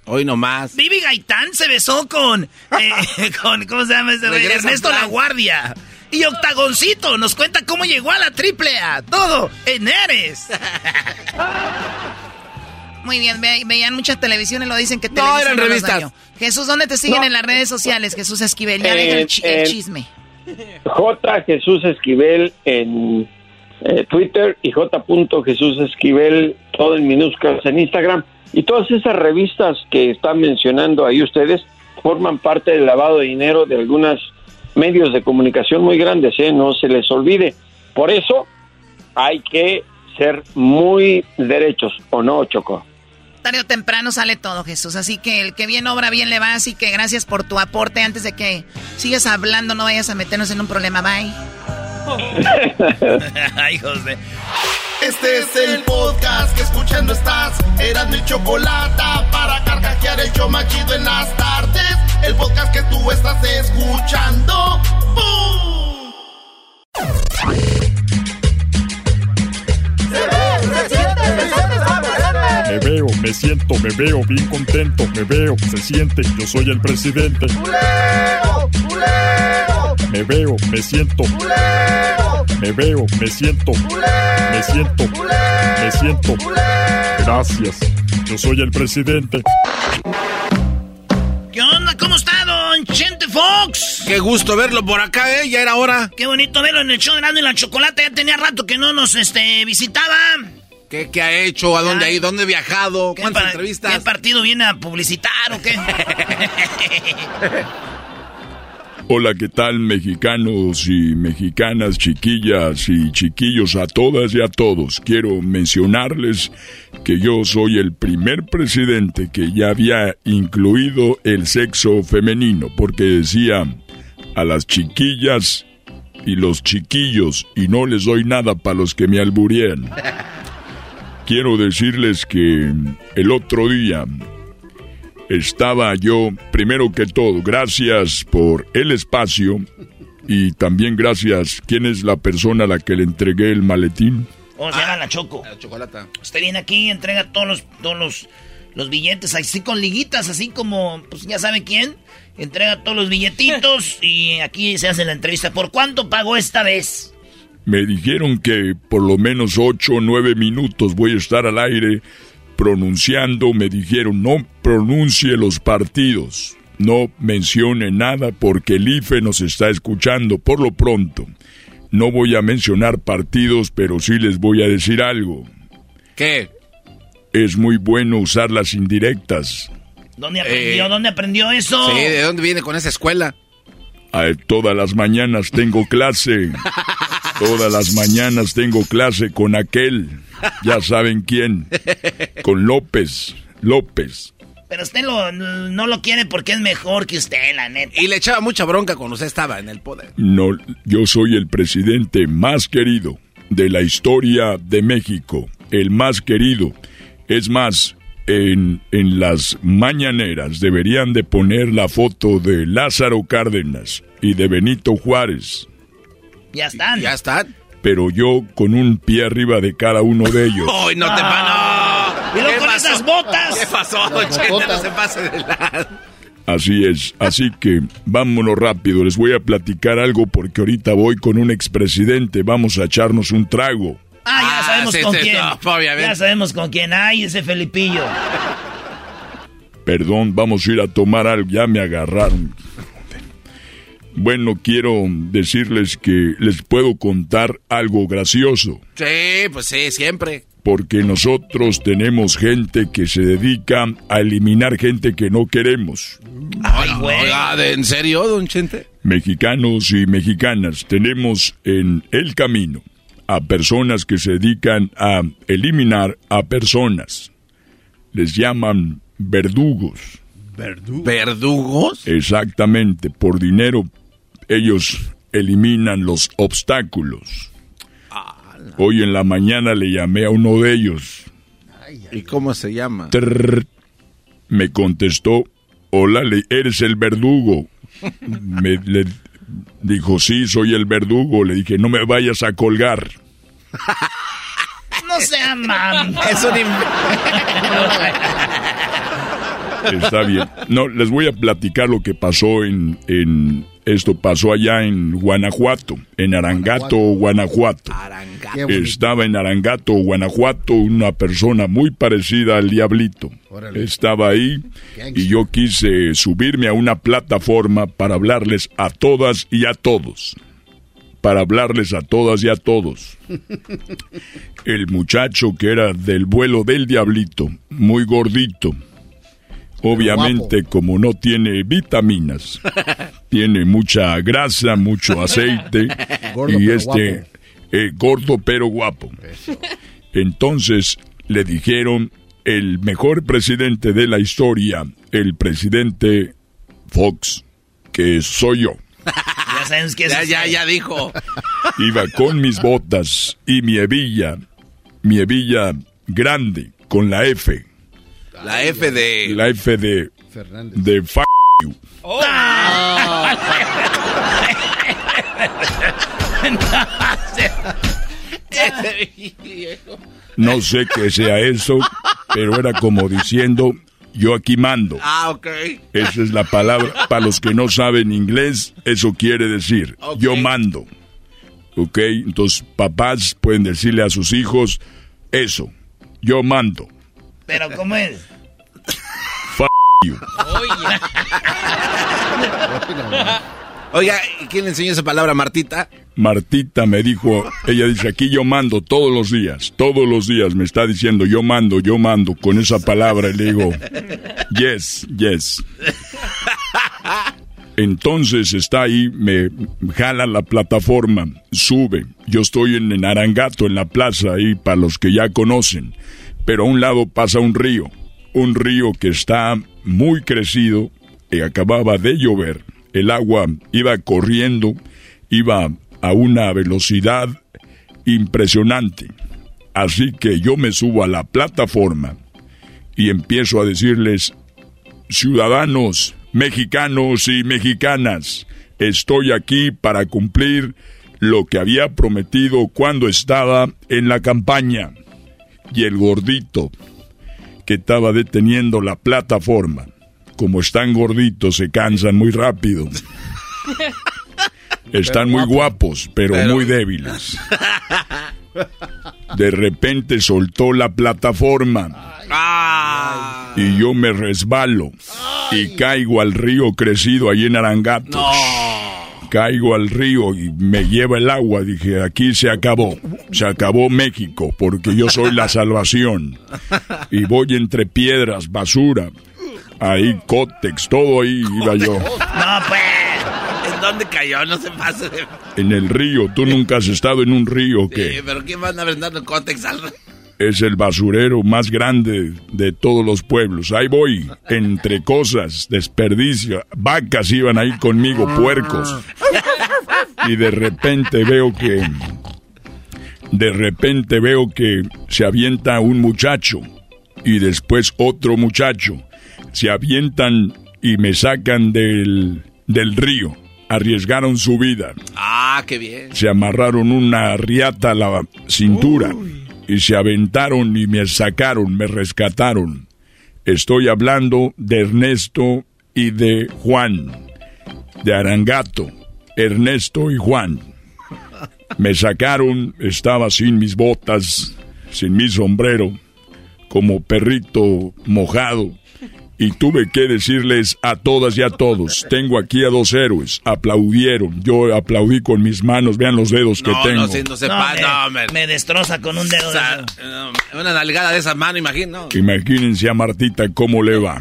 Hoy nomás. Vivi Gaitán se besó con, eh, *laughs* con ¿cómo se llama ese Ernesto. La Guardia. Y Octagoncito nos cuenta cómo llegó a la triple A. Todo en Eres. *laughs* Muy bien, ve- veían mucha televisión y lo dicen que No, Televisa eran los revistas. Jesús, ¿dónde te siguen No. en las redes sociales, Jesús Esquivel? Ya Eh, deja el, chi- el chisme. J. Jesús Esquivel en eh, Twitter y J. Jesús Esquivel, todo en minúsculas en Instagram. Y todas esas revistas que están mencionando ahí ustedes forman parte del lavado de dinero de algunos medios de comunicación muy grandes, ¿eh? no se les olvide. Por eso hay que ser muy derechos, ¿o no, Choco? Tarde o temprano sale todo, Jesús. Así que el que bien obra, bien le va. Así que gracias por tu aporte. Antes de que sigas hablando, no vayas a meternos en un problema. Bye. *laughs* Ay, José. Este es el podcast que escuchando estás. Eran mi chocolate para carcajear el show machido en las tardes. El podcast que tú estás escuchando. ¡Bum! Me veo, me siento, me veo bien contento, me veo, se siente, yo soy el presidente. Me veo, me siento. Me veo, me siento. Me siento. Me siento. Gracias. Yo soy el presidente. ¿Qué onda? ¿Cómo está, don Chente Fox? Qué gusto verlo por acá, ¿eh? Ya era hora. Qué bonito verlo en el show de Nando y la Chocolate. Ya tenía rato que no nos este, visitaba. ¿Qué, ¿Qué, ha hecho? ¿A dónde ha ido? ¿Dónde ha viajado? ¿Cuántas entrevistas? ¿Qué partido viene a publicitar o qué? *laughs* Hola, ¿qué tal mexicanos y mexicanas, chiquillas y chiquillos, a todas y a todos? Quiero mencionarles que yo soy el primer presidente que ya había incluido el sexo femenino, porque decía a las chiquillas y los chiquillos y no les doy nada para los que me alburían. *laughs* Quiero decirles que el otro día estaba yo, primero que todo, gracias por el espacio y también gracias, ¿quién es la persona a la que le entregué el maletín? ¿Cómo se llama la Choco? La chocolata. Usted viene aquí y entrega todos los, todos los, los billetes, así con liguitas, así como, pues ya sabe quién. Entrega todos los billetitos *laughs* y aquí se hace la entrevista. ¿Por cuánto pagó esta vez? Me dijeron que por lo menos ocho o nueve minutos voy a estar al aire pronunciando, me dijeron no pronuncie los partidos, no mencione nada porque el IFE nos está escuchando por lo pronto. No voy a mencionar partidos, pero sí les voy a decir algo. ¿Qué? Es muy bueno usar las indirectas. ¿Dónde aprendió? Eh, ¿Dónde aprendió eso? Sí, ¿de dónde viene con esa escuela? Todas las mañanas tengo clase. Todas las mañanas tengo clase con aquel. Ya saben quién. Con López. López. Pero usted no lo quiere porque es mejor que usted, la neta. Y le echaba mucha bronca cuando usted estaba en el poder. No, yo soy el presidente más querido de la historia de México. El más querido. Es más, en, en las mañaneras deberían de poner la foto de Lázaro Cárdenas y de Benito Juárez. Ya están. Ya están. Pero yo con un pie arriba de cada uno de ellos. *laughs* ¡Ay, no te ah. ¡Y luego con esas botas! ¿Qué pasó, No se pase de lado. Así es, así que vámonos rápido, les voy a platicar algo porque ahorita voy con un expresidente, vamos a echarnos un trago. Ah, ya ah, sabemos con quién. ya sabemos con quién. Ay, ese Felipillo. Perdón, vamos a ir a tomar algo, ya me agarraron. Bueno, quiero decirles que les puedo contar algo gracioso. Sí, pues sí, siempre. Porque nosotros tenemos gente que se dedica a eliminar gente que no queremos. Ay, güey. ¿En serio, don Chente? Mexicanos y mexicanas, tenemos en el camino a personas que se dedican a eliminar a personas. Les llaman verdugos. ¿Verdugos? ¿Verdugos? Exactamente, por dinero ellos eliminan los obstáculos. Hoy en la mañana le llamé a uno de ellos. ¿Y cómo se llama? me contestó, hola, eres el verdugo. *laughs* me le dijo, sí, soy el verdugo. Le dije, no me vayas a colgar. *laughs* no sea man. Es un *laughs* Está bien. No, les voy a platicar lo que pasó en, en esto pasó allá en Guanajuato, en Arangato, Guanajuato. Estaba en Arangato, Guanajuato, una persona muy parecida al diablito. Estaba ahí y yo quise subirme a una plataforma para hablarles a todas y a todos. para hablarles a todas y a todos. *laughs* El muchacho que era del vuelo del diablito, muy gordito. Obviamente, como no tiene vitaminas, *laughs* tiene mucha grasa, mucho aceite *laughs* Gordo, y este eh, gordo pero guapo. Entonces le dijeron el mejor presidente de la historia, el presidente Fox, que soy yo. *laughs* Ya que Ya, ya, ya dijo. Iba con mis botas y mi hebilla, mi hebilla grande, con la F. La F de... La F de... Fernández. De f you. No sé qué sea eso, pero era como diciendo, yo aquí mando. Ah, ok. Esa es la palabra. Para los que no saben inglés, eso quiere decir, yo mando. ¿Ok? Entonces, papás pueden decirle a sus hijos eso, yo mando. Pero ¿cómo es? Oiga, ¿quién le enseñó esa palabra, Martita? Martita me dijo, ella dice, aquí yo mando todos los días, todos los días me está diciendo, yo mando, yo mando, con esa palabra y le digo, yes, yes. Entonces está ahí, me jala la plataforma, sube. Yo estoy en, en Arangato, en la plaza, ahí para los que ya conocen. Pero a un lado pasa un río, un río que está muy crecido y acababa de llover. El agua iba corriendo, iba a una velocidad impresionante. Así que yo me subo a la plataforma y empiezo a decirles, ciudadanos mexicanos y mexicanas, estoy aquí para cumplir lo que había prometido cuando estaba en la campaña. Y el gordito que estaba deteniendo la plataforma, como están gorditos, se cansan muy rápido. *laughs* Están muy guapos, pero, Pero- muy débiles. De repente soltó la plataforma. Y yo me resbalo. Y caigo al río crecido ahí en Arangato. Caigo al río y me lleva el agua. Dije, aquí se acabó. Se acabó México porque yo soy la *laughs* salvación. Y voy entre piedras, basura. Ahí, cótex, todo ahí iba yo. No, pues. ¿En dónde cayó? No se pase. En el río. ¿Tú nunca has estado en un río Sí, que pero ¿quién va a dando cótex al... es el basurero más grande de todos los pueblos? Ahí voy, entre cosas, desperdicio. Vacas iban ahí conmigo, puercos. Y de repente veo que... De repente veo que se avienta un muchacho y después otro muchacho. Se avientan y me sacan del, del río. Arriesgaron su vida. Ah, qué bien. Se amarraron una riata a la cintura y se aventaron y me sacaron, me rescataron. Estoy hablando de Ernesto y de Juan, de Arangato, Ernesto y Juan. Me sacaron, estaba sin mis botas, sin mi sombrero, como perrito mojado. Y tuve que decirles a todas y a todos, tengo aquí a dos héroes, aplaudieron, yo aplaudí con mis manos, vean los dedos que tengo. no, sí, no se No, pasa. me, No, hombre. me destroza con un dedo. O de sea, una nalgada de esa mano, imagino. Imagínense a Martita cómo le va.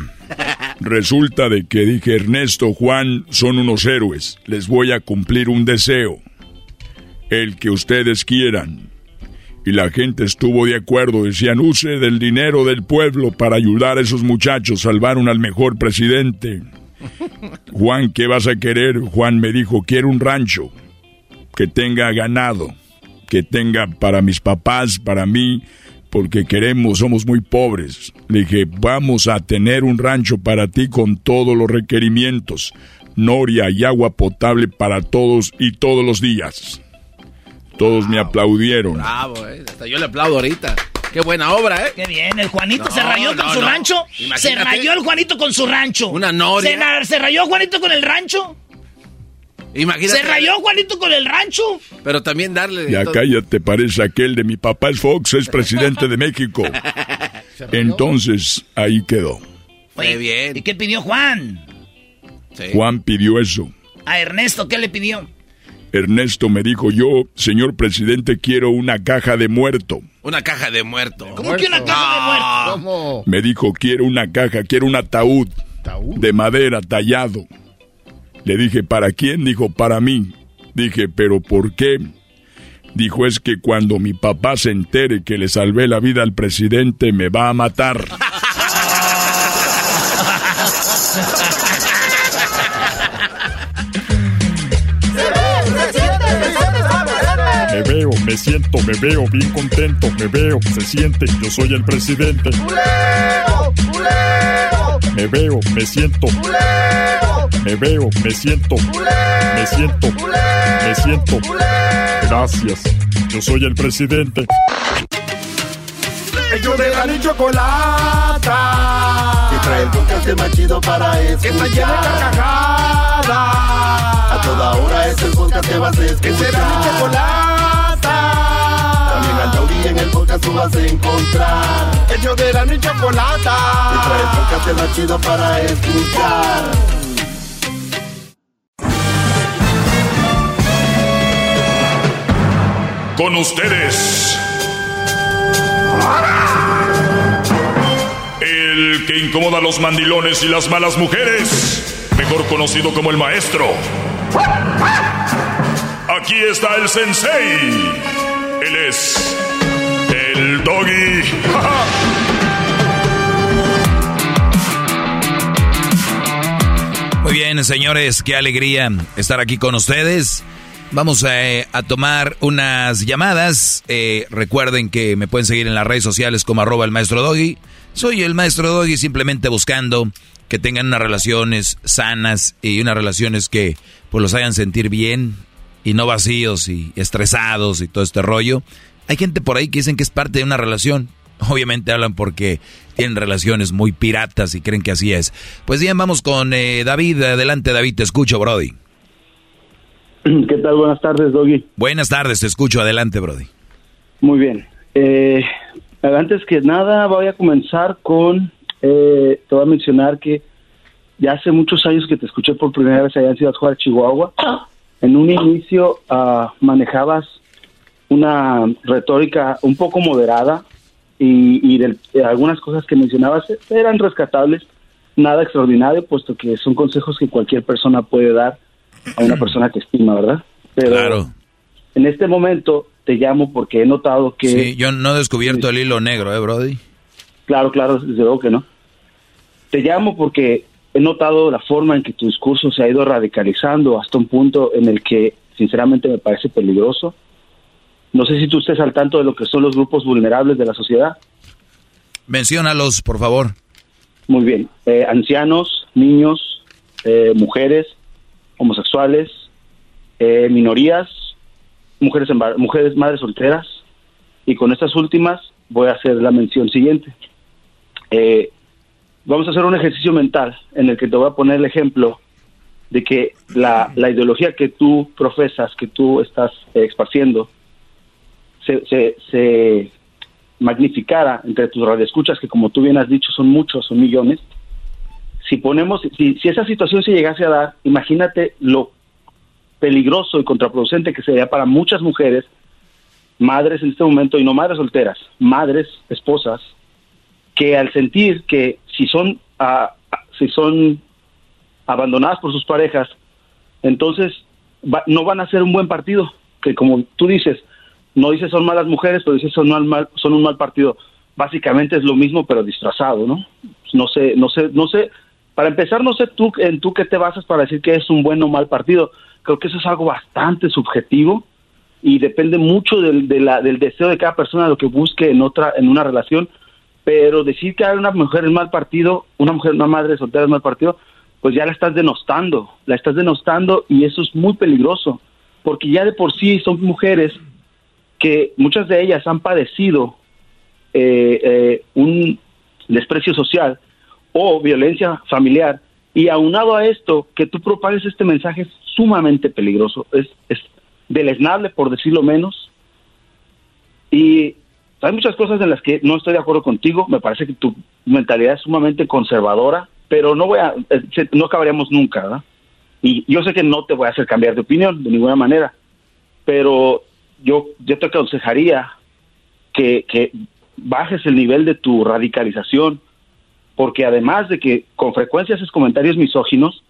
Resulta de que dije, Ernesto, Juan son unos héroes, les voy a cumplir un deseo, el que ustedes quieran. Y la gente estuvo de acuerdo, decían, use del dinero del pueblo para ayudar a esos muchachos, salvaron al mejor presidente. *laughs* Juan, ¿qué vas a querer? Juan me dijo, quiero un rancho que tenga ganado, que tenga para mis papás, para mí, porque queremos, somos muy pobres. Le dije, vamos a tener un rancho para ti con todos los requerimientos, noria y agua potable para todos y todos los días. Todos me aplaudieron. Bravo, eh. Hasta yo le aplaudo ahorita. Qué buena obra, ¿eh? Qué bien, el Juanito No, se rayó con su no. rancho. Imagínate. Se rayó el Juanito con su rancho. Una noria. Se, na- se rayó Juanito con el rancho. Imagínate. Se rayó Juanito con el rancho. Pero también darle... Ya todo- cállate, parece aquel de mi papá es Fox, es presidente de México. *laughs* Entonces, ahí quedó. Oye, bien. ¿Y qué pidió Juan? Juan pidió eso. A Ernesto, ¿qué le pidió? Ernesto me dijo, yo, señor presidente, quiero una caja de muerto. Una caja de muerto. ¿Cómo que una caja de muerto? ¿Cómo? Me dijo, quiero una caja, quiero un ataúd de madera tallado. Le dije, ¿para quién? Dijo, para mí. Dije, ¿pero por qué? Dijo, es que cuando mi papá se entere que le salvé la vida al presidente, me va a matar. *laughs* veo, me siento, me veo bien contento, me veo, se siente, yo soy el presidente. Me veo, me siento. Me veo, me siento. Me siento. Me siento. Gracias. Yo soy el presidente. Ellos de la chocolata. Que trae el podcast más chido para escuchar. Que está llena de carcajadas. A toda hora es el podcast que vas a escuchar. Que será mi chocolata. En el podcast tú vas a encontrar. Ellos de la ni chocolata. Que trae el podcast más chido para escuchar. Con ustedes. El que incomoda a los mandilones y las malas mujeres. Mejor conocido como el maestro. Aquí está el sensei. Él es doggy. *laughs* Muy bien, señores, qué alegría estar aquí con ustedes. Vamos a, eh, tomar unas llamadas. Eh, recuerden que me pueden seguir en las redes sociales como arroba el maestro Doggy. Soy el maestro Doggy simplemente buscando que tengan unas relaciones sanas y unas relaciones que pues los hagan sentir bien y no vacíos y estresados y todo este rollo. Hay gente por ahí que dicen que es parte de una relación. Obviamente hablan porque tienen relaciones muy piratas y creen que así es. Pues bien, vamos con eh, David. Adelante, David, te escucho, Brody. *clears throat* ¿Qué tal? Buenas tardes, Doggy. Buenas tardes, te escucho. Adelante, Brody. Muy bien. Eh, antes que nada, voy a comenzar con. Eh, te voy a mencionar que ya hace muchos años que te escuché por primera vez allá en Ciudad Juárez, Chihuahua. En un inicio ah, manejabas una retórica un poco moderada y, y de algunas cosas que mencionabas eran rescatables, nada extraordinario, puesto que son consejos que cualquier persona puede dar a una *clears throat* persona que estima, ¿verdad? Pero Claro. en este momento te llamo porque he notado que... Sí, yo no he descubierto el hilo negro, ¿eh, Brody? Claro, claro, desde luego que no. Te llamo porque he notado la forma en que tu discurso se ha ido radicalizando hasta un punto en el que sinceramente me parece peligroso. No sé si tú estés al tanto de lo que son los grupos vulnerables de la sociedad. Menciónalos, por favor. Muy bien. Eh, ancianos, niños, eh, mujeres, homosexuales, eh, minorías, mujeres, mujeres madres solteras. Y con estas últimas voy a hacer la mención siguiente. Eh, vamos a hacer un ejercicio mental en el que te voy a poner el ejemplo de que la, la ideología que tú profesas, que tú estás esparciendo, se, se, magnificara entre tus radioescuchas, que como tú bien has dicho son muchos, son millones, si ponemos, si, esa situación se llegase a dar, imagínate lo peligroso y contraproducente que sería para muchas mujeres, madres en este momento, y no madres solteras, madres, esposas, que al sentir que si son, ah, si son abandonadas por sus parejas, entonces no van a ser un buen partido, que como tú dices, no dices son malas mujeres, pero dices son, mal, son un mal partido. Básicamente es lo mismo, pero disfrazado, ¿no? No sé, no sé, no sé. Para empezar, no sé tú en tú qué te basas para decir que es un buen o mal partido. Creo que eso es algo bastante subjetivo y depende mucho del, de la- del deseo de cada persona lo que busque en otra, en una relación. Pero decir que hay una mujer es mal partido, una mujer, una madre soltera es mal partido, pues ya la estás denostando, la estás denostando y eso es muy peligroso, porque ya de por sí son mujeres que muchas de ellas han padecido eh, eh, un desprecio social o violencia familiar y aunado a esto que tú propagues este mensaje es sumamente peligroso, es, es deleznable por decirlo menos y hay muchas cosas en las que no estoy de acuerdo contigo, me parece que tu mentalidad es sumamente conservadora, pero no voy a, eh, no acabaríamos nunca, ¿verdad? Y yo sé que no te voy a hacer cambiar de opinión de ninguna manera, pero yo, yo te aconsejaría que, que bajes el nivel de tu radicalización, porque además de que con frecuencia haces comentarios misóginos,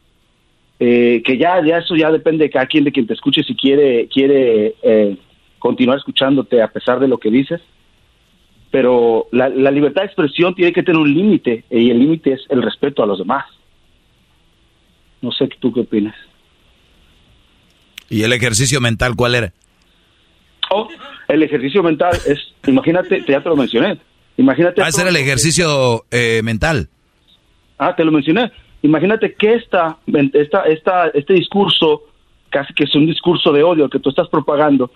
eh, que ya, ya eso ya depende de cada quien, de quien te escuche, si quiere, quiere eh, continuar escuchándote a pesar de lo que dices, pero la, la libertad de expresión tiene que tener un límite, y el límite es el respeto a los demás. No sé tú qué opinas. ¿Y el ejercicio mental cuál era? Oh, el ejercicio mental es, imagínate, ya te lo mencioné. Imagínate. Va a ser el ejercicio eh, mental. Ah, te lo mencioné. Imagínate que esta, esta, esta, este discurso, casi que es un discurso de odio que tú estás propagando,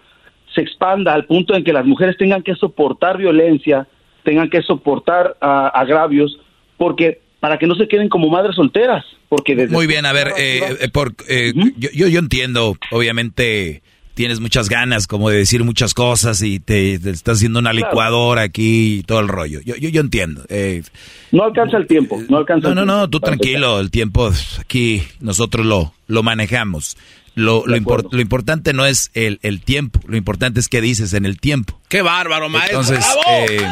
se expanda al punto en que las mujeres tengan que soportar violencia, tengan que soportar ah, agravios, porque para que no se queden como madres solteras. Porque Muy bien, a ver, eh, eh, por, eh, yo, yo, yo entiendo, obviamente tienes muchas ganas como de decir muchas cosas y te, estás haciendo una licuadora aquí y todo el rollo. Yo, yo, yo entiendo. Eh, no alcanza el tiempo, no alcanza No, no, no, tú tranquilo, el tiempo aquí nosotros lo, lo manejamos. Lo, lo, lo, importante no es el, el, tiempo, lo importante es qué dices en el tiempo. ¡Qué bárbaro, maestro! Entonces, eh,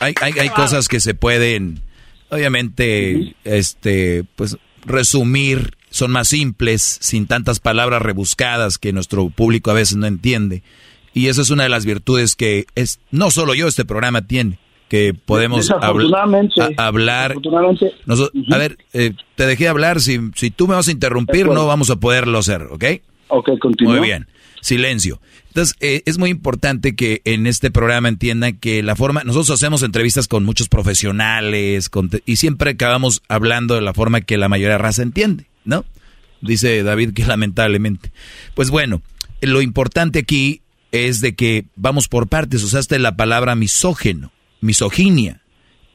hay, hay, hay cosas que se pueden, obviamente, este, pues resumir son más simples, sin tantas palabras rebuscadas que nuestro público a veces no entiende. Y esa es una de las virtudes que es no solo yo este programa tiene, que podemos hablar. A ver, eh, te dejé hablar, si, si tú me vas a interrumpir no vamos a poderlo hacer, ¿ok? Ok, continúa. Muy bien, silencio. Entonces, eh, es muy importante que en este programa entiendan que la forma, nosotros hacemos entrevistas con muchos profesionales y siempre acabamos hablando de la forma que la mayoría de raza entiende. ¿No? Dice David que lamentablemente. Pues bueno, lo importante aquí es de que vamos por partes. Usaste la palabra misógeno, misoginia,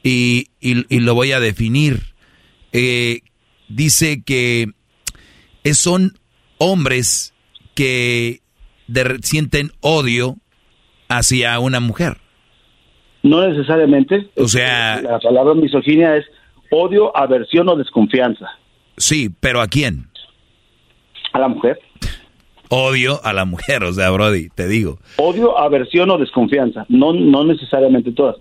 y, y, lo voy a definir. Eh, dice que son hombres que sienten odio hacia una mujer. No necesariamente. O sea, la palabra misoginia es odio, aversión o desconfianza. Sí, pero ¿a quién? A la mujer. Odio a la mujer, o sea, Brody, te digo. Odio, aversión o desconfianza, no, no necesariamente todas.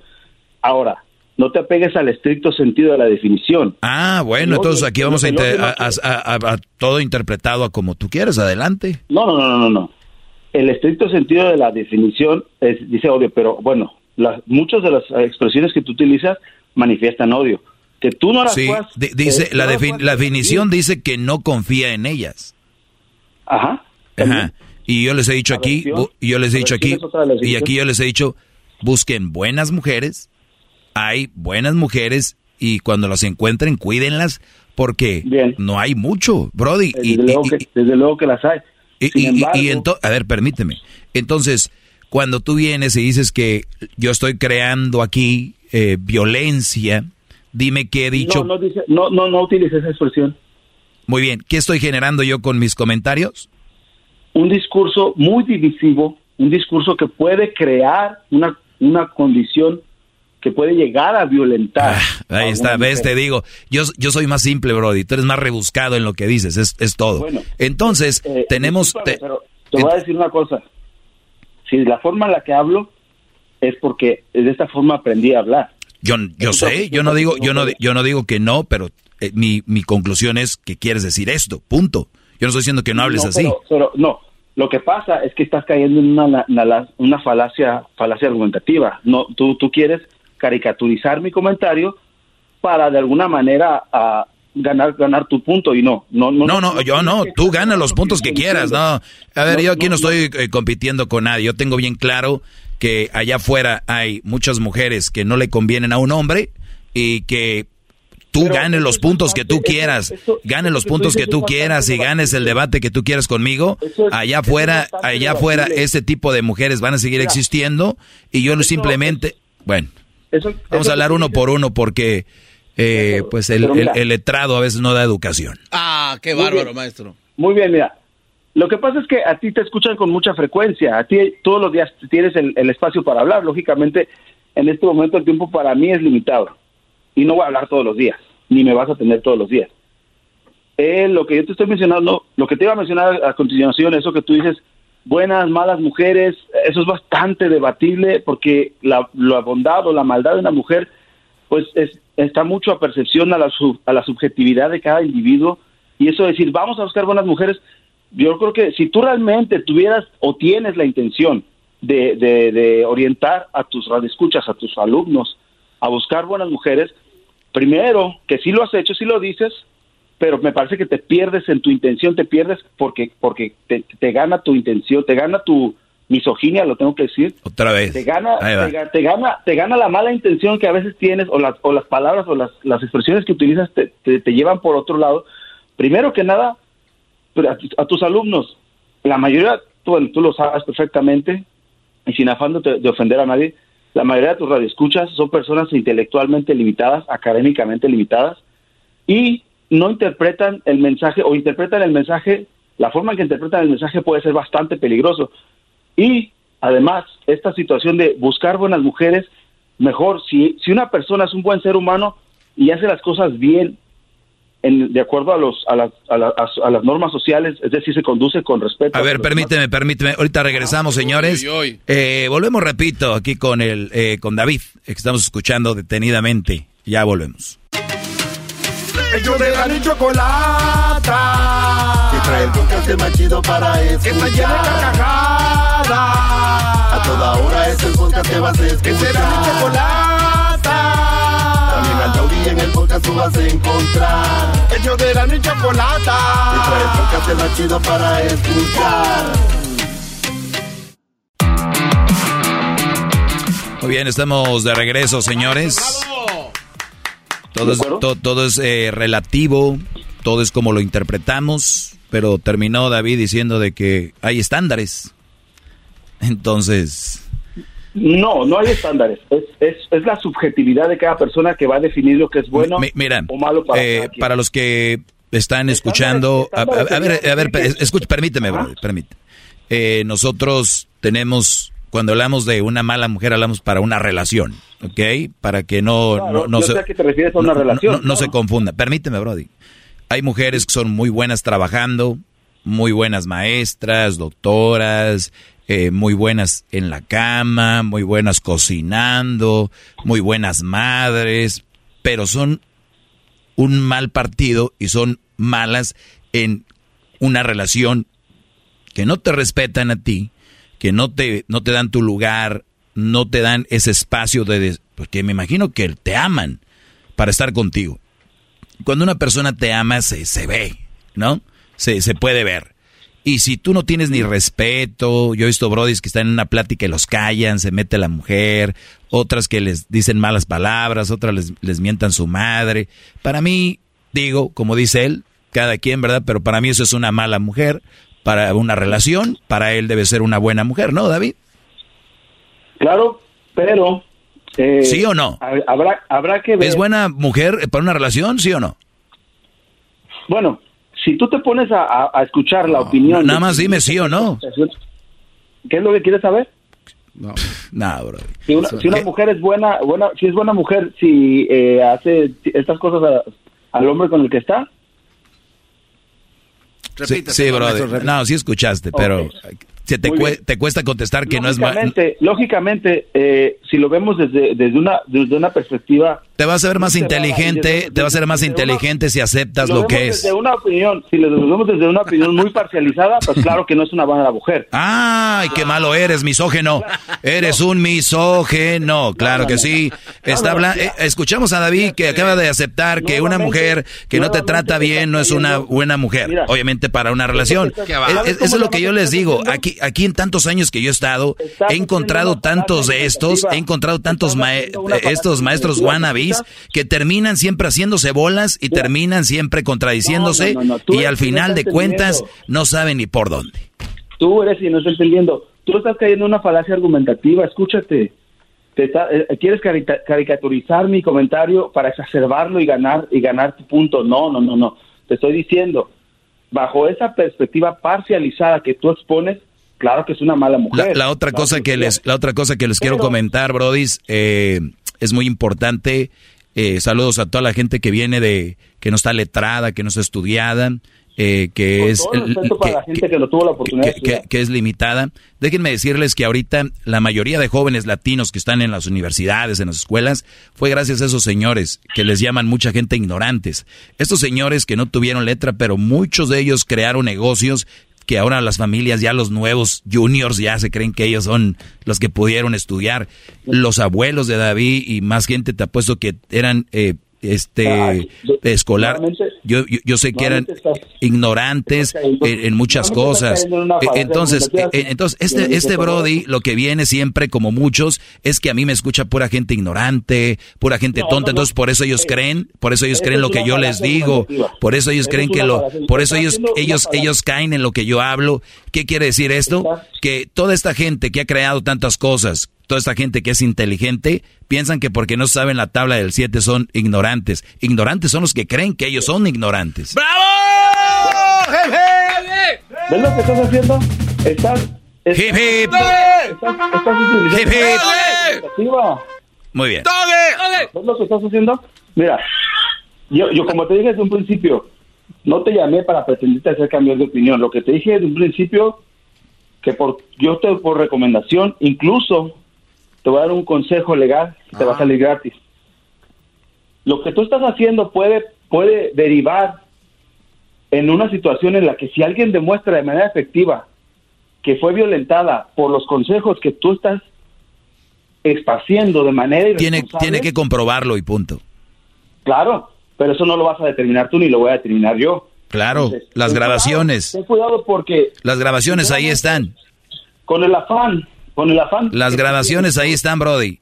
Ahora, no te apegues al estricto sentido de la definición. Ah, bueno, entonces aquí vamos a, a, todo interpretado a como tú quieres, adelante. No, no, no, no, no. El estricto sentido de la definición es, dice odio, pero bueno, las, muchas de las expresiones que tú utilizas manifiestan odio que tú no las sí, dice la, la definición dice que no confía en ellas. Ajá. Ajá. Y yo les he dicho aquí, y yo les he dicho aquí, y aquí yo les he dicho, busquen buenas mujeres, hay buenas mujeres y cuando las encuentren cuídenlas porque no hay mucho, Brody. Desde, y, luego, que, desde luego que las hay. y, a ver, permíteme. Entonces, cuando tú vienes y dices que yo estoy creando aquí eh, violencia, Dime qué he dicho. No, no, dice, no, no, no utilice esa expresión. Muy bien. ¿Qué estoy generando yo con mis comentarios? Un discurso muy divisivo, un discurso que puede crear una, una condición que puede llegar a violentar. Ah, ahí está, ves, te digo, yo, yo soy más simple, Brody, tú eres más rebuscado en lo que dices, es, es todo. Bueno, Entonces, eh, tenemos... Te, pero te voy a decir una cosa, si la forma en la que hablo es porque de esta forma aprendí a hablar. Yo, yo sé, yo no digo, yo no, yo no digo que no, pero eh, mi, mi conclusión es que quieres decir esto, punto. Yo no estoy diciendo que no hables así. Pero, no, lo que pasa es que estás cayendo en una, una, falacia, falacia argumentativa. No, tú, tú quieres caricaturizar mi comentario para de alguna manera a ganar ganar tu punto y no no no no, no yo no tú ganas los puntos que quieras no a ver yo aquí no, estoy eh, compitiendo con nadie yo tengo bien claro que allá afuera hay muchas mujeres que no le convienen a un hombre y que tú ganes los puntos que tú quieras, ganes los puntos que tú quieras y ganes el debate que tú quieras conmigo, allá afuera, allá afuera ese tipo de mujeres van a seguir existiendo y yo simplemente, bueno, vamos a hablar uno por uno porque eh, pues el, el, letrado a veces no da educación. Ah, qué bárbaro, maestro. Muy bien, mira, lo que pasa es que a ti te escuchan con mucha frecuencia, a ti todos los días tienes el, espacio para hablar, lógicamente en este momento el tiempo para mí es limitado. Y no voy a hablar todos los días, ni me vas a tener todos los días. Eh, lo que yo te estoy mencionando, lo que te iba a mencionar a continuación, eso que tú dices buenas, malas mujeres, eso es bastante debatible porque la, la bondad o la maldad de una mujer pues es- está mucho a percepción a la, sub- a la subjetividad de cada individuo. Y eso de decir, vamos a buscar buenas mujeres, yo creo que si tú realmente tuvieras o tienes la intención de, de, de orientar a tus radioescuchas, a tus alumnos, a buscar buenas mujeres, primero, que sí lo has hecho, sí lo dices, pero me parece que te pierdes en tu intención, te pierdes porque porque te, te gana tu intención, te gana tu misoginia, lo tengo que decir. Otra vez. Te gana, te, ga- te gana, te gana la mala intención que a veces tienes o las o las palabras o las, las expresiones que utilizas te, te, te llevan por otro lado. Primero que nada, a, a tus alumnos, la mayoría, tú, tú lo sabes perfectamente y sin afán de, de ofender a nadie, la mayoría de tus radioescuchas son personas intelectualmente limitadas, académicamente limitadas y no interpretan el mensaje o interpretan el mensaje, la forma en que interpretan el mensaje puede ser bastante peligroso. Y además, esta situación de buscar buenas mujeres, mejor, si, si una persona es un buen ser humano y hace las cosas bien, en, de acuerdo a, los, a, las, a, la- a las normas sociales, es decir, se conduce con respeto. A ver, permíteme, permíteme. Ahorita regresamos, señores. Eh, volvemos, repito, aquí con el eh, con David, que estamos escuchando detenidamente. Ya volvemos. Ellos de la chocolata. Que trae el podcast más chido para escuchar. Que está llena de carcajadas. A toda hora es el podcast que vas a escuchar. Que será mi chocolata. Podcast tú vas a encontrar. Ellos de la ni chocolata. Que trae el podcast más chido para escuchar. Muy bien, estamos de regreso, señores. Todo es, to- todo es eh, relativo, todo es como lo interpretamos, pero terminó David diciendo de que hay estándares. Entonces, No, no hay estándares. Es, es, es la subjetividad de cada persona que va a definir lo que es bueno mira, o malo para eh, para los que están escuchando, a, a- a ver, a ver, escucha, permíteme, brother, permíteme. Eh, nosotros tenemos, cuando hablamos de una mala mujer, hablamos para una relación, ¿ok? Para que no, Claro, no, no yo se, sé a qué te refieres a una no- relación, no- no se confunda. Permíteme, Brody. Hay mujeres que son muy buenas trabajando, muy buenas maestras, doctoras, eh, muy buenas en la cama, muy buenas cocinando, muy buenas madres, pero son un mal partido y son malas en una relación que no te respetan a ti, que no te, no te dan tu lugar, no te dan ese espacio de... Porque me imagino que te aman para estar contigo. Cuando una persona te ama, se, se ve, ¿no? Se, se puede ver. Y si tú no tienes ni respeto, yo he visto brodis que están en una plática y los callan, se mete la mujer, otras que les dicen malas palabras, otras les, les mientan su madre. Para mí, digo, como dice él, cada quien, ¿verdad? Pero para mí eso es una mala mujer, para una relación, para él debe ser una buena mujer, ¿no, David? Claro, pero... eh, ¿Sí o no? ha- Habrá, habrá que ver... ¿Es buena mujer para una relación, sí o no? Bueno, si tú te pones a, a- a escuchar la opinión... Nada más dime sí o no. ¿Qué es lo que quieres saber? No, *laughs* no bro. Si una, si una mujer es buena, buena, si es buena mujer, si eh, hace estas cosas a- al hombre con el que está, Sí, sí, brother. No, sí escuchaste, pero se te, bien. te cuesta contestar que no es ma- lógicamente, lógicamente, eh, si lo vemos desde, desde una desde una perspectiva Te vas a ver más inteligente, desde- te vas a ver más una- inteligente si aceptas lo que es. desde una opinión, si lo vemos desde una opinión muy parcializada, pues *laughs* claro que no es una buena mujer. Ay, qué malo eres, misógeno. Eres un misógeno, claro que sí. Está habla- eh, escuchamos a David que acaba de aceptar que una mujer que no te trata bien no es una buena mujer. Obviamente para una relación. Qué va. Es- es- Eso es lo que yo les digo. Aquí, aquí en tantos años que yo he estado, he encontrado tantos de estos, he encontrado tantos mae- estos maestros wannabes que terminan siempre haciéndose bolas y terminan siempre contradiciéndose No, no, no, no, tú y al final de cuentas no saben ni por dónde. Tú eres y no estás entendiendo. Tú estás cayendo en una falacia argumentativa, escúchate. Te está- eh, quieres caricaturizar mi comentario para exacerbarlo y ganar y ganar tu punto. No, no, no, no. Te estoy diciendo, bajo esa perspectiva parcializada que tú expones, claro que es una mala La, mujer. la otra Claro cosa que les, la otra cosa que les quiero comentar, Brodis, eh, es muy importante. eh, saludos a toda la gente que viene de, que no está letrada, que no está estudiada. eh, que es que es limitada. Déjenme decirles que ahorita la mayoría de jóvenes latinos que están en las universidades, en las escuelas, fue gracias a esos señores que les llaman mucha gente ignorantes. Estos señores que no tuvieron letra, pero muchos de ellos crearon negocios que ahora las familias, ya los nuevos juniors, ya se creen que ellos son los que pudieron estudiar. Los abuelos de David y más gente, te apuesto que eran eh, este escolar. Yo, yo, yo sé que eran ignorantes en, en muchas cosas. Eh, Entonces, eh, eh, entonces este, este Brody lo que viene siempre, como muchos, es que a mí me escucha pura gente ignorante, pura gente tonta. Entonces, por eso ellos creen, por eso ellos creen lo que yo les digo, por eso ellos creen que lo, por eso ellos, ellos, ellos caen en lo que yo hablo. ¿Qué quiere decir esto? Que toda esta gente que ha creado tantas cosas, toda esta gente que es inteligente, piensan que porque no saben la tabla del 7 son ignorantes. Ignorantes son los que creen que ellos son ignorantes. ¿Ves lo que estás haciendo? Estás... estás Hip, hip. Estás, estás Hip, hip. Muy bien. ¿Ves lo que estás haciendo? Mira, yo, yo como te dije desde un principio, no te llamé para pretendirte hacer cambios de opinión. Lo que te dije desde un principio, que por yo te por recomendación, incluso te voy a dar un consejo legal que te va a salir gratis. Lo que tú estás haciendo puede, puede derivar en una situación en la que si alguien demuestra de manera efectiva que fue violentada por los consejos que tú estás esparciendo de manera Tiene, tiene que comprobarlo y punto. Claro, pero eso no lo vas a determinar tú ni lo voy a determinar yo. Claro, Entonces, las ten grabaciones. cuidado, Ten cuidado porque Las grabaciones ahí están. con el afán, con el afán. Las grabaciones ahí están, Brody.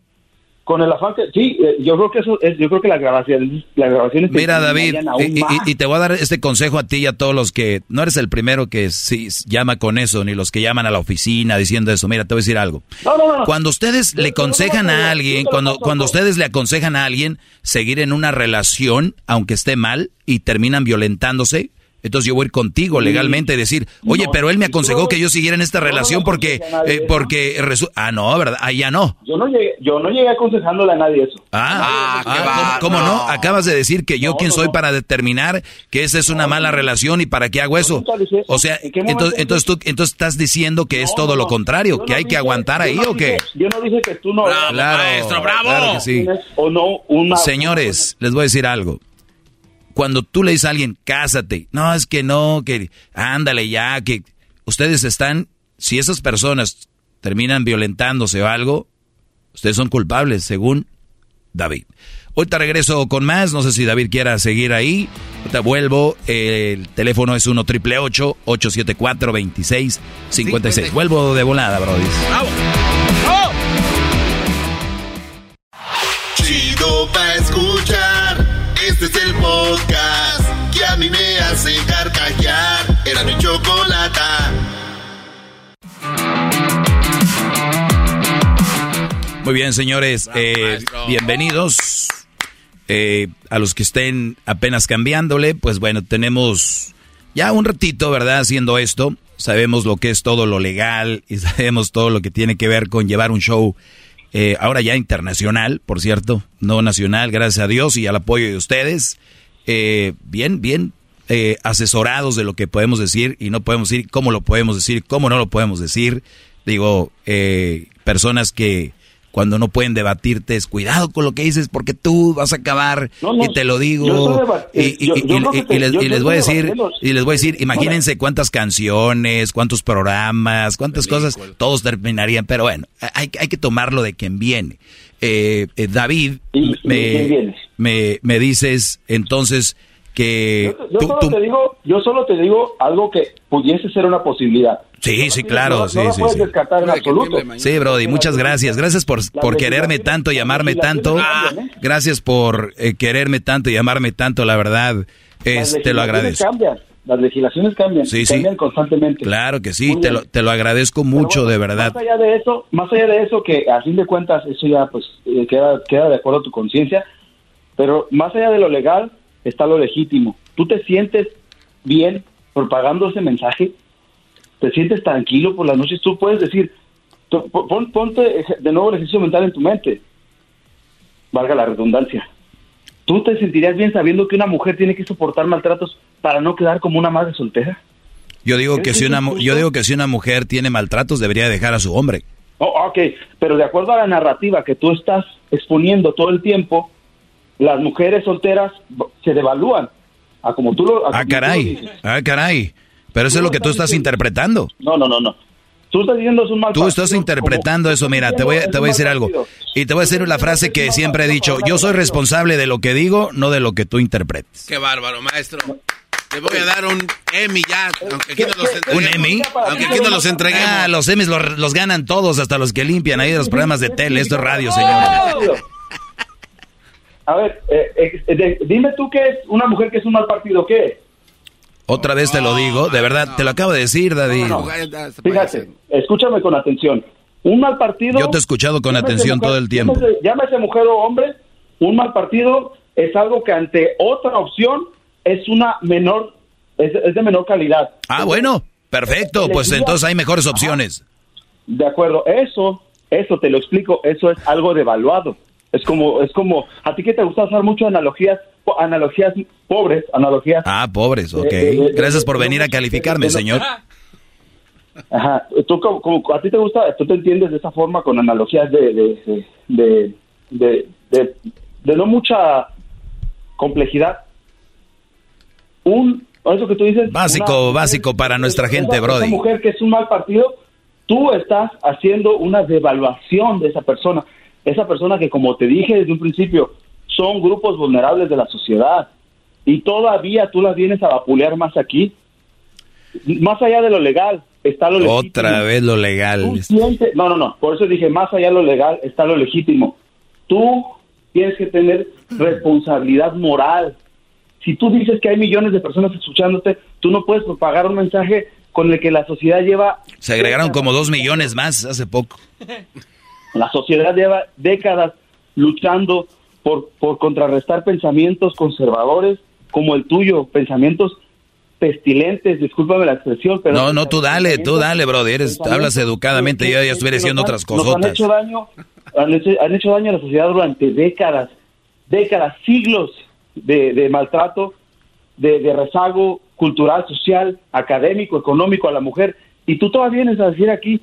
Con el afán que sí, eh, yo creo que eso es, yo creo que las grabaciones, las grabaciones Mira, David, y, y- más. y te voy a dar este consejo a ti y a todos los que no eres el primero que sí llama con eso, ni los que llaman a la oficina diciendo eso. Mira, te voy a decir algo. No, no, no. Cuando ustedes le aconsejan a alguien, cuando, cuando ustedes le aconsejan a alguien seguir en una relación, aunque esté mal, y terminan violentándose, entonces yo voy a ir contigo legalmente y decir, oye, pero él me aconsejó que yo siguiera en esta relación porque, eh, porque, resu- ah, no, ¿verdad? Ah, ya no. Yo no llegué, yo no llegué aconsejándole a nadie eso. Ah, ah, ¿cómo, cómo no? Acabas de decir que yo quién soy para determinar que esa es una mala relación y para qué hago eso. O sea, entonces, entonces tú entonces estás diciendo que es todo lo contrario, que hay que aguantar ahí o qué? Yo no dije que tú no. Claro, claro que sí. O no, una. Señores, les voy a decir algo. Cuando tú le dices a alguien, cásate, no, es que no, que ándale ya, que ustedes están, si esas personas terminan violentándose o algo, ustedes son culpables, según David. Ahorita regreso con más, no sé si David quiera seguir ahí. Ahorita vuelvo, el teléfono es 1 triple 874 2656 Vuelvo de volada, brody. Chido pa' escuchar. Es el podcast que a mí me hace carcajear. Era mi chocolata. Muy bien, señores, eh, bienvenidos. Eh, a los que estén apenas cambiándole, pues bueno, tenemos ya un ratito, ¿verdad? Haciendo esto. Sabemos lo que es todo lo legal y *laughs* sabemos todo lo que tiene que ver con llevar un show, eh, ahora ya internacional, por cierto, no nacional, gracias a Dios y al apoyo de ustedes. Eh, bien, bien eh, asesorados de lo que podemos decir y no podemos decir, cómo lo podemos decir, cómo no lo podemos decir. Digo, eh, personas que cuando no pueden debatirte es cuidado con lo que dices porque tú vas a acabar No, no, y te lo digo y, les, voy a decir y les voy a decir imagínense cuántas canciones cuántos programas cuántas cosas todos terminarían pero bueno hay, hay que tomarlo de quien viene. Eh, eh, David me, me, me dices entonces que Yo tú- solo tú- te digo, yo solo te digo algo que pudiese ser una posibilidad. Sí, sí, claro, no, sí, no sí, puedes sí. descartar en absoluto. Sí, Brody, muchas gracias. Gracias por, por quererme tanto, llamarme tanto. Gracias por eh, quererme tanto, llamarme tanto, la verdad. Es, te lo agradezco. Cambian, las legislaciones cambian, Sí, sí. cambian constantemente. Claro que sí, te lo, te lo agradezco mucho, de verdad. Más allá de eso, más allá de eso que a fin de cuentas eso ya pues eh, queda queda de acuerdo a tu conciencia, pero más allá de lo legal está lo legítimo. ¿Tú te sientes bien propagando ese mensaje? ¿Te sientes tranquilo por las noches? Tú puedes decir, pon- ponte de nuevo el ejercicio mental en tu mente. Valga la redundancia. ¿Tú te sentirías bien sabiendo que una mujer tiene que soportar maltratos para no quedar como una madre soltera. Yo digo que si una yo digo que si una mujer tiene maltratos debería dejar a su hombre. Oh, ok, pero de acuerdo a la narrativa que tú estás exponiendo todo el tiempo, las mujeres solteras se devalúan. A como tú lo, a Ah, como tú lo caray. dices. Ah, caray. Pero eso es lo que tú estás interpretando. No, no, no, no. Tú estás diciendo es un mal Tú estás partido, interpretando como- eso, mira, te voy, a- te voy a decir algo. Y te voy a decir la frase que siempre he dicho, yo soy responsable de lo que digo, no de lo que tú interpretes. Qué bárbaro, maestro. Le voy a dar un Emmy ya, aunque aquí no los entreguemos. ¿Un Emmy? Aunque aquí no los entreguemos. Ah, los Emmys los, los ganan todos, hasta los que limpian ahí de los programas de tele. Esto es radio, señor. A ver, eh, eh, de- dime tú qué es una mujer que es un mal partido, ¿qué es? Otra vez te lo digo, de verdad, te lo acabo de decir, David. Fíjate, escúchame con atención. Un mal partido... Yo te he escuchado con atención mujer- todo el tiempo. Llámese, llámese mujer o hombre, un mal partido es algo que ante otra opción es una menor, es, es de menor calidad. Ah, bueno, perfecto, pues entonces hay mejores opciones. De acuerdo, eso, eso te lo explico, eso es algo devaluado. Es como, es como, a ti que te gusta usar mucho analogías, analogías pobres, analogías. Ah, pobres, ok. Eh, eh, eh, Gracias por eh, venir a calificarme, señor. Ajá, tú como, como a ti te gusta, tú te entiendes de esa forma con analogías de, de, de, de, de, de- de no mucha complejidad. Un, eso que tú dices. Básico, una- básico para nuestra gente, Brody. Esa mujer que es un mal partido, tú estás haciendo una devaluación de esa persona. Esa persona que, como te dije desde un principio, son grupos vulnerables de la sociedad. Y todavía tú las vienes a vapulear más aquí. Más allá de lo legal, está lo legítimo. Otra vez lo legal. Sientes- no, no, no. Por eso dije, más allá de lo legal está lo legítimo. Tú tienes que tener responsabilidad moral. Si tú dices que hay millones de personas escuchándote, tú no puedes propagar un mensaje con el que la sociedad lleva... Se agregaron como dos millones más hace poco. *laughs* La sociedad lleva décadas luchando por, por contrarrestar pensamientos conservadores como el tuyo, pensamientos pestilentes, discúlpame la expresión, pero... No, no, tú dale, tú dale, Brody. Eres, hablas educadamente, yo ya estuviera diciendo otras Nos han hecho daño, han hecho, han hecho daño a la sociedad durante décadas, décadas, siglos de, de maltrato, de, de rezago cultural, social, académico, económico a la mujer. Y tú todavía vienes a decir aquí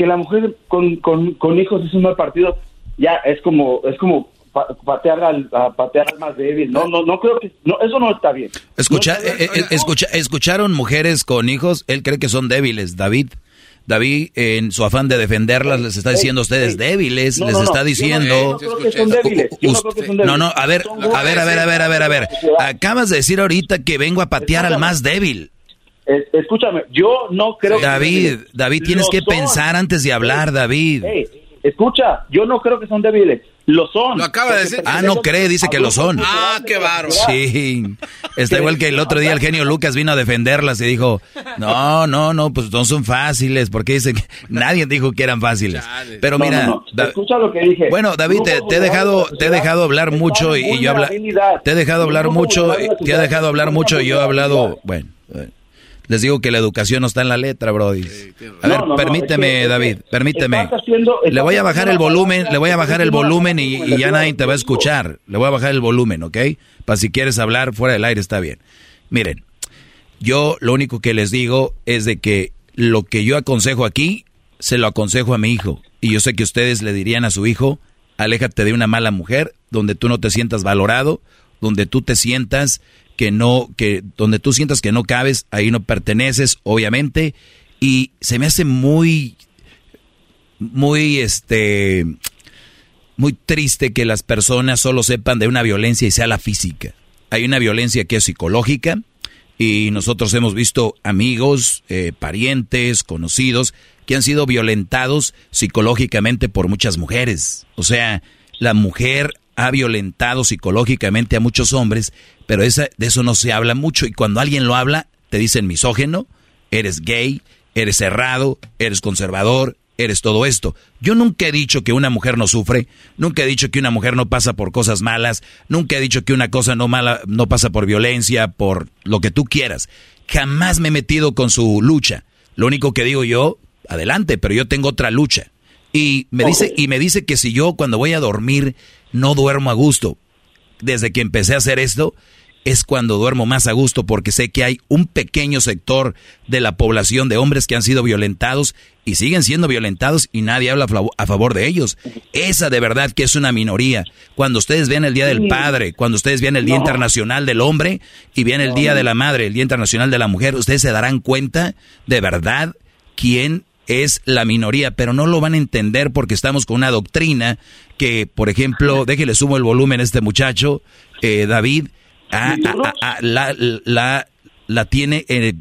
que la mujer con, con, con hijos es un mal partido. Ya es como es como pa- patear al a patear al más débil. No, no, no creo que no, eso no está bien. Escucha, eh, eh, escucha, escucharon mujeres con hijos, él cree que son débiles, David. David, en su afán de defenderlas, les está diciendo a ustedes débiles, No, les está diciendo... yo no creo que son débiles, yo no creo que son débiles. No, no, a ver, a ver, a ver, a ver, a ver, a ver. Acabas de decir ahorita que vengo a patear al más débil. Es- escúchame, yo no creo que David, David, tienes Lo que son. pensar antes de hablar, David. Escucha, yo no creo que son débiles. Lo son. Lo acaba de decir. Ah, no cree, dice que lo son. Ah, qué bárbaro. Sí, está igual que el otro día el genio Lucas vino a defenderlas y dijo, no, no, no, pues no son fáciles, porque dicen que *laughs* nadie dijo que eran fáciles. Pero No, mira, no, no. Da- escucha lo que dije. bueno, David, te, te he dejado, te he dejado hablar mucho y, yo habla, te he dejado hablar mucho, te he dejado hablar mucho y yo he hablado, bueno, eh, les digo que la educación no está en la letra, Brody. A ver, No, no, no, permíteme, es que- David, permíteme. haciendo- Le voy a bajar el volumen, le voy a bajar el volumen y, y ya nadie te va a escuchar. Le voy a bajar el volumen, ¿ok? Para si quieres hablar fuera del aire está bien. Miren, yo lo único que les digo es de que lo que yo aconsejo aquí, se lo aconsejo a mi hijo. Y yo sé que ustedes le dirían a su hijo, aléjate de una mala mujer, donde tú no te sientas valorado, donde tú te sientas que no, que donde tú sientas que no cabes, ahí no perteneces, obviamente. Y se me hace muy, muy, este, muy triste que las personas solo sepan de una violencia y sea la física. Hay una violencia que es psicológica y nosotros hemos visto amigos, eh, parientes, conocidos que han sido violentados psicológicamente por muchas mujeres. O sea, la mujer ha violentado psicológicamente a muchos hombres, pero esa, de eso no se habla mucho y cuando alguien lo habla te dicen misógeno, eres gay, eres cerrado, eres conservador, eres todo esto. Yo nunca he dicho que una mujer no sufre, nunca he dicho que una mujer no pasa por cosas malas, nunca he dicho que una cosa no mala no pasa por violencia, por lo que tú quieras. Jamás me he metido con su lucha. Lo único que digo yo, adelante, pero yo tengo otra lucha. Y me dice y me dice que si yo cuando voy a dormir no duermo a gusto. Desde que empecé a hacer esto es cuando duermo más a gusto porque sé que hay un pequeño sector de la población de hombres que han sido violentados y siguen siendo violentados y nadie habla a favor de ellos. Esa de verdad que es una minoría. Cuando ustedes ven el Día del Padre, cuando ustedes ven el Día Internacional del Hombre y ven el Día de la Madre, el Día Internacional de la Mujer, ustedes se darán cuenta de verdad quién es la minoría, pero no lo van a entender porque estamos con una doctrina que, por ejemplo, déjele sumo el volumen a este muchacho, eh, David, ah, ah, ah, la, la, la, tiene eh,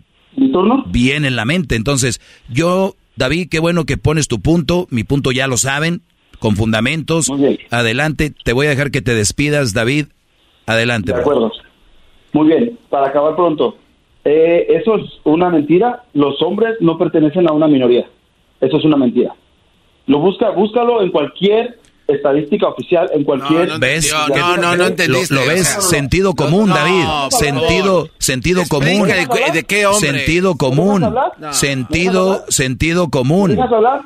bien en la mente. Entonces, yo, David, qué bueno que pones tu punto, mi punto ya lo saben, con fundamentos. Adelante, te voy a dejar que te despidas, David. Adelante. De acuerdo. Muy bien, para acabar pronto. Eh, eso es una mentira. Los hombres no pertenecen a una minoría. Eso es una mentira. Lo busca, búscalo en cualquier estadística oficial, en cualquier. No, ¿Ves? No, no, no entendiste. Lo, ves, sentido común, David. sentido, sentido común. De, qué hombre? Sentido común. Sentido, sentido común.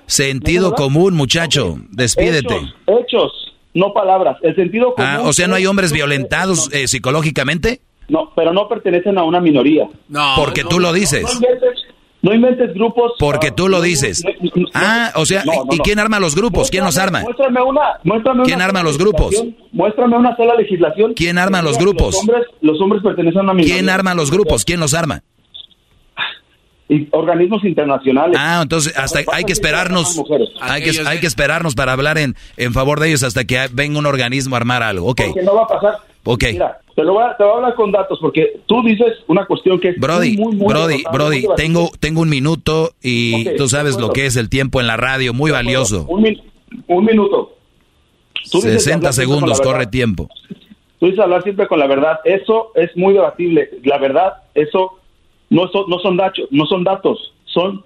Sentido común, muchacho. Despídete. Hechos, no palabras. El sentido ah, común. Ah, o sea, no hay hombres violentados eh, psicológicamente. No, pero no pertenecen a una minoría. No, porque tú lo dices. No inventes grupos. Porque tú lo dices. Ah, o sea, ¿y quién arma los grupos? ¿Quién los arma? Muéstrame una. Muéstrame ¿Quién arma los grupos? Muéstrame una sola legislación. ¿Quién arma los grupos? Los hombres, los hombres pertenecen a una minoría. ¿Quién arma los grupos? ¿Quién los arma? Y organismos internacionales. Ah, entonces hasta hay que esperarnos. Hay que, hay que esperarnos para hablar en, en favor de ellos hasta que venga un organismo a armar algo. Ok. Porque no va a pasar. Ok. Mira, te, lo voy a, te voy a hablar con datos porque tú dices una cuestión que es Brody, muy, muy, Brody, Brody, tengo, tengo un minuto y tú sabes lo que es el tiempo en la radio, muy valioso. Un, un minuto. Tú 60 segundos, corre tiempo. Tú dices hablar siempre con la verdad. Eso es muy debatible. La verdad, eso no son, no son datos, no son datos, son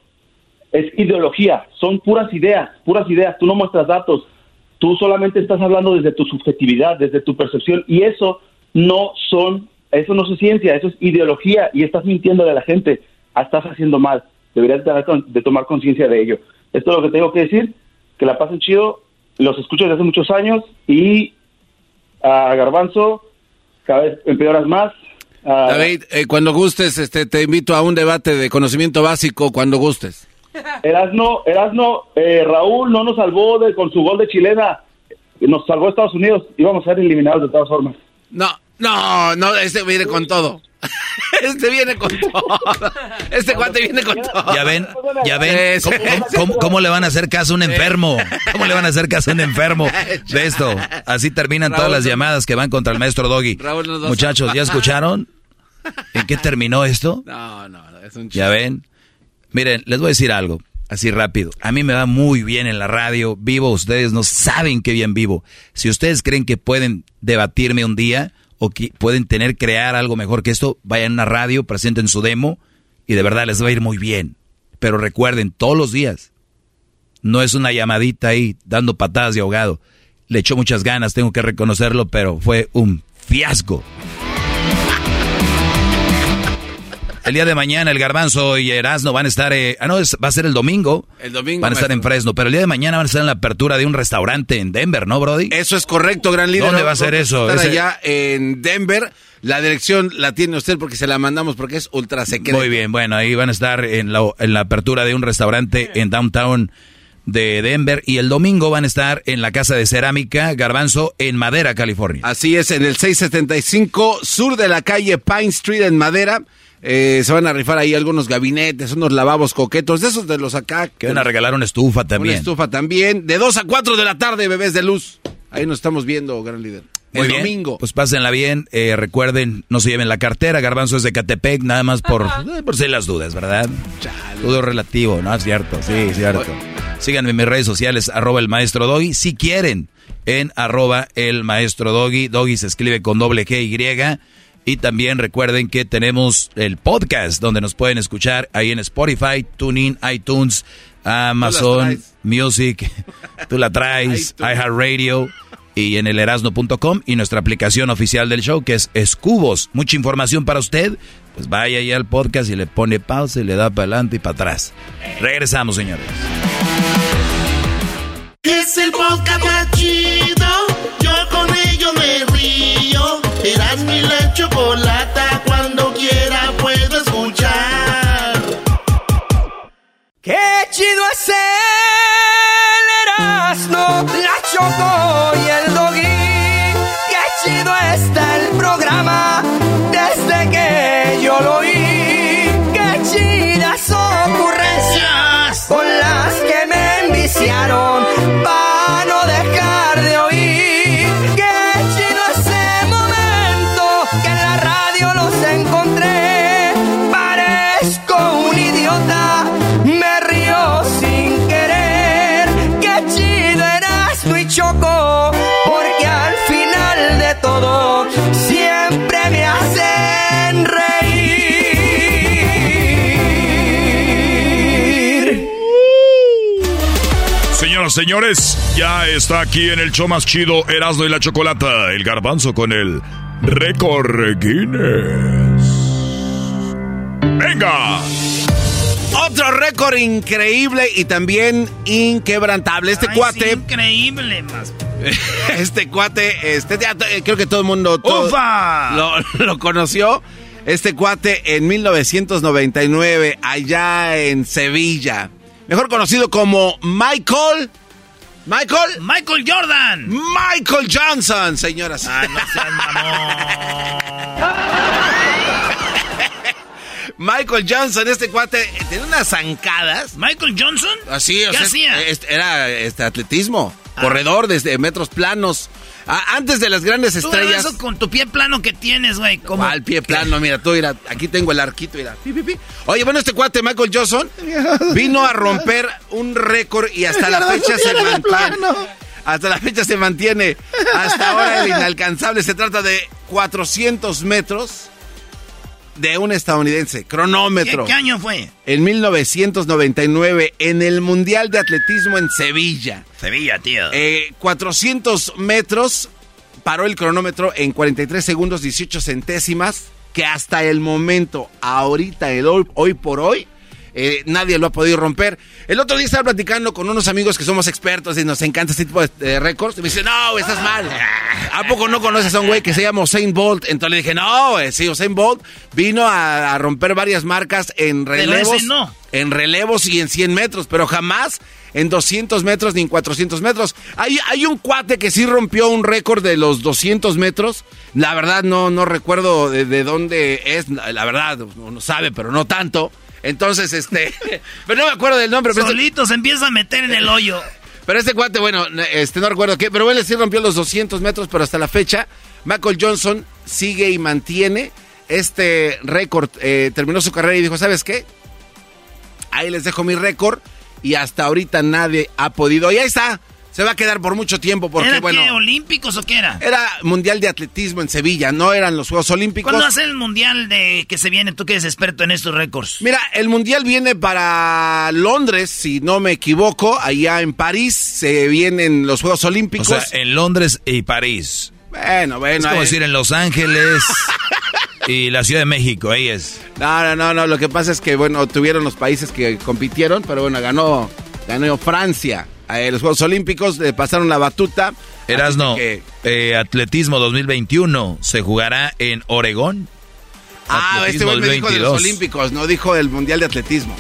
es ideología, son puras ideas, puras ideas. Tú no muestras datos, tú solamente estás hablando desde tu subjetividad, desde tu percepción y eso no son, eso no es ciencia, eso es ideología y estás mintiendo de la gente, estás haciendo mal. Deberías de, tomar conciencia de ello. Esto es lo que tengo que decir, que la pasen chido, los escucho desde hace muchos años y a Garbanzo cada vez empeoras más. David, eh, cuando gustes, este, te invito a un debate de conocimiento básico cuando gustes. Erasno, Erasno, eh, Raúl no nos salvó de, con su gol de chilena, nos salvó Estados Unidos, íbamos a ser eliminados de todas formas. No, no, no, este viene con todo. *laughs* Este viene con *laughs* todo. Este cuate viene con todo. Ya ven, ya ven. ¿Cómo, le van a hacer caso a un enfermo? ¿Cómo le van a hacer caso a un enfermo *laughs* de esto? Así terminan todas las llamadas que van contra el maestro Doggy. Muchachos, ¿ya escucharon? ¿En qué terminó esto? No, no, es un Ya ven. Miren, les voy a decir algo, así rápido. A mí me va muy bien en la radio, vivo, ustedes no saben qué bien vivo. Si ustedes creen que pueden debatirme un día o que pueden tener, crear algo mejor que esto, vayan a una radio, presenten su demo y de verdad les va a ir muy bien. Pero recuerden, todos los días, no es una llamadita ahí dando patadas de ahogado. Le echó muchas ganas, tengo que reconocerlo, pero fue un fiasco. El día de mañana el Garbanzo y Erasno van a estar, eh, ah no, va a ser el domingo. El domingo. Van a estar en Fresno, pero el día de mañana van a estar en la apertura de un restaurante en Denver, ¿no, Brody? Eso es correcto, gran líder. ¿Dónde va a ser eso? Estar allá en Denver. La dirección la tiene usted porque se la mandamos porque es ultra secreta. Muy bien, bueno, ahí van a estar en la, en la apertura de un restaurante en downtown de Denver y el domingo van a estar en la casa de cerámica Garbanzo en Madera, California. Así es, en el 675 sur de la calle Pine Street en Madera. Eh, se van a rifar ahí algunos gabinetes, unos lavabos coquetos, de esos de los acá. Que van a regalar una estufa también. Una estufa también. De 2 a 4 de la tarde, bebés de luz. Ahí nos estamos viendo, gran líder. el domingo. Pues pásenla bien. Eh, recuerden, no se lleven la cartera. Garbanzo es de Catepec, nada más por, eh, por si las dudas, ¿verdad? Todo relativo, ¿no? Es cierto, sí, es cierto. Síganme en mis redes sociales, arroba el maestro Doggy. Si quieren, en arroba el maestro Doggy. Doggy se escribe con doble G y y también recuerden que tenemos el podcast donde nos pueden escuchar ahí en Spotify, TuneIn, iTunes, Amazon Music, tú la traes, *laughs* iHeartRadio y en el erasno.com y nuestra aplicación oficial del show que es Escubos. Mucha información para usted. Pues vaya ahí al podcast y le pone pausa y le da para adelante y para atrás. Regresamos, señores. Es el podcast Yo con ello. Eras mi la chocolata, cuando quiera puedo escuchar. ¡Qué chido es ser! Señores, ya está aquí en el show más chido Erasmo y la Chocolata, el garbanzo con el récord Guinness. ¡Venga! Otro récord increíble y también inquebrantable. Este Ay, cuate. sí, increíble, más. *laughs* Este cuate, este, ya, eh, creo que todo el mundo todo ¡Ufa! Lo, lo conoció. Este cuate en 1999, allá en Sevilla. Mejor conocido como Michael. Michael. Michael Jordan. Michael Johnson, señoras. Ah, no seas *laughs* Michael Johnson, este cuate, tiene unas zancadas. ¿Michael Johnson? Así, o ¿Qué sea, hacía? este, era este atletismo, corredor desde metros planos. Antes de las grandes Tú estrellas. eso con tu pie plano que tienes, güey. Como Al pie plano, mira, tú, mira, aquí tengo el arquito, mira. Pi, pi, pi. Oye, bueno, este cuate, Michael Johnson, *laughs* vino a romper un récord y hasta *laughs* la fecha se mantiene. Hasta la fecha se mantiene. Hasta ahora el inalcanzable. Se trata de 400 metros de un estadounidense. Cronómetro. ¿Qué, qué año fue? En 1999, en el Mundial de Atletismo en Sevilla. Sevilla, tío. Eh, 400 metros, paró el cronómetro en 43 segundos 18 centésimas, que hasta el momento, ahorita, el hoy, hoy por hoy, eh, nadie lo ha podido romper. El otro día estaba platicando con unos amigos que somos expertos y nos encanta este tipo de eh, récords. Y me dice, no, estás mal. ¿A poco no conoces a un güey que se llama Usain Bolt? Entonces le dije, no, sí, Usain Bolt vino a, a romper varias marcas en relevos. no. En relevos y en 100 metros, pero jamás en 200 metros ni en 400 metros. Hay, hay un cuate que sí rompió un récord de los 200 metros. La verdad no, no recuerdo de, de dónde es. La verdad, uno sabe, pero no tanto. Entonces, este... *laughs* pero no me acuerdo del nombre. Pero este- Solito se empieza a meter en el hoyo. *laughs* pero este cuate, bueno, este no recuerdo qué, pero bueno, sí rompió los 200 metros, pero hasta la fecha, Michael Johnson sigue y mantiene este récord. Eh, terminó su carrera y dijo, ¿sabes qué? Ahí les dejo mi récord y hasta ahorita nadie ha podido. Y ahí está, se va a quedar por mucho tiempo porque, ¿Era bueno, qué, olímpicos o qué era? era Mundial de Atletismo en Sevilla, no eran los Juegos Olímpicos. ¿Cuándo hace el mundial de que se viene? Tú que eres experto en estos récords. Mira, el mundial viene para Londres, si no me equivoco, allá en París se vienen los Juegos O Olímpicos. sea, en Londres y París. Bueno, bueno. Es como ahí- decir en Los Ángeles *laughs* y la Ciudad de México, ahí es. No, no, no, no, lo que pasa es que, bueno, tuvieron los países que compitieron, pero bueno, ganó, ganó Francia. Eh, los Juegos Olímpicos le pasaron la batuta. Erasno, que- eh, Atletismo 2021 se jugará en Oregón. Ah, este Atletismo güey me dijo de los 2022. Olímpicos, no dijo el Mundial de Atletismo.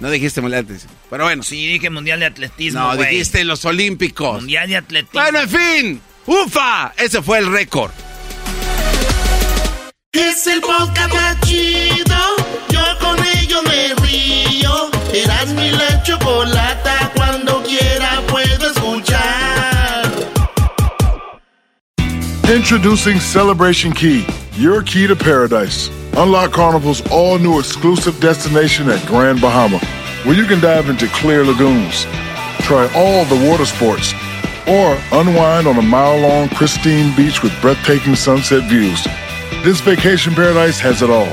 No dijiste Mundial de Atletismo. Pero bueno. Sí, dije mundial de atletismo, No, güey. dijiste los Olímpicos. Mundial de atletismo. Bueno, en fin. ¡Ufa! Ese fue el récord. Es el podcast chido. Eras mi la chocolata. Cuando quiera puedo escuchar. Introducing Celebration Key, your key to paradise. Unlock Carnival's all new exclusive destination at Grand Bahama, where you can dive into clear lagoons, try all the water sports, or unwind on a mile long pristine beach with breathtaking sunset views. This vacation paradise has it all.